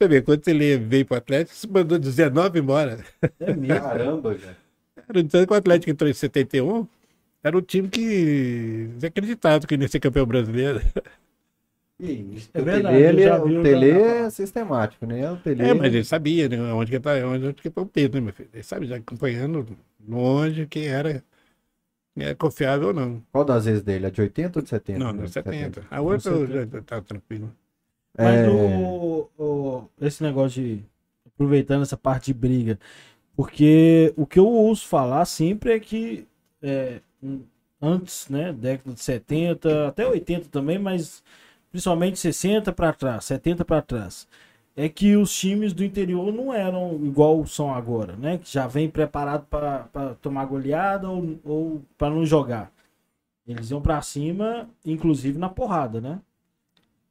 Você vê, quando ele veio pro Atlético, você mandou 19 embora. É mesmo. Caramba, velho. Era o que o Atlético entrou em 71, era o time que desacreditado que ia ser campeão brasileiro. É o verdade, ele, já é- vi, o Tele já- é sistemático, né? O Tele... É, mas ele sabia, né? Onde que tá, onde que foi o Pedro, né, meu filho? Ele sabe, já acompanhando longe quem era, quem era confiável ou não. Qual das vezes dele? A de 80 ou de 70? Não, né? não, 70. A outra eu já tá tranquilo. Mas É, o, o- esse negócio de. Aproveitando essa parte de briga. Porque o que eu ouço falar sempre é que é, antes, né? Década de 70, até 80 também, mas principalmente 60 para trás, 70 para trás. É que os times do interior não eram igual são agora, né? Que já vem preparado para tomar goleada ou, ou para não jogar. Eles iam para cima, inclusive na porrada, né?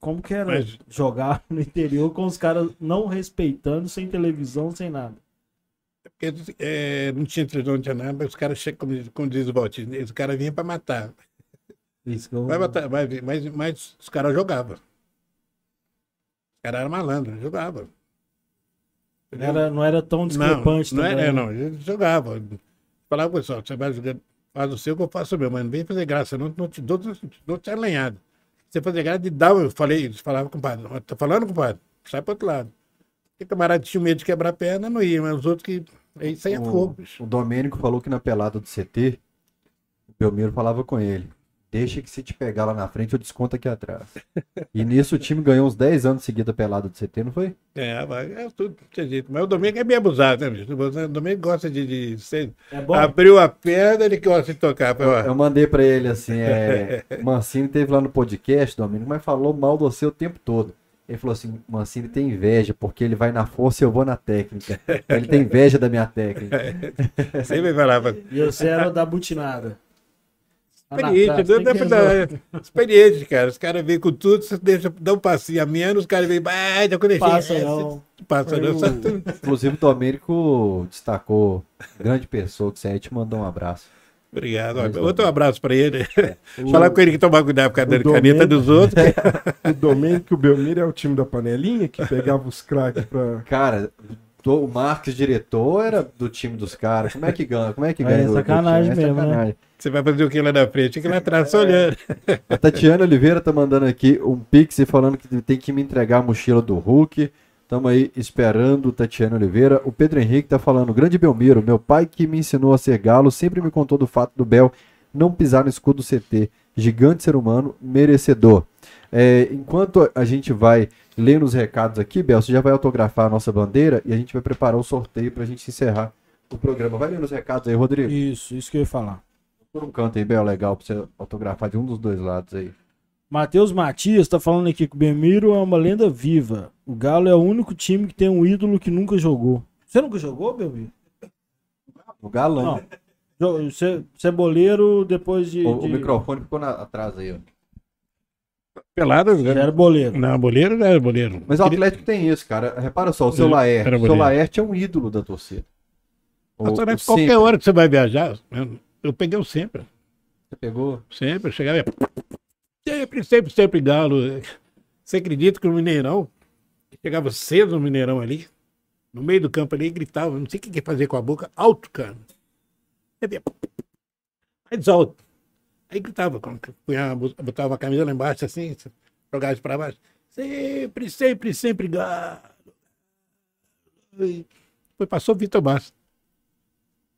Como que era Mas- jogar no interior com os caras não respeitando, sem televisão, sem nada? Porque, é, não tinha televisão, não tinha nada, mas os caras como, como diz o Valtinho, os caras vinham para matar. Isso eu... Vai matar, vai, vir, mas, mas os caras jogavam. Os caras eram malandros, jogavam. não, era, não era tão discrepante não, não também. é, é, né? não, eles jogavam. Falava pessoal, você vai jogar, faz o seu que eu faço o meu, mas não vem fazer graça, não, não te dou, não te alinhado. Você fazer graça de dar, eu falei, eles falavam com o padre, "Ó, tô falando com o padre, sai pro outro lado. Porque camarada tinha medo de quebrar a perna, não ia, mas os outros que. Aí saía O- fogo, bicho. O Domênico falou que na pelada do CT, o Belmiro falava com ele. Deixa que se te pegar lá na frente, eu desconto aqui atrás. E nisso o time ganhou uns 10 anos seguida a pelada do CT, não foi? É, vai, é tudo, tinha jeito. Mas o Domingo é bem abusado, né, bicho? O Domingo gosta de. de, ser- É bom? Abriu a perna, ele gosta de tocar. Pô, Eu mandei pra ele assim, é, Mancini teve lá no podcast, Domênico, mas falou mal do você o tempo todo. Ele falou assim, Mancini tem inveja, porque ele vai na força e eu vou na técnica. Ele tem inveja da minha técnica. Sempre falava. E você era da butinada. Experiente, não dá pra. Experiente, cara. Os caras vêm com tudo, você deixa dar um passinho a menos, os caras vêm. Ah, já eu Passa é, não. Passa não. tu- Inclusive o Domênico destacou, grande pessoa que você aí, te mandou um abraço. Obrigado. Mas, Outro abraço pra ele. O- Falar com ele que tomar cuidado por causa o da caneta dos outros. O Domênico o Belmiro é o time da panelinha que pegava os craques pra. Cara, o Marques, diretor, era do time dos caras. Como é que ganha? Como é que É ganha? do- do sacanagem time? É mesmo, né? sacanagem. Você vai fazer o que lá na frente? Fica lá atrás, só olhando. A Tatiana Oliveira tá mandando aqui um pix e falando que tem que me entregar a mochila do Hulk. Tamo aí esperando, Tatiana Oliveira. O Pedro Henrique tá falando, grande Belmiro, meu pai que me ensinou a ser galo sempre me contou do fato do Bel não pisar no escudo CT. Gigante ser humano, merecedor. É, enquanto a gente vai lendo os recados aqui, Bel, você já vai autografar a nossa bandeira e a gente vai preparar o sorteio pra gente encerrar o programa. Vai lendo os recados aí, Rodrigo. Isso, isso que eu ia falar. Por um canto aí, Bel, legal pra você autografar de um dos dois lados aí. Matheus Matias tá falando aqui que o Belmiro é uma lenda viva. O Galo é o único time que tem um ídolo que nunca jogou. Você nunca jogou, Belmiro? O galã. Não. Ce- Ceboleiro depois de. O, o de- microfone ficou na- atrás aí, ó. Pelado, Já era boleiro. Não, boleiro não era boleiro. Mas o Atlético tem isso, cara. Repara só, o seu Laerte. O seu. Laerte é um ídolo da torcida. O, Mas, o né, qualquer sempre- hora que você vai viajar, eu, eu peguei o sempre. Você pegou? Sempre, eu chegava. Sempre, sempre, sempre galo. Você acredita que no Mineirão, chegava cedo no Mineirão ali, no meio do campo ali, e gritava, não sei o que que fazer com a boca, alto, cara. Aí vinha, Mais alto. Aí gritava, botava a camisa lá embaixo, assim, jogava isso pra baixo. Sempre, sempre, sempre galo. E Depois passou o Vitor Bastos.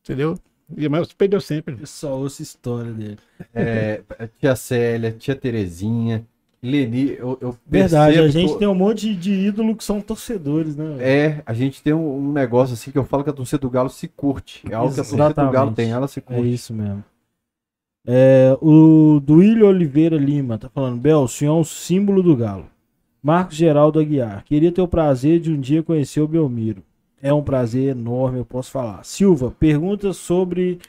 Entendeu? E mas perdeu sempre. Eu só ouço história dele. É, tia Célia, tia Terezinha, Leni. Eu, eu Verdade, a gente tem um monte de ídolo que são torcedores, né? É, a gente tem um, um negócio assim que eu falo que a torcida do Galo se curte. É algo que a torcida do Galo Exatamente. tem, ela se É curte. isso mesmo. É, o Duílio Oliveira Lima tá falando, Bel, o senhor é um símbolo do Galo. Marcos Geraldo Aguiar, queria ter o prazer de um dia conhecer o Belmiro. É um prazer enorme, eu posso falar. Silva, pergunta sobre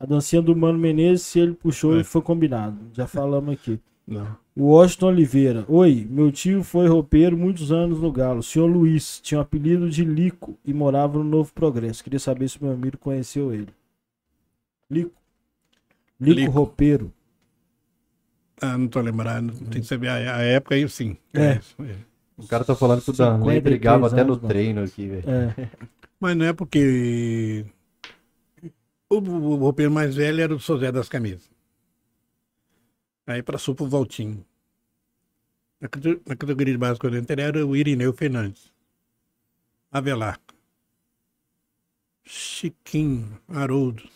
a dancinha do Mano Menezes, se ele puxou É. e foi combinado. Já falamos aqui. Não. O Washington Oliveira. Oi, meu tio foi roupeiro muitos anos no Galo. O senhor Luiz tinha o apelido de Lico e morava no Novo Progresso. Queria saber se o meu amigo conheceu ele. Lico. Lico, Lico. roupeiro. Ah, não tô lembrando. Tem que saber a, a época aí, sim. É. O cara tá falando que o Darley 53 brigava até no treino aqui, velho. É. Mas não é porque o, o roupeiro mais velho era o Sozé das Camisas. Aí passou pro Valtinho. Na, na categoria de base quando eu entrei era o Irineu Fernandes. Avelar. Chiquinho, Haroldo.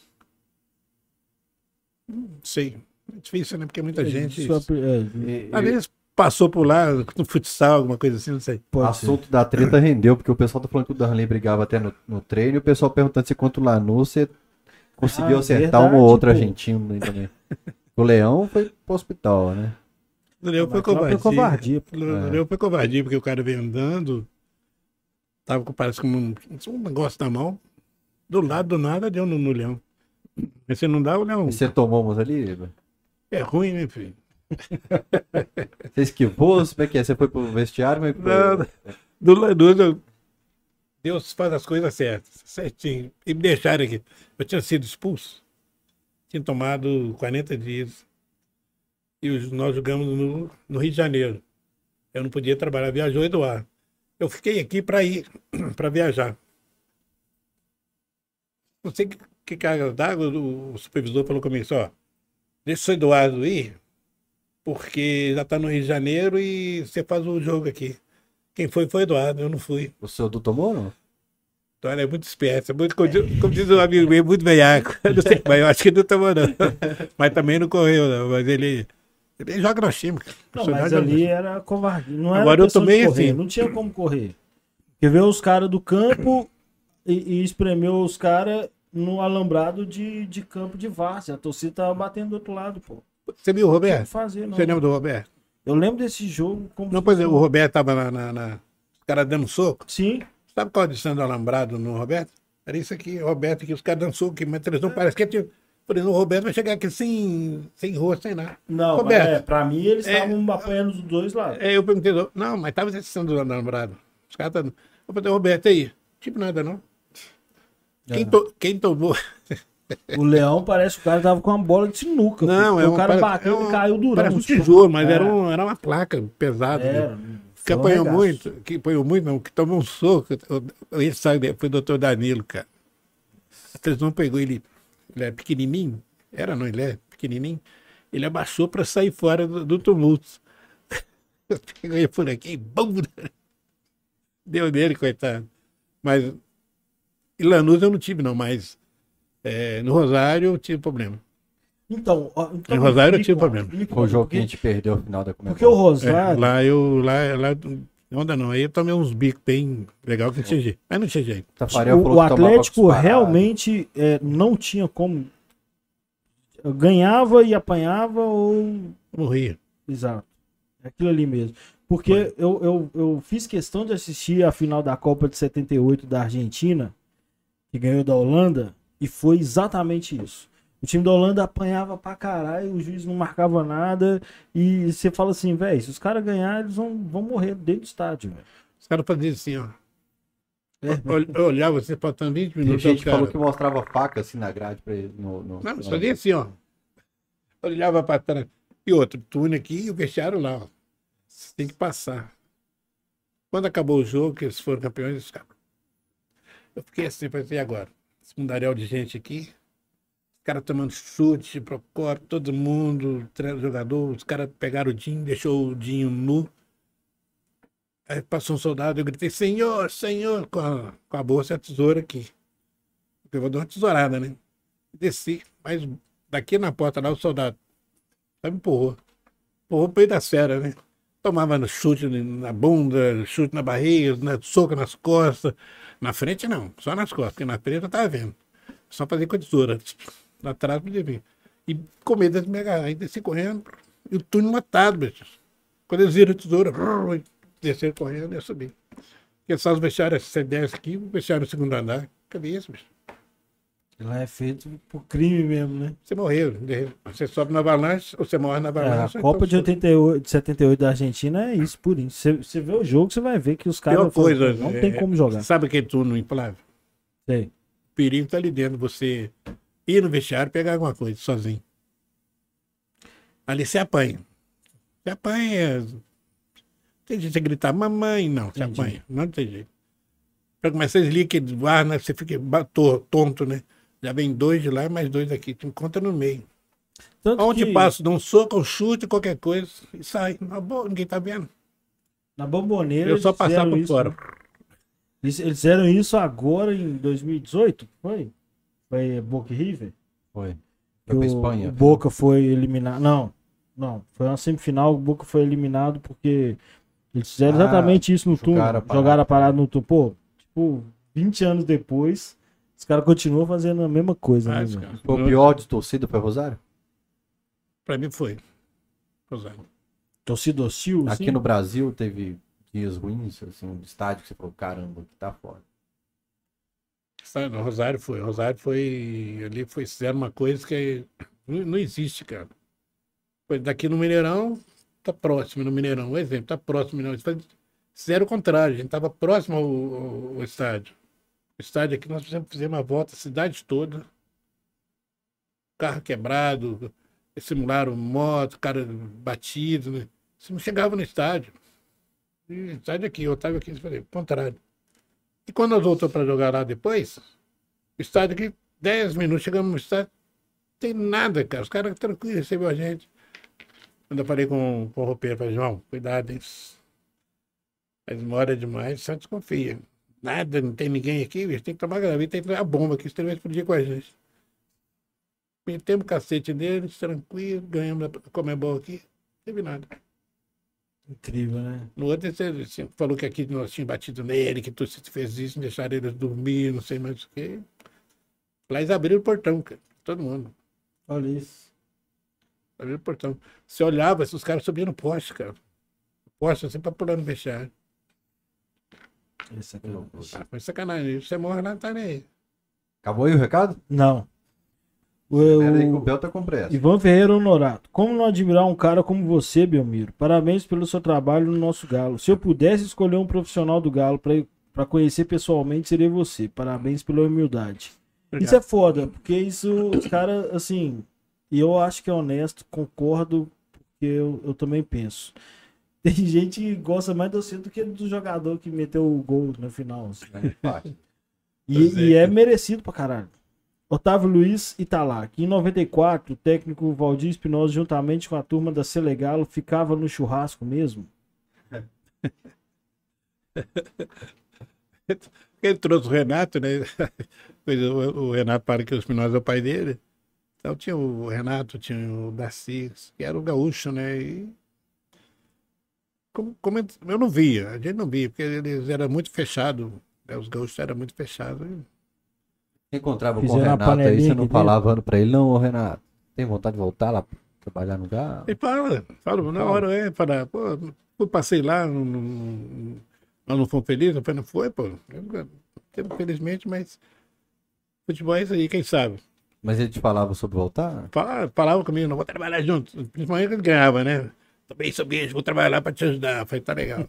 Não sei. É difícil, né? Porque muita gente. Sua- é, E- Às vezes passou por lá no futsal, alguma coisa assim, não sei. O ser. assunto da treta rendeu, porque o pessoal tá falando que o Darley brigava até no, no treino e o pessoal perguntando se quanto o Lanús você conseguiu Ah, acertar verdade, ou outra pô. argentina aí também. O Leão foi pro hospital, né? O Leão foi lá covardia. foi covardia. pô. O É. Leão foi covardia, porque o cara veio andando, tava com, parece como um, um negócio na mão, do lado do nada deu no, no Leão. Mas se não dá, o Leão E você tomou umas ali? É ruim, né, filho? Você esquivou? Como é que é? Você foi pro vestiário? Foi? Não, Do eu- Deus faz as coisas certas, certinho. E me deixaram aqui. Eu tinha sido expulso. Tinha tomado 40 dias. E nós jogamos no, no Rio de Janeiro. Eu não podia trabalhar, viajou Eduardo. Eu fiquei aqui para ir, para viajar. Não sei que, que carga d'água, o, o supervisor falou comigo assim, ó, deixa o Eduardo ir, porque já está no Rio de Janeiro e você faz o jogo aqui. Quem foi foi o Eduardo, eu não fui. O seu Du tomou ou não? Então ele é muito esperto, é muito, como diz- como diz um amigo meu, muito veiaco. Eu Não sei, mas eu acho que não tomou, não. Mas também não correu, não. Mas ele, ele joga no time. Não, mas ali era covardia. Não era Agora eu tomei correr, assim. Não tinha como correr. Porque veio os caras do campo e, e espremeu os caras no alambrado de, de campo de várzea. A torcida tava batendo do outro lado, pô. Você viu o Não tinha que Roberto? fazer, não. Você lembra do Roberto? Eu lembro desse jogo como. Não, pois é, o Roberto tava na, na, na- Os caras dando soco. Sim. Sabe qual é a distância do alambrado no Roberto? Era isso aqui, Roberto, que os caras dando soco aqui, mas a televisão parece que é tipo. Por exemplo, o Roberto vai chegar aqui sem, sem rosto, sem nada. Não, mas, Roberto. é, pra mim eles É. estavam apanhando dos dois lados. É, eu perguntei, não, mas tava distância do alambrado. Os caras estavam. Eu falei, Roberto, aí? Tipo nada, não. Quem, to- quem tomou. O Leão parece que o cara tava com uma bola de sinuca. Não, pô. é o um, cara parece- bateu é um- e caiu durão. Parece um chão. tijolo, mas É. era, um, era uma placa pesada. Viu? Que apanhou regaço. muito, que apanhou muito, não, que tomou um soco. o- Ele sabe, foi o doutor Danilo, cara. A televisão pegou ele, ele é pequenininho, era não, ele é pequenininho. Ele abaixou para sair fora do, do tumulto. Pegou ele por aqui, bum! Deu nele, coitado. Mas em Lanús eu não tive, não, mas é, no Rosário eu tive problema. Então, então Em Rosário eu tive conta, problema. Foi o jogo que a gente perdeu o final da Porque o. É, Rosário. lá eu, lá, lá, onda não, aí eu tomei uns bicos bem legal que não tinha jeito. Mas não tinha jeito. Tafarel o, o Atlético realmente é, não tinha como. Ganhava e apanhava ou. Morria. Exato. É aquilo ali mesmo. Porque eu, eu, eu fiz questão de assistir a final da Copa de 78 da Argentina, que ganhou da Holanda, e foi exatamente isso. O time da Holanda apanhava pra caralho, o juiz não marcava nada, e você fala assim, velho, se os caras ganharem, eles vão, vão morrer dentro do estádio, velho. Os caras faziam assim, ó. É. Eu, eu olhava, você faltando 20 Tem minutos. gente os que falou caras- que mostrava faca assim na grade pra ele. No, no- Não, fazia assim, ó. Eu olhava pra trás. E outro, túnel aqui e o vestiário lá, ó. Você tem que passar. Quando acabou o jogo, que eles foram campeões, eles ficaram. Eu fiquei assim, e agora? Esse mundaréu de gente aqui. Os caras tomando chute, procópio, todo mundo, jogador, os caras pegaram o Dinho, deixou o Dinho nu. Aí passou um soldado, eu gritei, senhor, senhor, com a, com a bolsa e a tesoura aqui. Eu vou dar uma tesourada, né? Desci, mas daqui na porta lá o soldado me empurrou. Empurrou pro meio da fera, né? Tomava chute na bunda, chute na barriga, na, soco nas costas. Na frente não, só nas costas, porque na frente eu tava vendo. Só fazer com a tesoura. Atrás podia vir. E com medo de me agarrar. Aí desci correndo. E o túnel lotado, bicho. Quando eles viram a tesoura, desceram correndo e eu subi. Só os vestiários, você desce aqui, o vestiário no segundo andar. Isso, bicho? Lá é feito por crime mesmo, né? Você morreu. de- Você sobe na avalanche, ou você morre na É, avalanche. a ou Copa então de 88, de 78 da Argentina é isso, por isso. Você, você vê o jogo, você vai ver que os caras coisa. não é- tem como jogar. Sabe aquele túnel inflável? Sei. O perigo tá ali dentro. Você ir no vestiário e pegar alguma coisa sozinho. Ali você apanha. Você apanha. Tem gente a gritar, mamãe, não, você Entendi. apanha. Não tem jeito. Pra começar a desligar aquele ar, né? Você fica tonto, né? Já vem dois de lá e mais dois daqui. Te encontra no meio. Tanto Onde que passa, dá um soco, um chute, qualquer coisa, e sai. Na boa, ninguém tá vendo. na Bomboneira. Eu só eles passar fizeram por isso, fora. né? Eles, eles fizeram isso agora em 2018? Foi? Foi Boca e River? Foi. Foi pra o, Espanha. o Boca foi eliminado. Não, não. Foi uma semifinal, o Boca foi eliminado porque eles fizeram Ah, exatamente isso no parada. Jogaram a parada no túnel. Pô, tipo, 20 anos depois, os caras continuam fazendo a mesma coisa, né, velho? cara, Foi o pior de torcida, foi Rosário? Pra mim foi. Rosário. Torcida hostil, Aqui assim? no Brasil teve dias ruins, assim, um estádio que você falou, caramba, que tá fora. Rosário foi. Rosário foi. Ali foi fizeram uma coisa que não, não existe, cara. Foi daqui no Mineirão, tá próximo no Mineirão. Um exemplo, tá próximo no Mineirão. Eles Fizeram o contrário, a gente tava próximo ao, ao- ao estádio. Estádio aqui nós fizemos, uma volta, a cidade toda. Carro quebrado, simularam moto, cara batido. Né? Você não chegava no estádio. E estádio aqui, eu estava aqui, eu falei, contrário. E quando nós voltamos para jogar lá depois, o estádio aqui, 10 minutos, chegamos no estádio, tem nada, cara. Os caras tranquilos recebeu a gente. Quando eu falei com, com o roupeiro, falei, João, cuidado, hein? Mas demora demais, só desconfia. Nada, não tem ninguém aqui, bicho, tem que tomar gravita, tem que dar a bomba aqui, se vai explodir com a gente. Metemos o cacete deles, tranquilo, ganhamos a Comebol aqui, não teve nada. Incrível, né? No outro, você, você falou que aqui nós tínhamos batido nele, que tu fez isso, deixaram eles dormir, não sei mais o quê. Lá eles abriram o portão, cara. Todo mundo. Olha isso. Abriram o portão. Você olhava, os caras subiam no poste, cara. Poste assim pra pular no vestiário. Aqui. Ah, foi sacanagem. Você morre lá, não tá nem aí. Acabou aí o recado? Não. O, aí que o o Bel tá com pressa. Ivan Ferreira Honorato. Como não admirar um cara como você, Belmiro? Parabéns pelo seu trabalho no nosso Galo. Se eu pudesse escolher um profissional do Galo pra pra conhecer pessoalmente, seria você. Parabéns pela humildade. Isso é foda, porque isso, os caras, assim, e eu acho que é honesto, concordo, porque eu, eu também penso. Tem gente que gosta mais de você do que do jogador que meteu o gol no final. assim. Fácil. E, é, e é merecido pra caralho. Otávio Luiz Italac. Em 94, o técnico Valdir Espinosa, juntamente com a turma da Selegalo, ficava no churrasco mesmo. Ele trouxe o Renato, né? Pois o, o Renato para que o Espinosa é o pai dele. Então tinha o Renato, tinha o Darcy, que era o gaúcho, né? E como, como eu não via, a gente não via, porque eles eram muito fechados, né? os gaúchos eram muito fechados. Você encontrava com o Renato aí, você não falava pra ele, não, ô Renato, tem vontade de voltar lá pra trabalhar no Galo? Ele fala, fala, na hora é, fala, pô, eu passei lá, não, não, nós não fomos felizes, eu falei, não foi, pô. Eu, Infelizmente, mas futebol é isso aí, quem sabe? Mas ele te falava sobre voltar? Fala- Falava comigo, não vou trabalhar junto. Principalmente quando ganhava, né? Também sou bicho, vou trabalhar para te ajudar. Eu Falei, tá legal.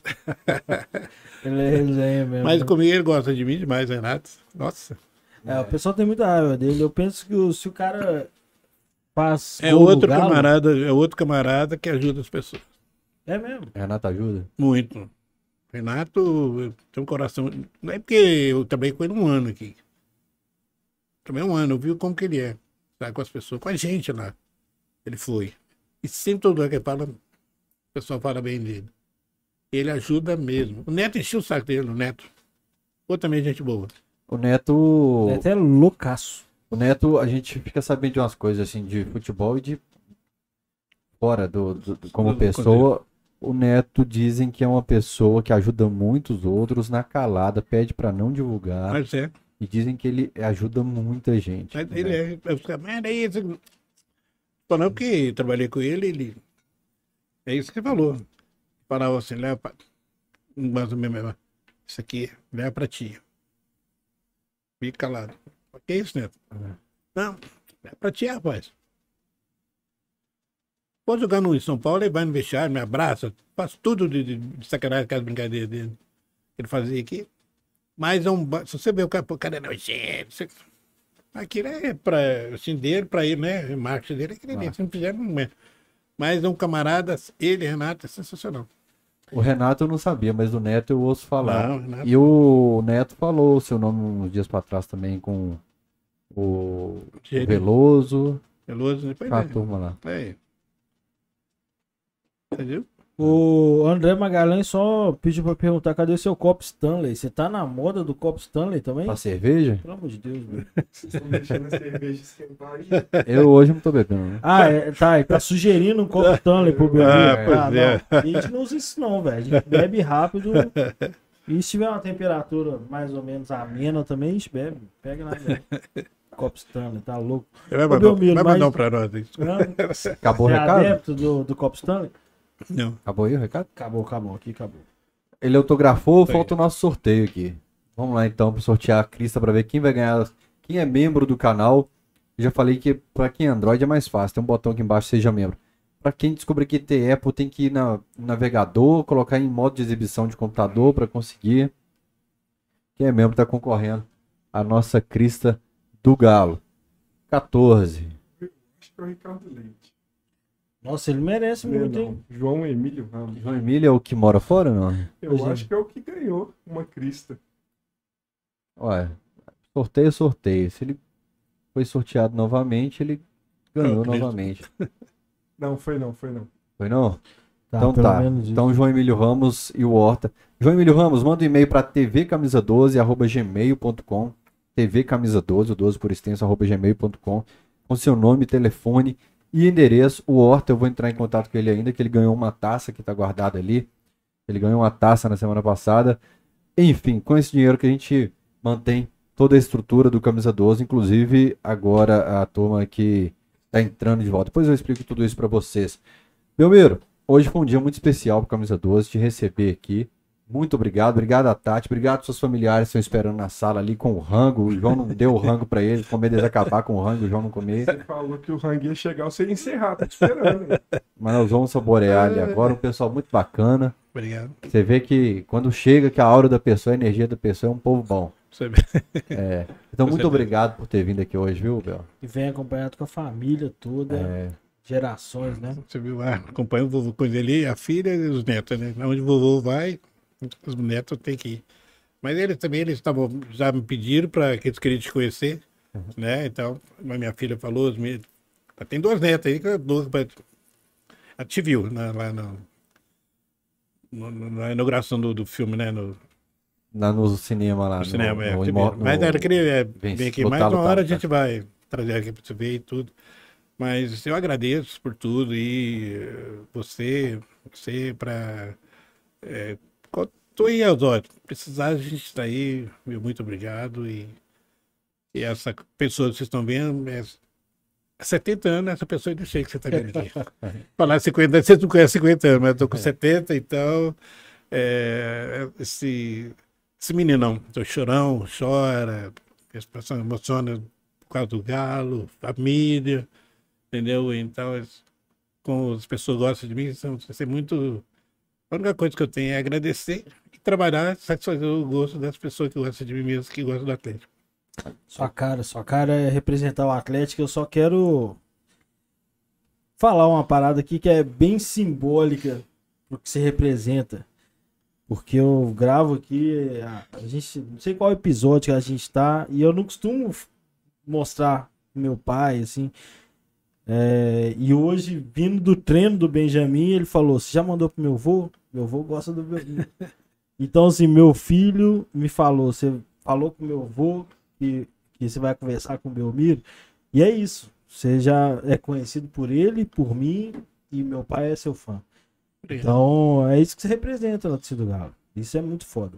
Ele é resenha mesmo. Mas comigo ele gosta de mim demais, Renato. Nossa. É, o pessoal tem muita raiva dele. Eu penso que o- se o cara faz. É outro Galo- camarada, é outro camarada que ajuda as pessoas. É mesmo. Renato ajuda? Muito. Renato tem um coração. Não é porque eu trabalhei com ele um ano aqui. Também um ano, eu vi como que ele é. Sabe, com as pessoas, com a gente lá. Ele foi. E sempre todo lugar que ele fala, o pessoal fala bem dele. Ele ajuda mesmo. O Neto encheu o saco dele, o Neto. Ou também gente boa. O Neto. É até loucaço. O Neto, a gente fica sabendo de umas coisas assim de futebol e de fora do, do- do- como Do- pessoa. O Neto dizem que é uma pessoa que ajuda muitos outros na calada, pede pra não divulgar Mas é. e dizem que ele ajuda muita gente. Mas né? ele é. é Mas é isso. Falando que trabalhei com ele, ele. É isso que ele falou. Falava assim, leva pra. Mais ou menos, isso aqui, leva pra ti. Fica calado. O que é isso, Neto? Não, leva pra ti, rapaz. Pode jogar no São Paulo, ele vai no vestiário, me abraça, faz tudo de, de, de sacanagem com as brincadeiras dele. que Ele fazia aqui. Mas é um, se você vê o cara, o cara é nojento, você- Aquilo é para assim, dele, para ele, né? O marketing dele é aquele ali. Se não fizer, não é. Mas é um camarada, ele, Renato, é sensacional. O Renato eu não sabia, mas o Neto eu ouço falar. Não, Renato. E o Neto falou o seu nome uns dias pra trás também com o, o Veloso, Veloso, né? Pois com a é. turma lá. É. Entendeu? O André Magalhães só pediu pra perguntar: cadê seu copo Stanley? Você tá na moda do copo Stanley também? Pra cerveja? Pelo amor de Deus, velho. Vocês estão deixando a cerveja esquentar. Eu hoje não tô bebendo, né? Ah, é, tá. Tá sugerindo um copo Stanley pro bebê. Ah, pois Ah, é. não. A gente não usa isso, não, velho. A gente bebe rápido. E se tiver uma temperatura mais ou menos amena também, a gente bebe. Pega lá, velho. Copo Stanley, tá louco? Vai mandar, Belmiro, vai mas- mandar um pra nós. Hã? Acabou o Você é recado? adepto do, do Copo Stanley? Não. Acabou aí o recado? Acabou, acabou, aqui acabou. Ele autografou, Foi. falta o nosso sorteio aqui. Vamos lá então para sortear a crista para ver quem vai ganhar, quem é membro do canal. Eu já falei que para quem é Android é mais fácil, tem um botão aqui embaixo, seja membro. Para quem descobrir que tem Apple, tem que ir na- no navegador, colocar em modo de exibição de computador para conseguir. Quem é membro está concorrendo a nossa crista do Galo. 14. Acho que é o Ricardo Leite. Nossa, ele merece Não, é muito, não. hein? João Emílio Ramos. João Emílio é o que mora fora, não? Eu Pois é. acho que é o que ganhou uma crista. Olha, sorteio, sorteio. Se ele foi sorteado novamente, ele ganhou Cristo. novamente. Não, foi não, foi não. Foi não? Tá, então tá. Então João Emílio Ramos e o Horta. João Emílio Ramos, manda um e-mail para tvcamisa12@gmail.com. tvcamisa12, o 12 por extenso arroba gmail.com, com seu nome, telefone e endereço. O Horta, eu vou entrar em contato com ele ainda, que ele ganhou uma taça que está guardada ali. Ele ganhou uma taça na semana passada. Enfim, com esse dinheiro que a gente mantém toda a estrutura do Camisa 12, inclusive agora a turma que está entrando de volta. Depois eu explico tudo isso para vocês. Belmiro, hoje foi um dia muito especial para Camisa 12 te receber aqui. Muito obrigado, obrigado a Tati, obrigado aos seus familiares que estão esperando na sala ali com o rango. O João não deu o rango para eles, com medo de acabar com o rango, o João não comer. Você falou que o rangue ia chegar, você ia encerrar, tá te esperando. Mas nós vamos saborear ali agora, um pessoal muito bacana. Obrigado. Você vê que quando chega, que a aura da pessoa, a energia da pessoa é um povo bom. Você vê. É. Então, Com muito obrigado por ter vindo aqui hoje, viu, Bel? E vem acompanhado com a família toda, É, gerações, né? Você viu, ah, acompanha o vovô coisa ali, a filha e os netos, né? Onde o vovô vai, os netos têm que ir. Mas eles também, eles estavam, já me pediram para que eles queriam te conhecer, né? Então, a minha filha falou, tem duas netas aí pra... A te viu na- lá no, no- no- na inauguração do, do filme, né? No, lá no cinema lá. no cinema, é. no, viu. Mas no- ela queria é, Vem, vir aqui, mais uma hora a gente vai trazer aqui para você ver e tudo. Mas eu agradeço por tudo e eh, você, você para é, tô aí, Eusódio. Precisar, a gente está aí. Meu, muito obrigado. E, e essa pessoa que vocês estão vendo é 70 anos, essa pessoa do jeito que você está vendo aqui. Falar 50 anos, vocês não conhecem 50 anos, mas eu tô com 70, então. é, esse, esse meninão, tô chorão, chora, as pessoas emocionam por causa do galo, família, entendeu? Então, como as pessoas gostam de mim, são, é muito. A única coisa que eu tenho é agradecer e trabalhar, satisfazer o gosto das pessoas que gostam de mim mesmo, que gostam do Atlético. Sua cara, sua cara é representar o Atlético. Eu só quero falar uma parada aqui que é bem simbólica do que você representa. Porque eu gravo aqui, a, gente, não sei qual episódio que a gente tá, e eu não costumo mostrar pro meu pai, assim. É, e hoje, vindo do treino do Benjamin, ele falou: Você já mandou pro meu avô? Meu avô gosta do Benjamin. então, assim, meu filho me falou: Você falou pro meu avô que, que você vai conversar com o Belmiro. E é isso. Você já é conhecido por ele, por mim, e meu pai é seu fã. Então, é isso que você representa na torcida do Galo. Isso é muito foda.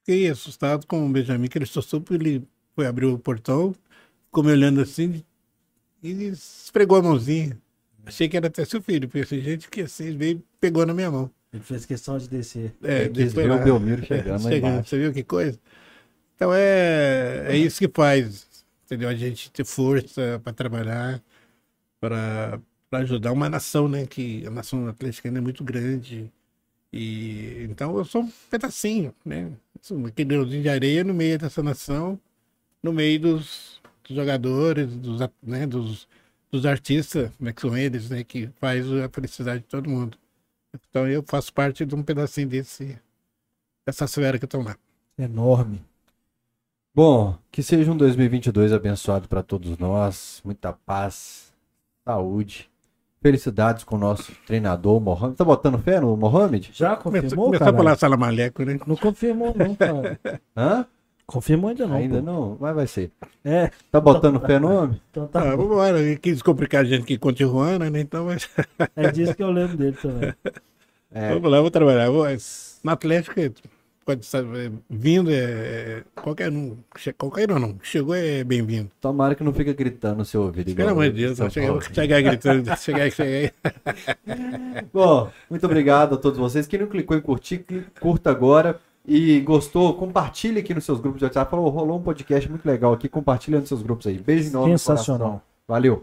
Fiquei assustado com o Benjamin, que ele assustou porque ele foi abrir o portão, ficou me olhando assim e esfregou a mãozinha. Achei que era até seu filho, porque assim, gente que assim veio e pegou na minha mão. Ele fez questão de descer. É, quis depois ver o Belmiro chegando lá chegando, embaixo. Você viu que coisa? Então é, é isso que faz, entendeu? A gente ter força para trabalhar, para ajudar uma nação, né? Que a nação atleticana é muito grande. E então eu sou um pedacinho, né? Sou Aquele grãozinho de areia no meio dessa nação, no meio dos, dos jogadores, dos, né? dos, dos artistas, né? Que são eles, né? Que faz a felicidade de todo mundo. Então eu faço parte de um pedacinho desse, dessa esfera que estão lá. Enorme. Bom, que seja um 2022 abençoado para todos nós. Muita paz, saúde, felicidades com o nosso treinador, Mohamed. Tá botando fé no Mohamed? Já Começou, confirmou, começou cara? a falar salamaleco, né? Não confirmou, não, cara. Hã? Confirmou ainda não. Ainda pô. não, mas vai ser. É, Tá botando fé no homem? então tá. Ah, vamos embora. Ele quis complicar a gente que com Tijuana, né? Então, mas, É disso que eu lembro dele também. É, vamos lá, vou trabalhar. Vou, no Atlético, pode estar é, vindo, é, é, qualquer um, qualquer um não, chegou é bem-vindo. Tomara que não fica gritando no seu ouvido. Pelo amor o de Deus, chegar, chegar gritando, chegar, chegar Bom, muito obrigado a todos vocês. Quem não clicou em curtir, curta agora. E gostou, compartilhe aqui nos seus grupos de WhatsApp. Falou, rolou um podcast muito legal aqui. Compartilha nos seus grupos aí. Beijo enorme. no Sensacional. Valeu.